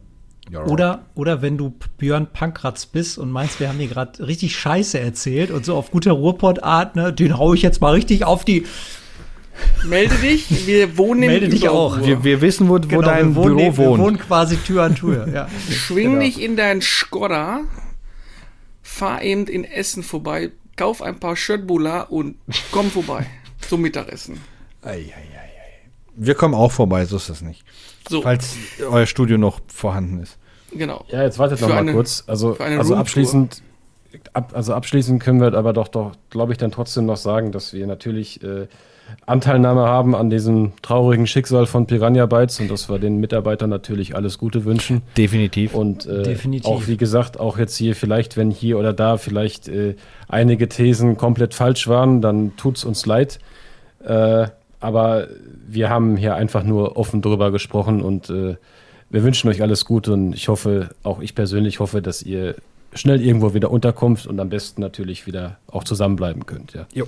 Ja. Oder, oder wenn du Björn Pankratz bist und meinst, wir haben hier gerade richtig Scheiße erzählt und so auf guter Ruhrpott-Art, ne, den hau ich jetzt mal richtig auf die. Melde dich, wir wohnen in Melde dich Überruhr. auch. wir, wir wissen, wo, wo Genau, dein wir wohnen, Büro wir wohnt. wohnen quasi Tür an Tür. Ja. Schwing Genau. dich in dein Skoda, fahr eben in Essen vorbei, kauf ein paar Schöttbula und komm vorbei zum Mittagessen. Ei, ei, ei, ei. Wir kommen auch vorbei, so ist das nicht. So, Falls euer Studio noch vorhanden ist. Genau. Ja, jetzt wartet noch mal eine- kurz. Also, also abschließend, ab, also abschließend können wir aber doch, doch glaube ich, dann trotzdem noch sagen, dass wir natürlich äh, Anteilnahme haben an diesem traurigen Schicksal von Piranha Bytes und dass wir den Mitarbeitern natürlich alles Gute wünschen. Definitiv. Und äh, Definitiv. auch wie gesagt, auch jetzt hier vielleicht, wenn hier oder da vielleicht äh, einige Thesen komplett falsch waren, dann tut's uns leid. Äh, aber wir haben hier einfach nur offen drüber gesprochen und äh, wir wünschen euch alles Gute und ich hoffe, auch ich persönlich hoffe, dass ihr schnell irgendwo wieder unterkommt und am besten natürlich wieder auch zusammenbleiben könnt. Ja.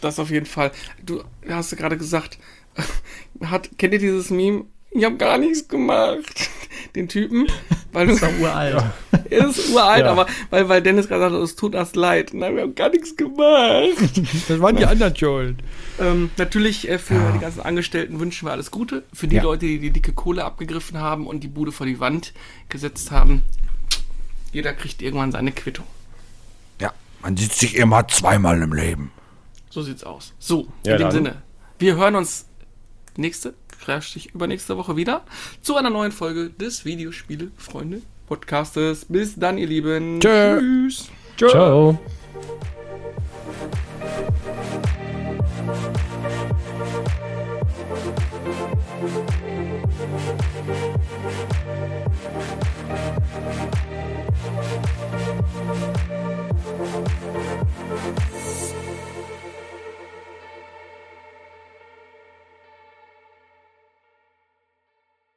Das auf jeden Fall. Du hast gerade gesagt, hat, kennt ihr dieses Meme? Ich habe gar nichts gemacht. Den Typen, weil Das war uralt. er ist uralt, Ja. aber weil, weil Dennis gerade gesagt hat, es tut uns leid. Nein, wir haben gar nichts gemacht. Das waren die anderen schuld. Ähm, natürlich äh, für die ganzen Angestellten wünschen wir alles Gute. Für die Ja. Leute, die die dicke Kohle abgegriffen haben und die Bude vor die Wand gesetzt haben. Jeder kriegt irgendwann seine Quittung. Ja, man sieht sich immer zweimal im Leben. So sieht's aus. So, Ja, in dem dann. Sinne. Wir hören uns nächste, dich übernächste Woche wieder zu einer neuen Folge des Videospiele Freunde Podcastes. Bis dann, ihr Lieben. Tschö. Tschüss. Ciao.